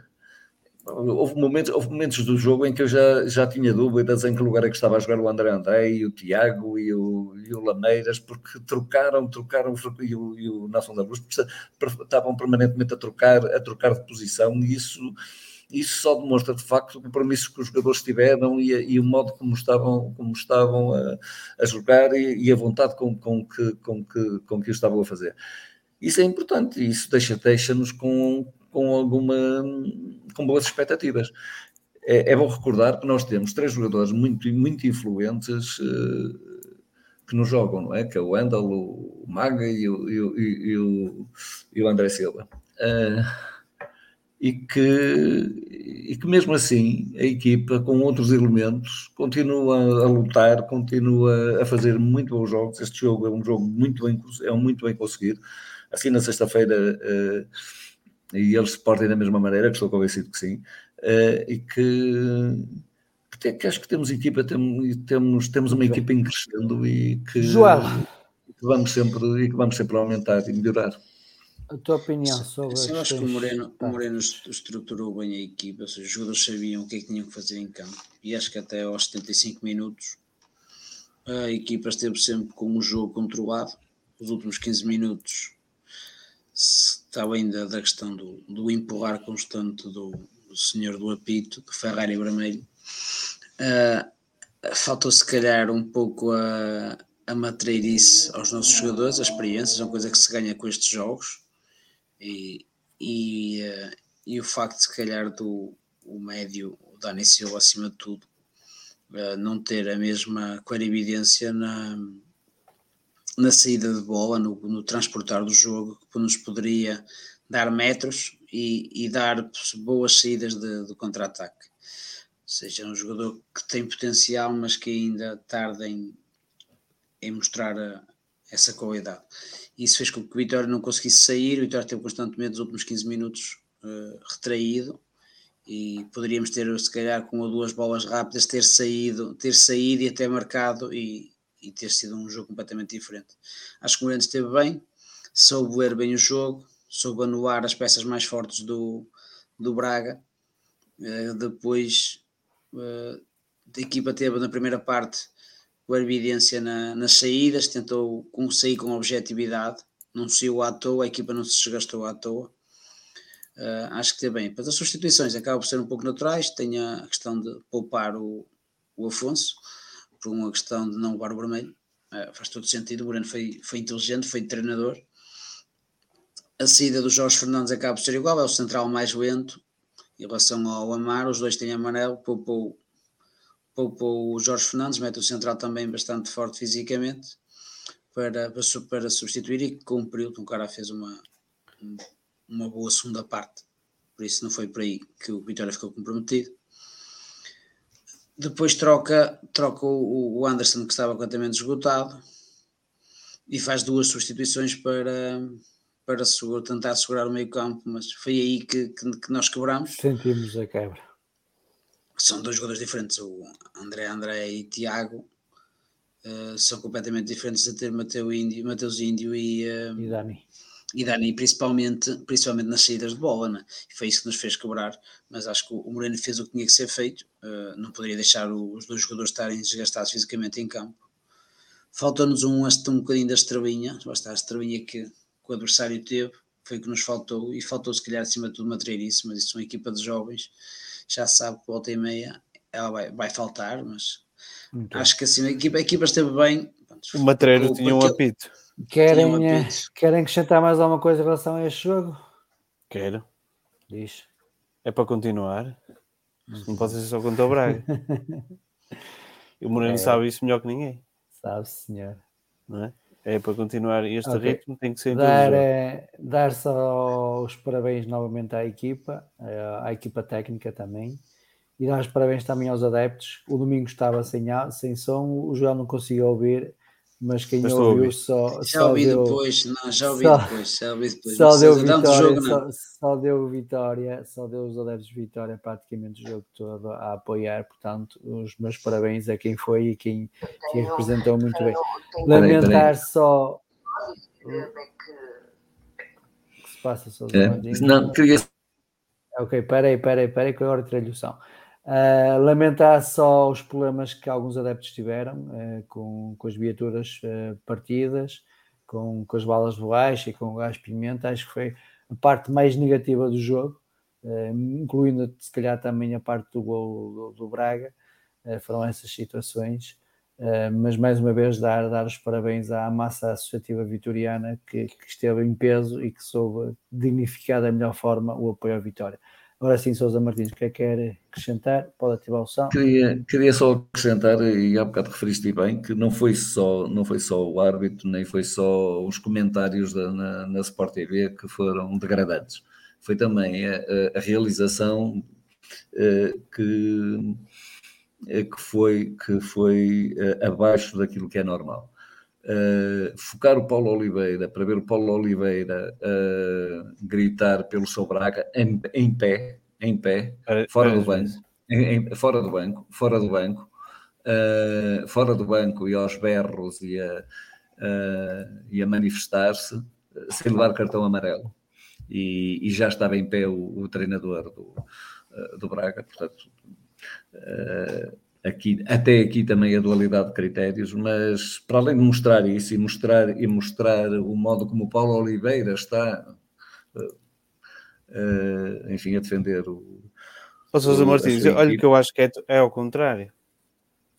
houve, momentos, houve momentos do jogo em que eu já, já tinha dúvidas em que lugar é que estava a jogar o André André e o Tiago e o, e o Lameiras, porque trocaram, trocaram e o, e o Nelson da Luz estavam permanentemente a trocar, a trocar de posição e isso isso só demonstra de facto o compromisso que os jogadores tiveram e, e o modo como estavam, como estavam a, a jogar e, e, a vontade com, com, que, com, que, com que o estavam a fazer. Isso é importante isso deixa-nos deixa com, com alguma com boas expectativas. É, é, bom recordar que nós temos três jogadores muito, muito influentes uh, que nos jogam, não é? Que é o Wendel, o Maga e o, e e o, e o André Silva. Uh, e que, e que mesmo assim a equipa com outros elementos continua a lutar, continua a fazer muito bons jogos. Este jogo é um jogo muito bem, é um muito bem conseguido. Assim na sexta-feira uh, e eles se portem da mesma maneira, que estou convencido que sim, uh, e que, que, que, acho que temos equipa, temos, temos, temos uma equipa em crescendo e que, João. que vamos sempre e que vamos sempre aumentar e melhorar. A tua opinião sobre eu acho que o Moreno, o Moreno estruturou bem a equipa, seja, os jogadores sabiam o que é que tinham que fazer em campo e acho que até aos 75 minutos a equipa esteve sempre com o jogo controlado. Os últimos 15 minutos estava ainda da questão do, do empurrar constante do, do senhor do apito, do Ferrari Vermelho. Uh, faltou se calhar um pouco a, a matreirice aos nossos jogadores, a experiência, é uma coisa que se ganha com estes jogos e, e, uh, e o facto, se calhar, do o médio, o Dani Silva, acima de tudo, uh, não ter a mesma clarividência na, na saída de bola, no, no transportar do jogo, que nos poderia dar metros e, e dar boas saídas de, de contra-ataque. Ou seja, é um jogador que tem potencial, mas que ainda tarda em, em mostrar a, essa qualidade. Isso fez com que o Vitória não conseguisse sair, o Vitória teve constantemente nos últimos 15 minutos uh, retraído e poderíamos ter, se calhar, com ou duas bolas rápidas, ter saído, ter saído e até marcado e, e ter sido um jogo completamente diferente. Acho que o Moreno esteve bem, soube ler bem o jogo, soube anular as peças mais fortes do, do Braga. Uh, depois uh, a equipa teve na primeira parte o Evidência na, nas saídas, tentou sair com objetividade, não saiu à toa, a equipa não se desgastou à toa. Uh, acho que teve bem. Mas as substituições acabam por ser um pouco naturais, tem a questão de poupar o, o Afonso, por uma questão de não levar o vermelho. Uh, faz todo sentido, o Moreno foi, foi inteligente, foi treinador. A saída do Jorge Fernandes acaba por ser igual, é o central mais lento em relação ao Amar, os dois têm amarelo, poupou poupou o Jorge Fernandes, mete o central também bastante forte fisicamente para, para, para substituir e cumpriu. O cara fez uma, uma boa segunda parte, por isso não foi por aí que o Vitória ficou comprometido. Depois troca, troca o, o Anderson, que estava completamente esgotado, e faz duas substituições para, para tentar segurar o meio campo, mas foi aí que, que, que nós quebramos. Sentimos a quebra são dois jogadores diferentes, o André André e Tiago uh, são completamente diferentes de ter Mateus Índio, Mateus Índio e, uh, e Dani. E Dani, principalmente, principalmente nas saídas de bola, né? e foi isso que nos fez quebrar. Mas acho que o Moreno fez o que tinha que ser feito, uh, não poderia deixar os dois jogadores estarem desgastados fisicamente em campo. Faltou-nos um, um bocadinho da estrelinha, basta a estrelinha que, que o adversário teve, foi o que nos faltou, e faltou se calhar acima de tudo materialíssimo, mas isso é uma equipa de jovens já sabe que volta e meia ela vai, vai faltar, mas Muito acho que assim a equipa, a equipa esteve bem. O Matreiro tinha um apito. Querem, um eh, apito. querem acrescentar mais alguma coisa em relação a este jogo? Quero. Diz. É para continuar. Não pode ser só contra o Braga. o Moreno é. sabe isso melhor que ninguém. Sabe, senhor. Não é? É para continuar este okay. ritmo, tem que ser dar, é, dar só os parabéns novamente à equipa, eh, à equipa técnica também, e dar os parabéns também aos adeptos. O domingo estava sem, sem som, o João não conseguiu ouvir, mas quem mas ouviu só, já só ouvi deu, depois, não, já ouvi só, depois, já ouvi depois. Só deu vitória, jogo, só, só, deu vitória, só deu os adeptos de vitória praticamente o jogo todo a apoiar, portanto, os meus parabéns a quem foi e quem, quem representou muito bem. Lamentar só o que se passa, só é, não, queria Ok, peraí, peraí, peraí, que agora tirei-lhe o som. Uh, lamentar só os problemas que alguns adeptos tiveram uh, com, com as viaturas uh, partidas, com, com as balas de e com o gás pimenta. Acho que foi a parte mais negativa do jogo, incluindo se calhar também a parte do gol do, do Braga. foram essas situações. mas mais uma vez dar, dar os parabéns à massa associativa vitoriana que, que esteve em peso e que soube dignificar da melhor forma o apoio à vitória. Agora sim, Sousa Martins, o que é que quer acrescentar? Pode ativar o som. Queria, queria só acrescentar, e há bocado referiste bem, que não foi só, não foi só o árbitro, nem foi só os comentários da, na, na Sport TV que foram degradantes. Foi também a, a, a realização uh, que, eh, que foi, que foi uh, abaixo daquilo que é normal. Uh, focar o Paulo Oliveira, para ver o Paulo Oliveira uh, gritar pelo seu Braga em, em pé, em pé, fora do banco, em, em, fora do banco, fora do banco, uh, fora do banco e aos berros e a, e a manifestar-se sem levar cartão amarelo. E, e, já estava em pé o, o treinador do, do Braga, portanto aqui, até aqui também a dualidade de critérios, mas para além de mostrar isso e mostrar, e mostrar o modo como o Paulo Oliveira está, uh, uh, enfim, a defender o. Ô, Sousa Martins, olha que eu acho que é, é ao contrário.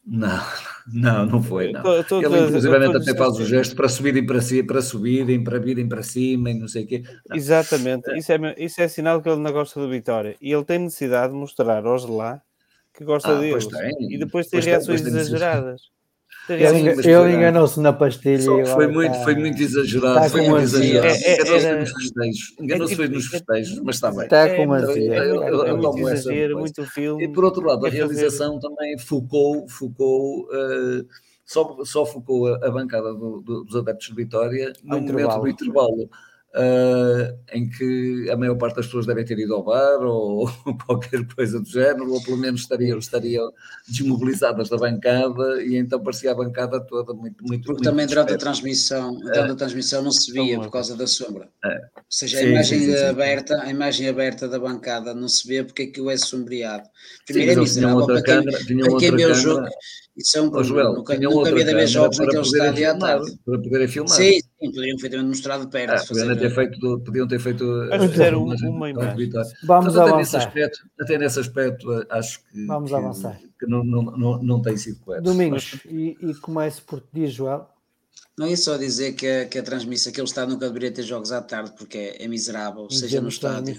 Não, não, não foi. Não. Tô, tô, Ele, inclusive, até faz o gesto para subirem para si, para subirem, para virem para cima e não sei o quê. Não. Exatamente, isso é, isso é sinal que ele não gosta do Vitória. E ele tem necessidade de mostrar aos de lá que gosta ah, deles. E depois tem reações tem, exageradas. Ele, ele enganou-se na pastilha. foi, muito, tá, foi muito exagerado. Tá foi muito exagerado. É, é, enganou-se nos festejos. Enganou-se é, nos festejos, mas está bem. Está com azia. É, é, muito exagero, muito filme. E por outro lado, a realização também focou, focou uh, só, só focou a, a bancada do, do, dos adeptos de Vitória no momento do intervalo. Uh, em que a maior parte das pessoas devem ter ido ao bar ou, qualquer coisa do género, ou pelo menos estariam, estariam desmobilizadas da bancada e então parecia a bancada toda muito. muito Porque muito também durante a transmissão, durante a é. transmissão não se via por causa da sombra. É. Ou seja, a sim, imagem sim, sim, aberta, a imagem aberta da bancada não se vê porque aquilo é sombreado. Primeiro é miserável para quem, para quem vê o jogo. Isso é um problema. nunca, nunca havia de haver jogos naquele estádio à tarde. Para poderem filmar. Sim, sim, poderiam perfeitamente mostrar de perto. Ah, podiam, ter feito, podiam ter feito. Uma, uma imagem. Vamos Portanto, avançar. Até nesse, aspecto, até nesse aspecto, acho que. Vamos que, avançar. Que não, não, não, não tem sido correto. Domingos, mas... e, e começo por ti, dizer, Joel. Não é só dizer que a, que a transmissão, aquele estádio nunca deveria ter jogos à tarde porque é, é miserável, seja no estádio.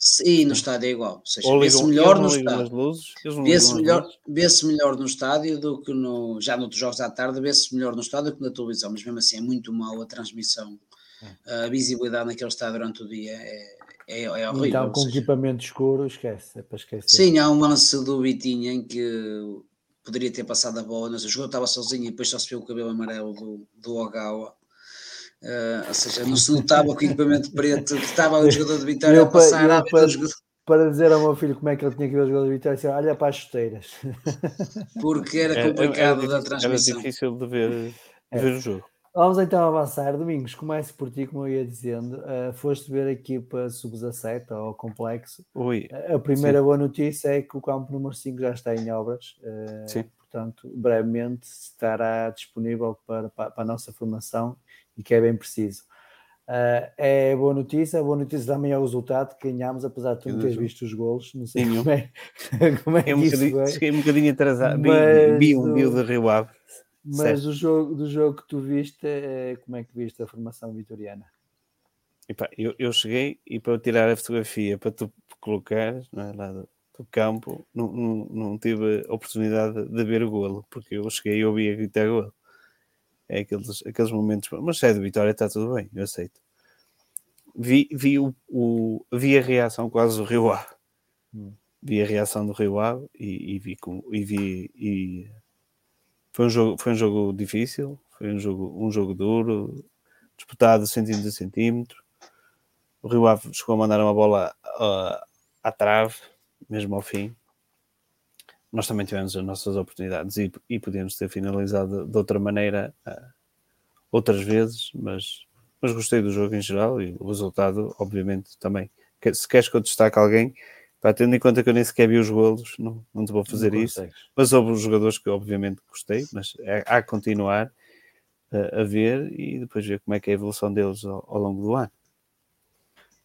Sim, no estádio é igual. Ou seja, vê-se melhor no estádio. Vê-se melhor, vê melhor no estádio do que no. Já noutros jogos à tarde, vê-se melhor no estádio do que na televisão, mas mesmo assim é muito mal a transmissão. É. A visibilidade naquele estádio durante o dia é, é, é horrível. Então, com seja, equipamento escuro, esquece, é para esquecer. Sim, há um lance do Vitinha em que poderia ter passado a bola, não sei, o jogador estava sozinho e depois só se viu o cabelo amarelo do, do Ogawa. Uh, ou seja, não se notava o equipamento preto que estava o jogador de Vitória eu, a passar eu, a para, para dizer ao meu filho como é que ele tinha que ver o jogador de Vitória, assim, olha para as chuteiras. Porque era é, complicado era, da transmissão. Era difícil de ver, de ver o jogo. Vamos então avançar. Domingos, comece por ti, como eu ia dizendo. Uh, foste ver a equipa sub-17 ao complexo. Ui, a primeira sim. boa notícia é que o campo número 5 já está em obras. Uh, sim. Portanto, brevemente estará disponível para, para, para, a nossa formação e que é bem preciso. É boa notícia. A boa notícia também é o resultado que ganhámos, apesar de tu não teres visto os golos. Não sei como é, como é que um isso. Cheguei um bocadinho atrasado. Vi, vi um vídeo de Rio Ave. Mas do jogo, do jogo que tu viste, é, como é que viste a formação vitoriana? Epá, eu, eu cheguei e para tirar a fotografia para tu colocares é, lá do, do, campo, não, não, não, tive a oportunidade de ver o golo, porque eu cheguei e ouvi a gritar golo. É aqueles, aqueles momentos, mas se é de vitória, está tudo bem, eu aceito. Vi, vi, o, o, vi a reação quase do Rio Ave. Hum. Vi a reação do Rio Ave e, e vi, com, e vi e foi um jogo, foi um jogo difícil, foi um jogo, um jogo duro, disputado centímetro a centímetro. O Rio Ave chegou a mandar uma bola uh, à trave, mesmo ao fim. Nós também tivemos as nossas oportunidades e, e podíamos ter finalizado de outra maneira uh, outras vezes, mas, mas gostei do jogo em geral e o resultado, obviamente, também. Se queres que eu destaque alguém, Pá, tendo em conta que eu nem sequer vi os golos, não, não te vou fazer não isso. Consegues. Mas houve os jogadores que obviamente gostei, mas é, há que continuar a, a ver e depois ver como é que é a evolução deles ao, ao, longo do ano.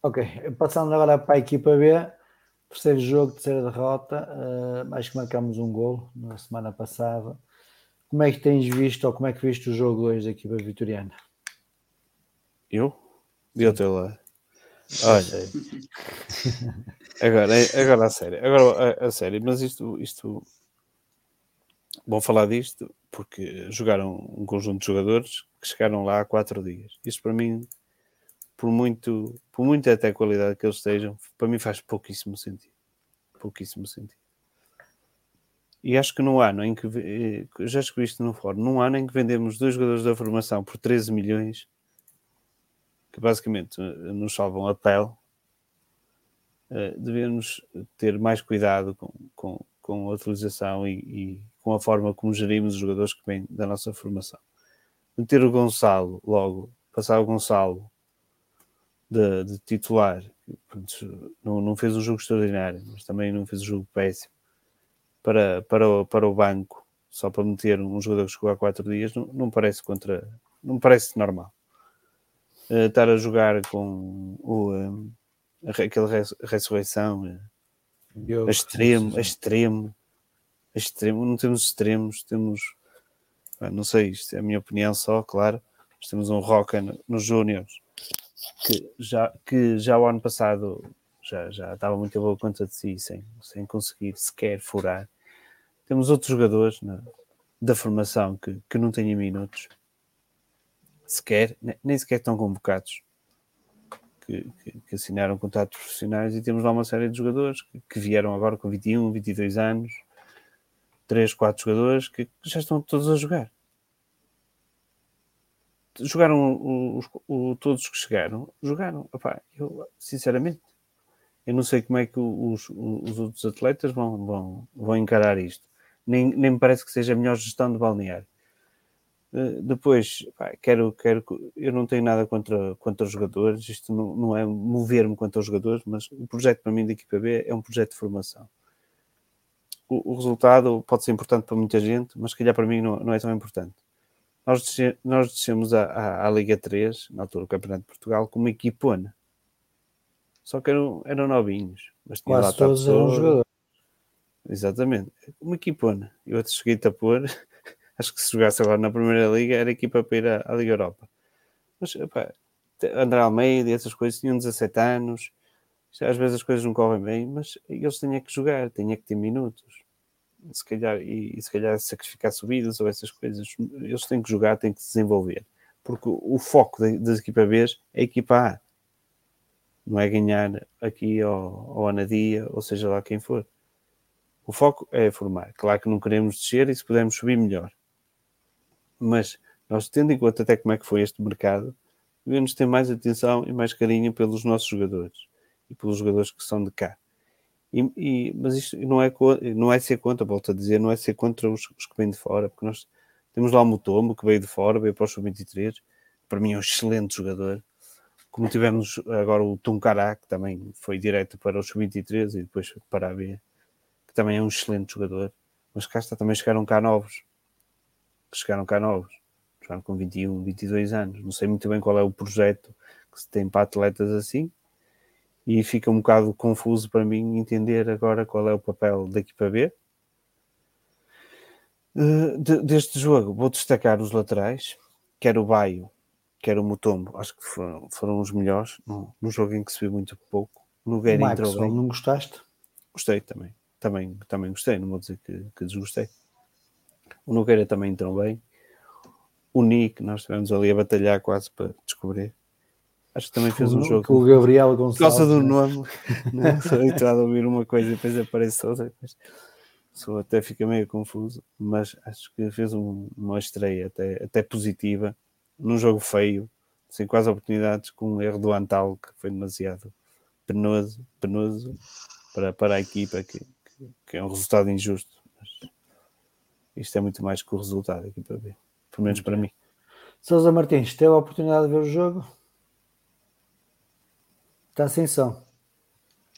Ok, passando agora para a equipa B, terceiro jogo, terceira derrota, uh, acho que marcamos um golo na semana passada. Como é que tens visto ou como é que viste o jogo hoje da equipa vitoriana? Eu? De outro lado. Olha, agora, agora a sério, agora a, a sério, mas isto, isto vou falar disto porque jogaram um conjunto de jogadores que chegaram lá há quatro dias. Isto para mim, por muito, por muita até qualidade que eles estejam, para mim faz pouquíssimo sentido. Pouquíssimo sentido. E acho que no ano em que eh, já escrevi isto no fórum, num ano em que vendemos dois jogadores da formação por 13 milhões, que basicamente eh, nos salvam a pele, devemos ter mais cuidado com, com, com a utilização e, e, com a forma como gerimos os jogadores que vêm da nossa formação. Meter o Gonçalo logo, passar o Gonçalo de, de titular, não, não fez um jogo extraordinário, mas também não fez um jogo péssimo, para, para, o, para o banco, só para meter um jogador que chegou há quatro dias, não, não parece contra, não parece normal uh, estar a jogar com o, um, aquele res, ressurreição uh, a extremo, a extremo, a extremo, não temos extremos, temos não sei, isto é a minha opinião só, claro, mas temos um Roca nos no Júniors que já, que já o ano passado já, já estava muito boa conta de si sem, sem conseguir sequer furar. Temos outros jogadores na, da formação que, que não têm minutos sequer, nem sequer estão convocados, que, que, que assinaram contratos profissionais e temos lá uma série de jogadores que, que vieram agora com 21, 22 anos, 3, 4 jogadores que já estão todos a jogar. jogaram os, os, todos que chegaram, jogaram. Eu, sinceramente, eu não sei como é que os, os outros atletas vão, vão, vão encarar isto. Nem, nem me parece que seja a melhor gestão de balneário. Uh, depois, pá, quero, quero, eu não tenho nada contra, contra os jogadores, isto não, não é mover-me contra os jogadores, mas o projeto para mim da equipa B é um projeto de formação. O, o resultado pode ser importante para muita gente, mas se calhar para mim não, não é tão importante. Nós, desce, nós descemos à, à, à, Liga 3, na altura do Campeonato de Portugal, com uma equipona só que eram, eram novinhos. Mas tinha Quase todos eram jogadores. Exatamente. Uma equipona. Eu até cheguei a pôr, acho que se jogasse agora na Primeira Liga, era equipa para ir à, à Liga Europa. Mas, epá, André Almeida e essas coisas tinham 17 anos. Às vezes as coisas não correm bem, mas eles tinham que jogar, tinham que ter minutos. Se calhar, e, e se calhar sacrificar subidas ou essas coisas. Eles têm que jogar, têm que se desenvolver. Porque o, foco das equipas B é a equipa A não é ganhar aqui ou, ou Anadia, ou seja lá quem for. O foco é formar. Claro que não queremos descer e se pudermos subir, melhor. Mas nós, tendo em conta até como é que foi este mercado, devemos ter mais atenção e mais carinho pelos nossos jogadores e pelos jogadores que são de cá. E, e, mas isto não é, não é ser contra, volto a dizer, não é ser contra os, os que vêm de fora, porque nós temos lá o Mutombo que veio de fora, veio para o Sub-23, para mim é um excelente jogador, como tivemos agora o Tuncará, que também foi direto para o Sub-23 e depois para a B, que também é um excelente jogador. Mas cá está, também chegaram cá novos. Que chegaram cá novos. Chegaram com 21, 22 anos. Não sei muito bem qual é o projeto que se tem para atletas assim. E fica um bocado confuso para mim entender agora qual é o papel da equipa B. Uh, de, deste jogo, vou destacar os laterais, quer o Baio, que era o Mutombo, acho que foram, foram os melhores no, no jogo em que se viu muito pouco. O Nogueira o entrou bem. não gostaste? Gostei também, também, também gostei, não vou dizer que, que desgostei. O Nogueira também entrou bem. O Nick, nós estivemos ali a batalhar quase para descobrir. Acho que também fez um jogo. Com o Gabriel Gonçalves. Por causa do né? nome. Não, sou habituado a ouvir uma coisa e depois aparece outra. Depois, sou até fica meio confuso, mas acho que fez um, uma estreia até, até positiva num jogo feio, sem quase oportunidades, com um erro do Antal que foi demasiado penoso, penoso para, para a equipa, que, que, que é um resultado injusto. Mas isto é muito mais que o resultado aqui para ver, pelo menos para mim. Sousa Martins, teve a oportunidade de ver o jogo? Está sem som.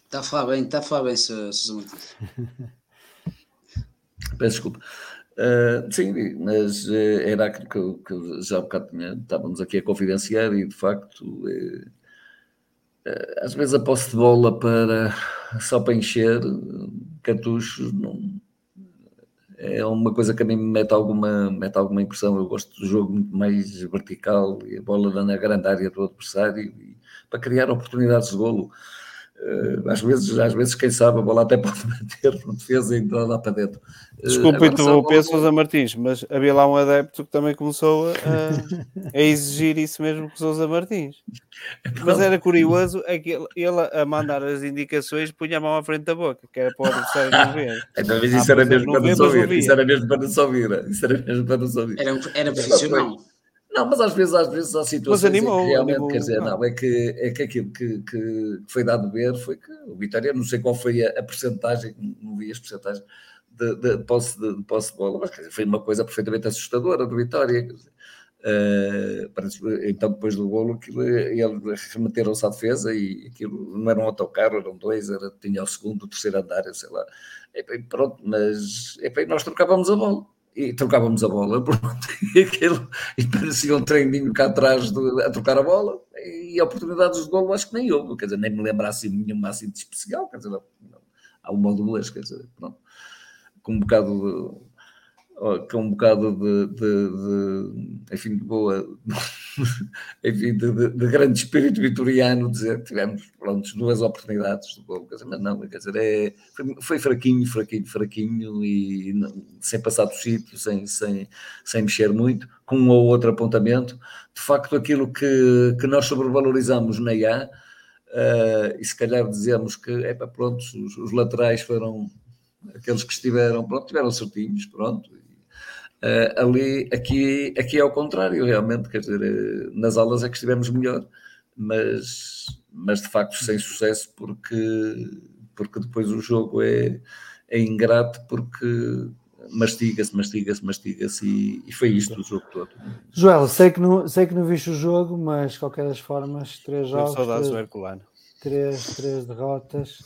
Está a falar bem, está a falar bem, Sousa Martins. Peço desculpa. Uh, sim, mas uh, era aquilo que, que, já há bocado tinha, estávamos aqui a confidenciar e de facto uh, às vezes a posse de bola para só para encher cartuchos não, é uma coisa que a mim me mete alguma, mete alguma impressão. Eu gosto do jogo muito mais vertical e a bola dando a grande área do adversário e, para criar oportunidades de golo. Uh, às vezes, às vezes, quem sabe, a bola até pode bater no defesa e entrar lá para dentro. Uh, Desculpa interromper, Sousa Martins, mas havia lá um adepto que também começou a, a exigir isso mesmo que Sousa Martins. Mas era curioso é que ele, ele, a mandar as indicações punha a mão à frente da boca, que era para o adversário não ver. Então, mas isso ah, era mesmo para nos ouvir. Isso era mesmo para nos ouvir. Isso era mesmo para nos ouvir. Era, era profissional. Não, mas às vezes, às vezes há situações animou, que realmente, animou, quer dizer, não, é? que, é que aquilo que, que foi dado a ver foi que o Vitória, não sei qual foi a, a percentagem, não vi as percentagens de, de, de, posse, de, de posse de bola, mas dizer, foi uma coisa perfeitamente assustadora do Vitória, uh, então depois do golo, aquilo, eles remeteram-se à defesa e aquilo não era um autocarro, eram dois, era, tinha o segundo, o terceiro andar, sei lá, e, pronto, mas e, nós trocávamos a bola e trocávamos a bola, pronto, e, aquilo, e parecia um treininho cá atrás de, a trocar a bola, e oportunidades de golo acho que nem houve, quer dizer, nem me lembro assim nenhuma assim de especial, quer dizer, não, há uma ou duas, quer dizer, pronto, com um bocado com um bocado de, de, de enfim, de boa, enfim, de, de, de, grande espírito vitoriano, dizer tivemos pronto, duas oportunidades de gol, mas não, quer dizer, é, foi, foi, fraquinho, fraquinho, fraquinho e não, sem passar do sítio, sem, sem, sem mexer muito, com um ou outro apontamento. De facto, aquilo que, que nós sobrevalorizamos na IA, uh, e se calhar dizemos que, é para pronto, os, os laterais foram aqueles que estiveram, pronto, tiveram certinhos, pronto, Uh, ali, aqui, aqui é ao contrário, realmente, quer dizer, nas aulas é que estivemos melhor, mas, mas de facto sem sucesso, porque, porque depois o jogo é, é ingrato, porque mastiga-se, mastiga-se, mastiga-se e, e, foi isto o jogo todo. Joel, sei que, não, sei que não viste o jogo, mas de qualquer das formas, três jogos. Saudades três, Herculano. Três, três derrotas.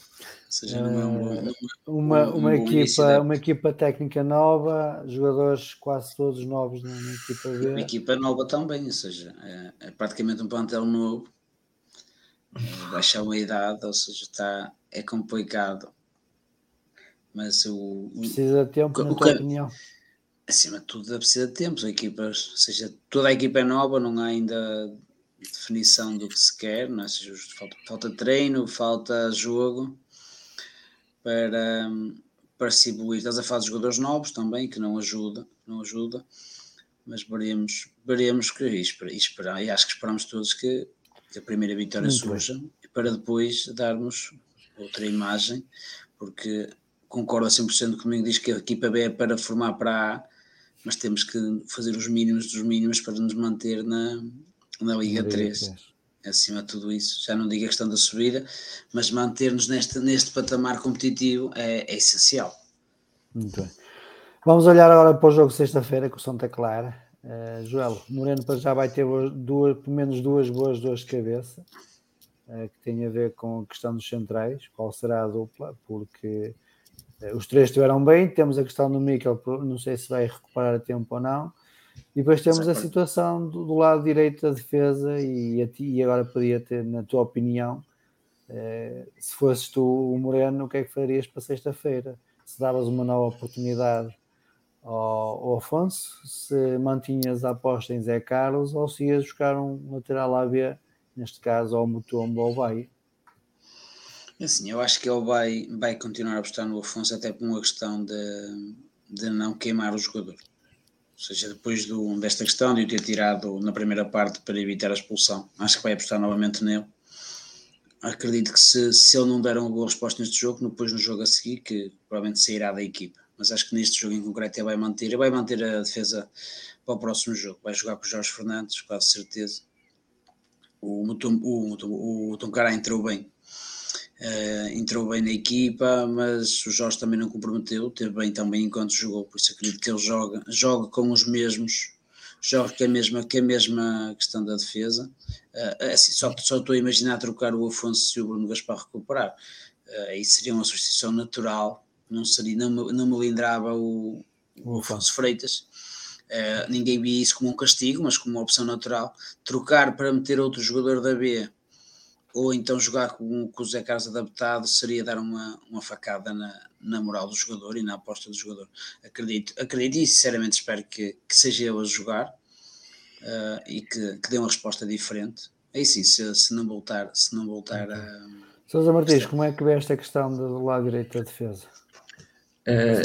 Seja, não é um, uh, uma, uma, um equipa, uma equipa técnica nova, jogadores quase todos novos na, na equipa B. Uma equipa nova também, ou seja, é, é praticamente um plantel novo, é, baixar a idade, ou seja, está, é complicado mas o. Precisa de tempo, o, na tua opinião. Acima de tudo, precisa de tempo. Equipas, ou seja, toda a equipa é nova, não há ainda definição do que se quer, não é? seja, falta, falta treino, falta jogo para, para se evoluir. Estás a falar de jogadores novos também, que não ajuda, não ajuda, mas veremos, veremos que esperar, esperar, e acho que esperamos todos que, que a primeira vitória Muito surja bem. para depois darmos outra imagem, porque concorda 100% comigo, diz que a equipa B é para formar para A, mas temos que fazer os mínimos dos mínimos para nos manter na, na Liga 3. Acima de tudo isso, já não digo a questão da subida, mas manter-nos neste, neste patamar competitivo é, é essencial. Muito bem. Vamos olhar agora para o jogo sexta-feira com o Santa Clara. Uh, Joel, Moreno já vai ter duas, pelo menos duas boas dores de cabeça, uh, que tem a ver com a questão dos centrais. Qual será a dupla? Porque eh, os três estiveram bem, temos a questão do Mikel, não sei se vai recuperar a tempo ou não. E depois temos a situação do, do, lado direito da defesa e, ti, e agora podia ter, na tua opinião, eh, se fosses tu o Moreno, o que é que farias para sexta-feira? Se davas uma nova oportunidade ao, ao, Afonso, se mantinhas a aposta em Zé Carlos ou se ias buscar um lateral a B, neste caso ao Mutombo ou Bahia? Assim, eu acho que ele vai, vai continuar a apostar no Afonso até por uma questão de, de não queimar o jogador. Ou seja, depois do, desta questão de o ter tirado na primeira parte para evitar a expulsão, acho que vai apostar novamente nele. Acredito que se, se ele não der uma boa resposta neste jogo, depois no jogo a seguir, que provavelmente sairá da equipa. Mas acho que neste jogo em concreto ele vai manter, ele vai manter a defesa para o próximo jogo. Vai jogar com o Jorge Fernandes, quase certeza. O, o, o, o, entrou bem Uh, entrou bem na equipa, mas o Jorge também não comprometeu, teve bem também enquanto jogou, por isso acredito que ele joga, joga com os mesmos, joga com a mesma, com a mesma questão da defesa. Uh, assim, só, só estou a imaginar trocar o Afonso e o Bruno Gaspar recuperar. Uh, aí seria uma substituição natural, não, seria, não, me, não me lindrava o, o Afonso Freitas. Uh, ninguém via isso como um castigo, mas como uma opção natural. Trocar para meter outro jogador da B ou então jogar com, com o Zé Carlos adaptado seria dar uma, uma facada na, na moral do jogador e na aposta do jogador. Acredito, acredito e sinceramente espero que, que seja ele a jogar uh, e que, que dê uma resposta diferente. Aí sim, se, se não voltar, se não voltar a. Sousa Martins, como é que vê esta questão do lado direito da defesa? É,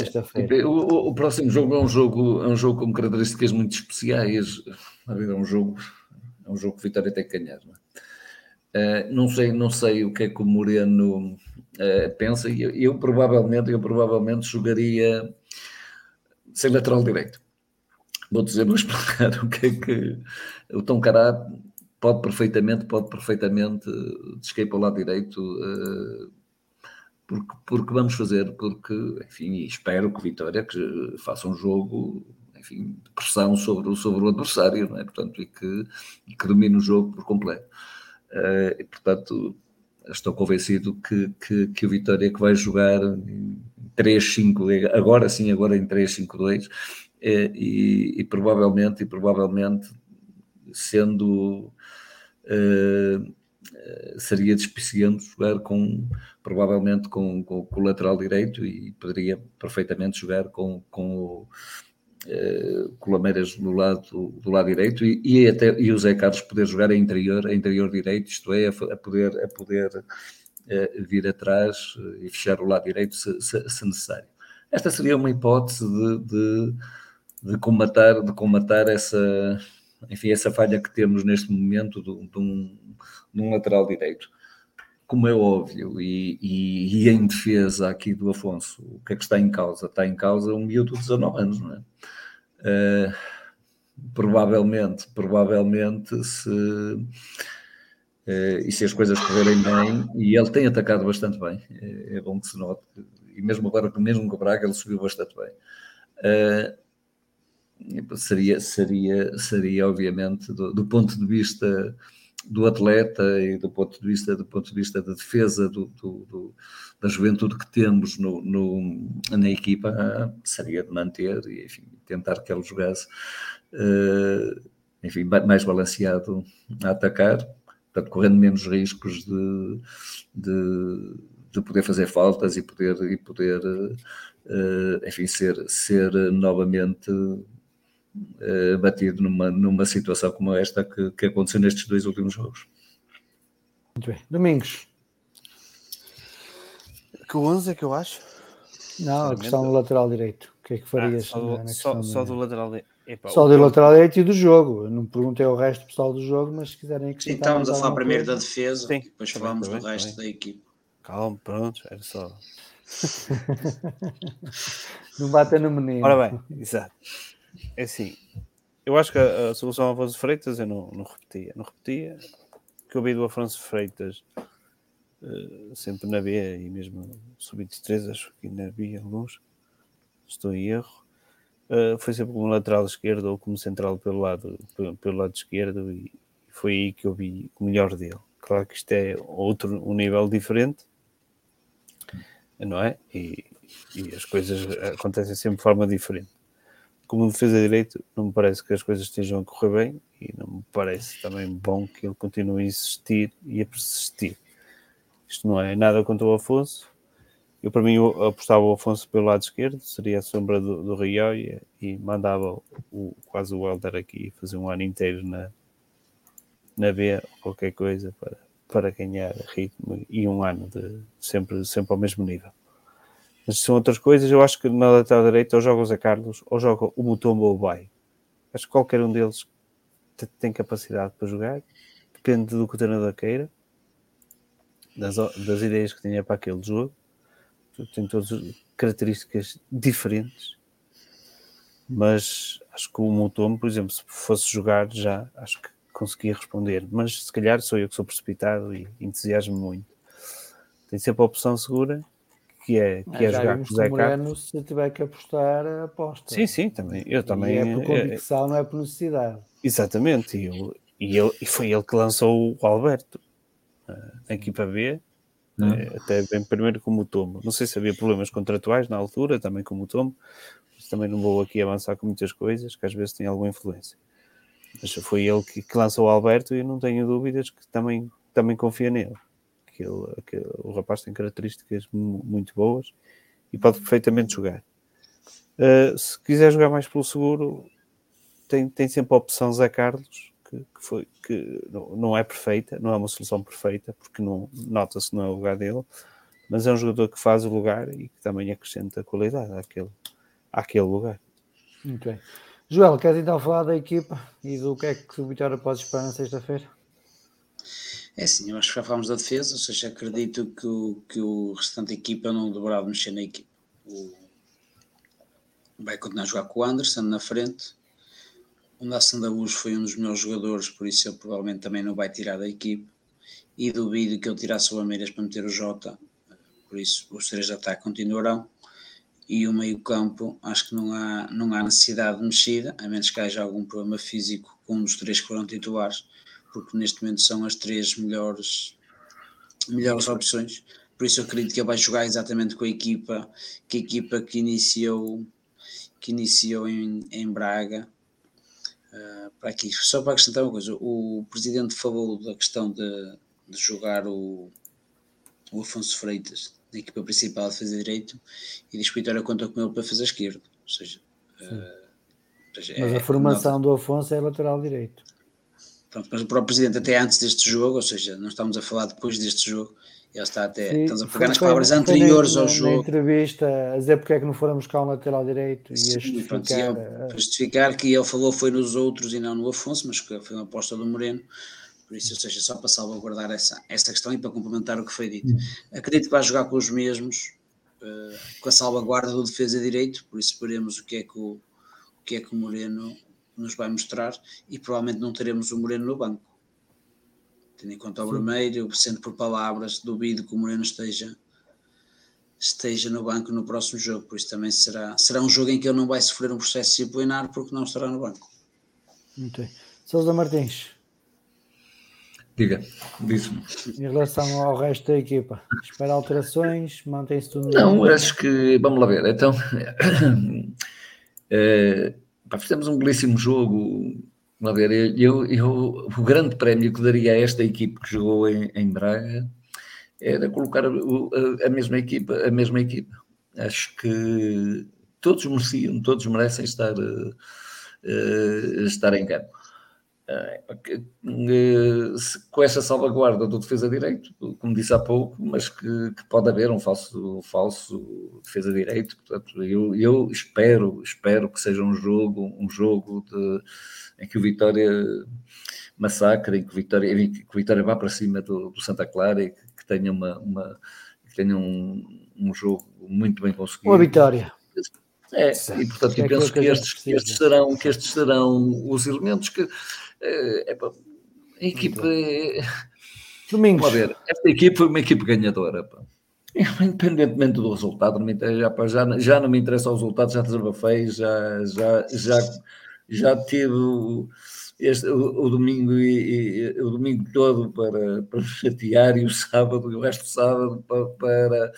o, o, próximo jogo é um jogo, é um jogo com características muito especiais. É um jogo, é um jogo que o Vitória tem que ganhar. Não é? Uh, não sei, não sei o que é que o Moreno uh, pensa. Eu, eu, provavelmente, eu provavelmente jogaria sem lateral direito. Vou dizer, vou explicar o que é que o Tom Cará pode perfeitamente, pode perfeitamente descair para o lado direito. Uh, porque, porque vamos fazer, porque, enfim, espero que Vitória que faça um jogo enfim, de pressão sobre, sobre o adversário, não é? Portanto, e que, e que domine o jogo por completo. Uh, e, portanto, estou convencido que, que, que, o Vitória que vai jogar em 3-5, agora sim, agora em 3-5-2, eh, e, e, provavelmente, e provavelmente sendo uh, seria despiciando jogar com provavelmente com, com, com, o lateral direito e poderia perfeitamente jogar com, com o uh, Colameiras do lado, do lado direito e, e, até, e o Zé Carlos poder jogar a interior, a interior direito, isto é, a, a poder, a poder uh, vir atrás eh, e fechar o lado direito se, se, se necessário. Esta seria uma hipótese de, de, de, combatar, de combatar essa, enfim, essa falha que temos neste momento de, de um, de um lateral direito como é óbvio, e, e, e, em defesa aqui do Afonso, o que é que está em causa? Está em causa um miúdo de 19 anos, não é? Uh, provavelmente, provavelmente, se, uh, e se as coisas correrem bem, e ele tem atacado bastante bem, é, é bom que se note, e mesmo agora, mesmo com o Braga, ele subiu bastante bem. Uh, seria, seria, seria, obviamente, do, do, ponto de vista do atleta e do ponto de vista, do ponto de vista da defesa do, do, do da juventude que temos no, no, na equipa, seria de manter e enfim, tentar que ele jogasse uh, enfim, mais balanceado a atacar, portanto, correndo menos riscos de, de, de poder fazer faltas e poder, e poder uh, enfim, ser, ser novamente uh, batido numa, numa situação como esta que, que aconteceu nestes dois últimos jogos. Muito bem. Domingos. Que 11 é que eu acho? Não, a questão do lateral direito. O que é que farias? Ah, só, do, só, só do lateral direito. Epa, só do lateral direito e do jogo. Eu não perguntei ao resto pessoal do jogo, mas se quiserem acrescentar. Sim, estávamos a falar primeiro coisa. da defesa, Sim, depois falamos do resto da equipe. Calma, pronto, era só. não bata no menino. Ora bem, exato. É assim, eu acho que a, a solução ao Afonso Freitas eu não, não repetia. Não repetia. que eu vi do Afonso Freitas uh, sempre na B e mesmo sub-23, acho que ainda vi alguns, estou em erro. Uh, foi sempre como lateral esquerdo ou como central pelo lado, pelo, lado esquerdo e foi aí que eu vi o melhor dele. Claro que isto é outro, um nível diferente, não é? E, e as coisas acontecem sempre de forma diferente como defesa de direito, não me parece que as coisas estejam a correr bem e não me parece também bom que ele continue a insistir e a persistir. Isto não é nada contra o Afonso. Eu, para mim, eu apostava o Afonso pelo lado esquerdo, seria a sombra do, do Rioia e mandava o, quase o Helder aqui fazer um ano inteiro na, na B ou qualquer coisa para, para ganhar ritmo e um ano de sempre, sempre ao mesmo nível. Mas são outras coisas. Eu acho que na lateral direita ou joga o Zé Carlos ou joga o Mutombo ou o Bay. Acho que qualquer um deles tem capacidade para jogar. Depende do que o treinador queira, das, das ideias que tenha para aquele jogo. Tem todas características diferentes. Mas acho que o Mutombo, por exemplo, se fosse jogar já, acho que conseguia responder. Mas se calhar sou eu que sou precipitado e entusiasmo muito. Tem sempre a opção segura que é, que é, jogar com o Zé Carlos. Se tiver que apostar, aposta. Sim, sim, também. Eu também. E é por convicção, é, não é por necessidade. Exatamente, e, eu, e, ele, e foi ele que lançou o Alberto na equipa B, hum. uh, até bem primeiro como o Tomo. Não sei se havia problemas contratuais na altura, também como o Tomo, mas também não vou aqui avançar com muitas coisas que às vezes têm alguma influência. Mas foi ele que, que lançou o Alberto e não tenho dúvidas que também, também confia nele aquele, aquele, o rapaz tem características muito boas e pode perfeitamente jogar. Uh, se quiser jogar mais pelo seguro, tem, tem sempre a opção Zé Carlos, que, que, foi, que não, não, é perfeita, não é uma solução perfeita, porque não nota-se não é o lugar dele, mas é um jogador que faz o lugar e que também acrescenta qualidade àquele, àquele lugar. Muito bem. Joel, queres então falar da equipa e do que é que o Vitória pode esperar na sexta-feira? É sim, eu acho que já falámos da defesa, ou seja, acredito que o, que o restante equipa não deverá mexer na equipa. O, vai continuar a jogar com o Anderson na frente. O Nassan Daús foi um dos melhores jogadores, por isso ele provavelmente também não vai tirar da equipe. E duvido que ele tirasse o Ameiras para meter o Jota, por isso os três de ataque continuarão. E o meio-campo, acho que não há, não há necessidade de mexida, a menos que haja algum problema físico com um dos três que foram titulares porque neste momento são as três melhores, melhores opções. Por isso eu acredito que ele vai jogar exatamente com a equipa, que a equipa que iniciou, que iniciou em, em Braga. Uh, para aqui, só para acrescentar uma coisa, o presidente falou da questão de, de jogar o, o Afonso Freitas na equipa principal de fazer direito e diz que o Vitória conta com ele para fazer esquerdo. Ou seja, uh, Mas é, a formação do Afonso é lateral direito. Pronto, mas o próprio presidente, até antes deste jogo, ou seja, não estamos a falar depois deste jogo, ele está até. Sim, estamos a pegar nas palavras anteriores na, ao jogo. Na entrevista, a dizer porque é que não foram buscar um lateral direito e a justificar. Pronto, a... justificar que ele falou foi nos outros e não no Afonso, mas que foi uma aposta do Moreno. Por isso, ou seja, só para salvaguardar essa, essa questão e para complementar o que foi dito. Acredito que vai jogar com os mesmos, uh, com a salvaguarda do defesa direito, por isso veremos o que é que o, que é que o Moreno nos vai mostrar e provavelmente não teremos o Moreno no banco. Tendo em conta o vermelho, sendo por palavras, duvido que o Moreno esteja esteja no banco no próximo jogo, por isso também será, será um jogo em que ele não vai sofrer um processo disciplinar porque não estará no banco. Muito bem. Sousa Martins. Diga, disse-me. Em relação ao resto da equipa, espera alterações, mantém-se tudo. Não, acho que, vamos lá ver, então, é, fizemos um belíssimo jogo, lá ver, eu, eu, o grande prémio que daria a esta equipe que jogou em, em Braga era colocar a, a, mesma equipa, a mesma equipa. Acho que todos mereciam, todos merecem estar, uh, estar em campo. Uh, com essa salvaguarda do defesa direito, como disse há pouco, mas que, que pode haver um falso, falso defesa direito. Portanto, eu, eu espero, espero que seja um jogo, um jogo de, em que o Vitória massacre, em que o Vitória, que o Vitória vá para cima do, do Santa Clara e que tenha, uma, uma que tenha um, um jogo muito bem conseguido. Uma vitória. É, e portanto é penso que, que estes, que estes, serão, que estes serão os elementos que é, é, a equipe. É, Domingos. Ver, esta equipe foi uma equipe ganhadora. Pá. Independentemente do resultado, não me já, já, não me interessa o resultado, já desabafei, já, já, já, já tive este, o, o domingo e, e, o domingo todo para, para chatear e o sábado e o resto do sábado para, para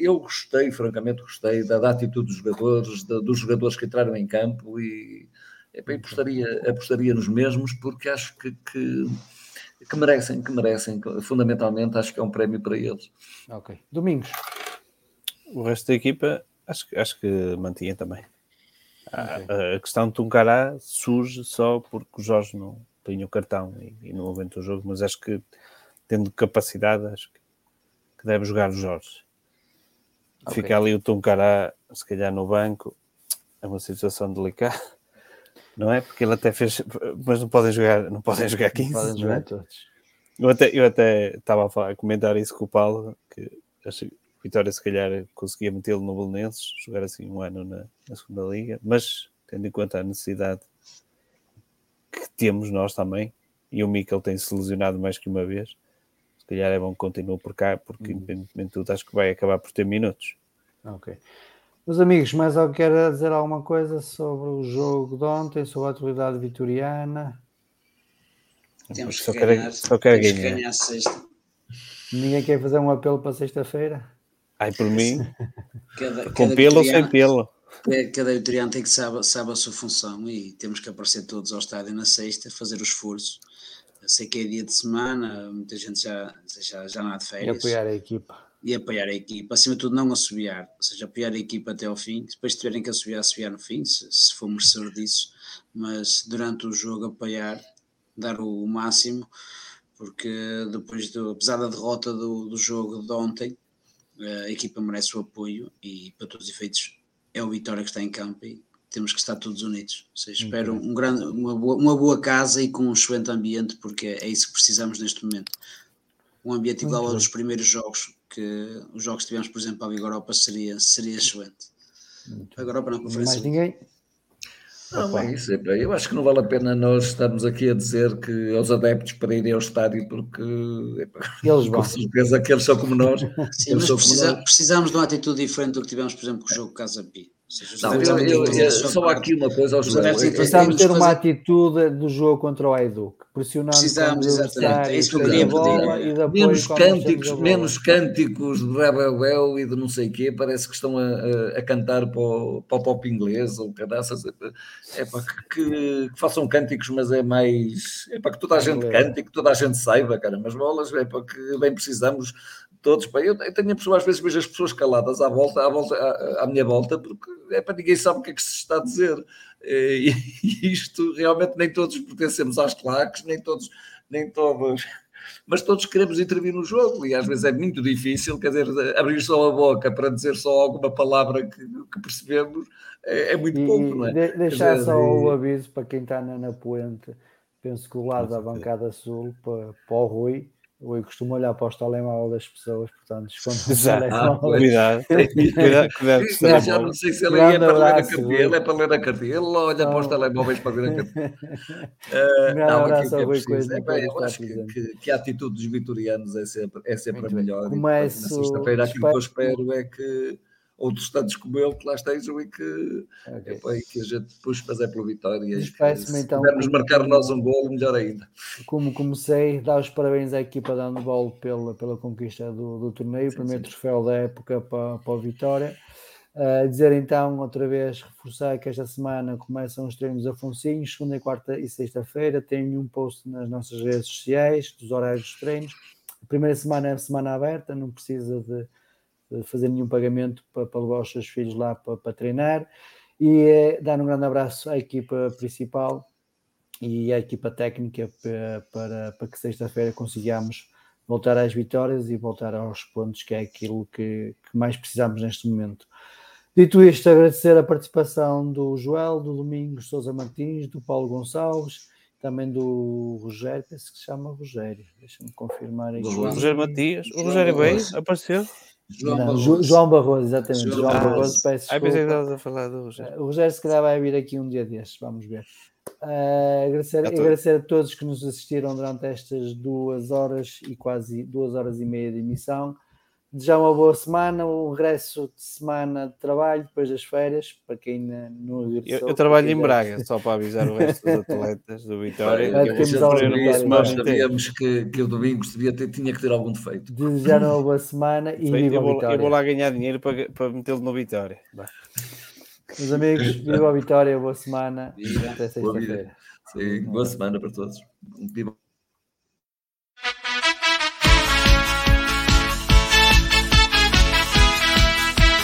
eu gostei, francamente gostei da, da atitude dos jogadores, da, dos jogadores que entraram em campo e apostaria, apostaria nos mesmos porque acho que, que, que, merecem, que merecem, fundamentalmente acho que é um prémio para eles. Ok. Domingos. O resto da equipa acho, acho que mantinha também. Okay. A, questão de Tuncará surge só porque o Jorge não tem o cartão e, e não aguenta o jogo, mas acho que tendo capacidade, acho que, que deve jogar o Jorge. Okay. Fica ali o Tuncará, se calhar no banco, é uma situação delicada, não é? Porque ele até fez, mas não podem jogar, não podem jogar 15. Não podem jogar é? todos. Eu até, eu até estava a, falar, a comentar isso com o Paulo, que acho, Vitória se calhar conseguia metê-lo no Belenenses, jogar assim um ano na, na, segunda liga, mas tendo em conta a necessidade que temos nós também, e o Mikel tem se lesionado mais que uma vez, se calhar é bom que continue por cá, porque uhum. independentemente de tudo acho que vai acabar por ter minutos. Ok. Meus amigos, mais alguém quer dizer alguma coisa sobre o jogo de ontem, sobre a atualidade vitoriana? Temos que só ganhar, quero, só quero ganhar. ganhar sexta. Ninguém quer fazer um apelo para sexta-feira? Ai, por mim, cada, com cada pelo ou sem pelo. Cada vitoriano tem que saber, sabe a sua função e temos que aparecer todos ao estádio na sexta, fazer o esforço. Eu sei que é dia de semana, muita gente já, já, já não há de férias. E apoiar a equipa. E apoiar a equipa, acima de tudo não assobiar, ou seja, apoiar a equipa até ao fim, depois tiverem que assobiar, assobiar no fim, se, se for merecedor disso, mas durante o jogo apoiar, dar o, o máximo, porque depois, do, apesar da derrota do, do jogo de ontem, a equipa merece o apoio e, para todos os efeitos, é o Vitória que está em campo e temos que estar todos unidos. Ou seja, espero um grande, uma, boa, uma boa casa e com um excelente ambiente, porque é isso que precisamos neste momento. Um ambiente igual aos primeiros jogos, que os jogos que tivemos, por exemplo, a Liga Europa, seria, seria excelente. A Europa não conferência. Mais ninguém? Não, é isso. Eu acho que não vale a pena nós estarmos aqui a dizer que aos adeptos para irem ao estádio, porque eles vão. com certeza que eles são como nós. Sim, mas precisa, nós. precisamos de uma atitude diferente do que tivemos, por exemplo, com o jogo Casa Pi. Não, eu, eu, eu, só aqui uma coisa aos Precisamos ter uma atitude do jogo contra o Edu, pressionando Precisamos, exatamente. É isso que eu queria pedir. Menos cânticos, menos cânticos de Rebel e de não sei o quê, parece que estão a, a, a cantar para o, para o, pop inglês ou caraças. É para que, que, façam cânticos, mas é mais. É para que toda a gente cante e que toda a gente saiba, cara. Mas bolas, é para que bem precisamos todos. Pá, eu, eu tenho a às vezes vejo as pessoas caladas à volta, à, volta, à, à, minha volta, porque é para ninguém sabe o que é que se está a dizer. E, e isto realmente nem todos pertencemos às claques, nem todos, nem todos, mas todos queremos intervir no jogo e às vezes é muito difícil, quer dizer, abrir só a boca para dizer só alguma palavra que, que percebemos é, é, muito e, pouco, não é? De, deixar dizer, só o aviso para quem está na, na Puente, penso que o lado da bancada sul, para, para o Rui, eu costumo olhar para os telemóveis das pessoas, portanto, esconde ah, Cuidado, cuidado, cuidado. Não, já não sei se ele é para ler a cartilha, ele é para ler a cartilha, ele olha para os telemóveis para ver a cartilha. Uh, não, abraço aquilo que é preciso. É, eu acho que, que, a atitude dos vitorianos é sempre, é sempre a melhor. Começo, na sexta-feira aquilo que eu espero é que outros tantos como ele que lá estejam e que, okay. epa, e que a gente puxe fazer pela vitória. E que, se então, pudermos marcar nós um golo, melhor ainda. Como comecei, dar os parabéns à equipa da handball pela, pela conquista do, do torneio, sim, primeiro sim. troféu da época para, para a vitória. Uh, dizer então, outra vez, reforçar que esta semana começam os treinos afonsinhos, segunda, quarta e sexta-feira. Tenho um post nas nossas redes sociais dos horários dos treinos. A primeira semana é a semana aberta, não precisa de fazer nenhum pagamento para, para levar os seus filhos lá para, para treinar e é, dar um grande abraço à equipa principal e à equipa técnica para, para, para que sexta-feira consigamos voltar às vitórias e voltar aos pontos, que é aquilo que, que, mais precisamos neste momento. Dito isto, agradecer a participação do Joel, do Domingos Sousa Martins, do Paulo Gonçalves, também do Rogério, penso que se chama Rogério, deixa-me confirmar aqui. O Rogério Matias, o Rogério veio, apareceu. João, não, Barroso. João Barroso, exatamente. João, João Barroso, peço desculpa. pensei que estavas a falar do Rogério. O Rogério, se calhar, vai vir aqui um dia destes, vamos ver. Uh, agradecer, agradecer a todos que nos assistiram durante estas duas horas e quase duas horas e meia de emissão desejar uma boa semana, um regresso de semana de trabalho depois das férias, para quem ainda não regressou. Eu, eu trabalho em Braga, só para avisar o resto dos atletas do Vitória. Bem, eu isso, nós sabíamos que, que o domingo devia ter, tinha que ter algum defeito. Desejar uma boa semana e viva eu vou, Vitória. Eu vou lá ganhar dinheiro para, para metê-lo no Vitória. Meus amigos, viva a Vitória, boa semana. Viva. Até sexta-feira. Sim, boa semana para todos. Viva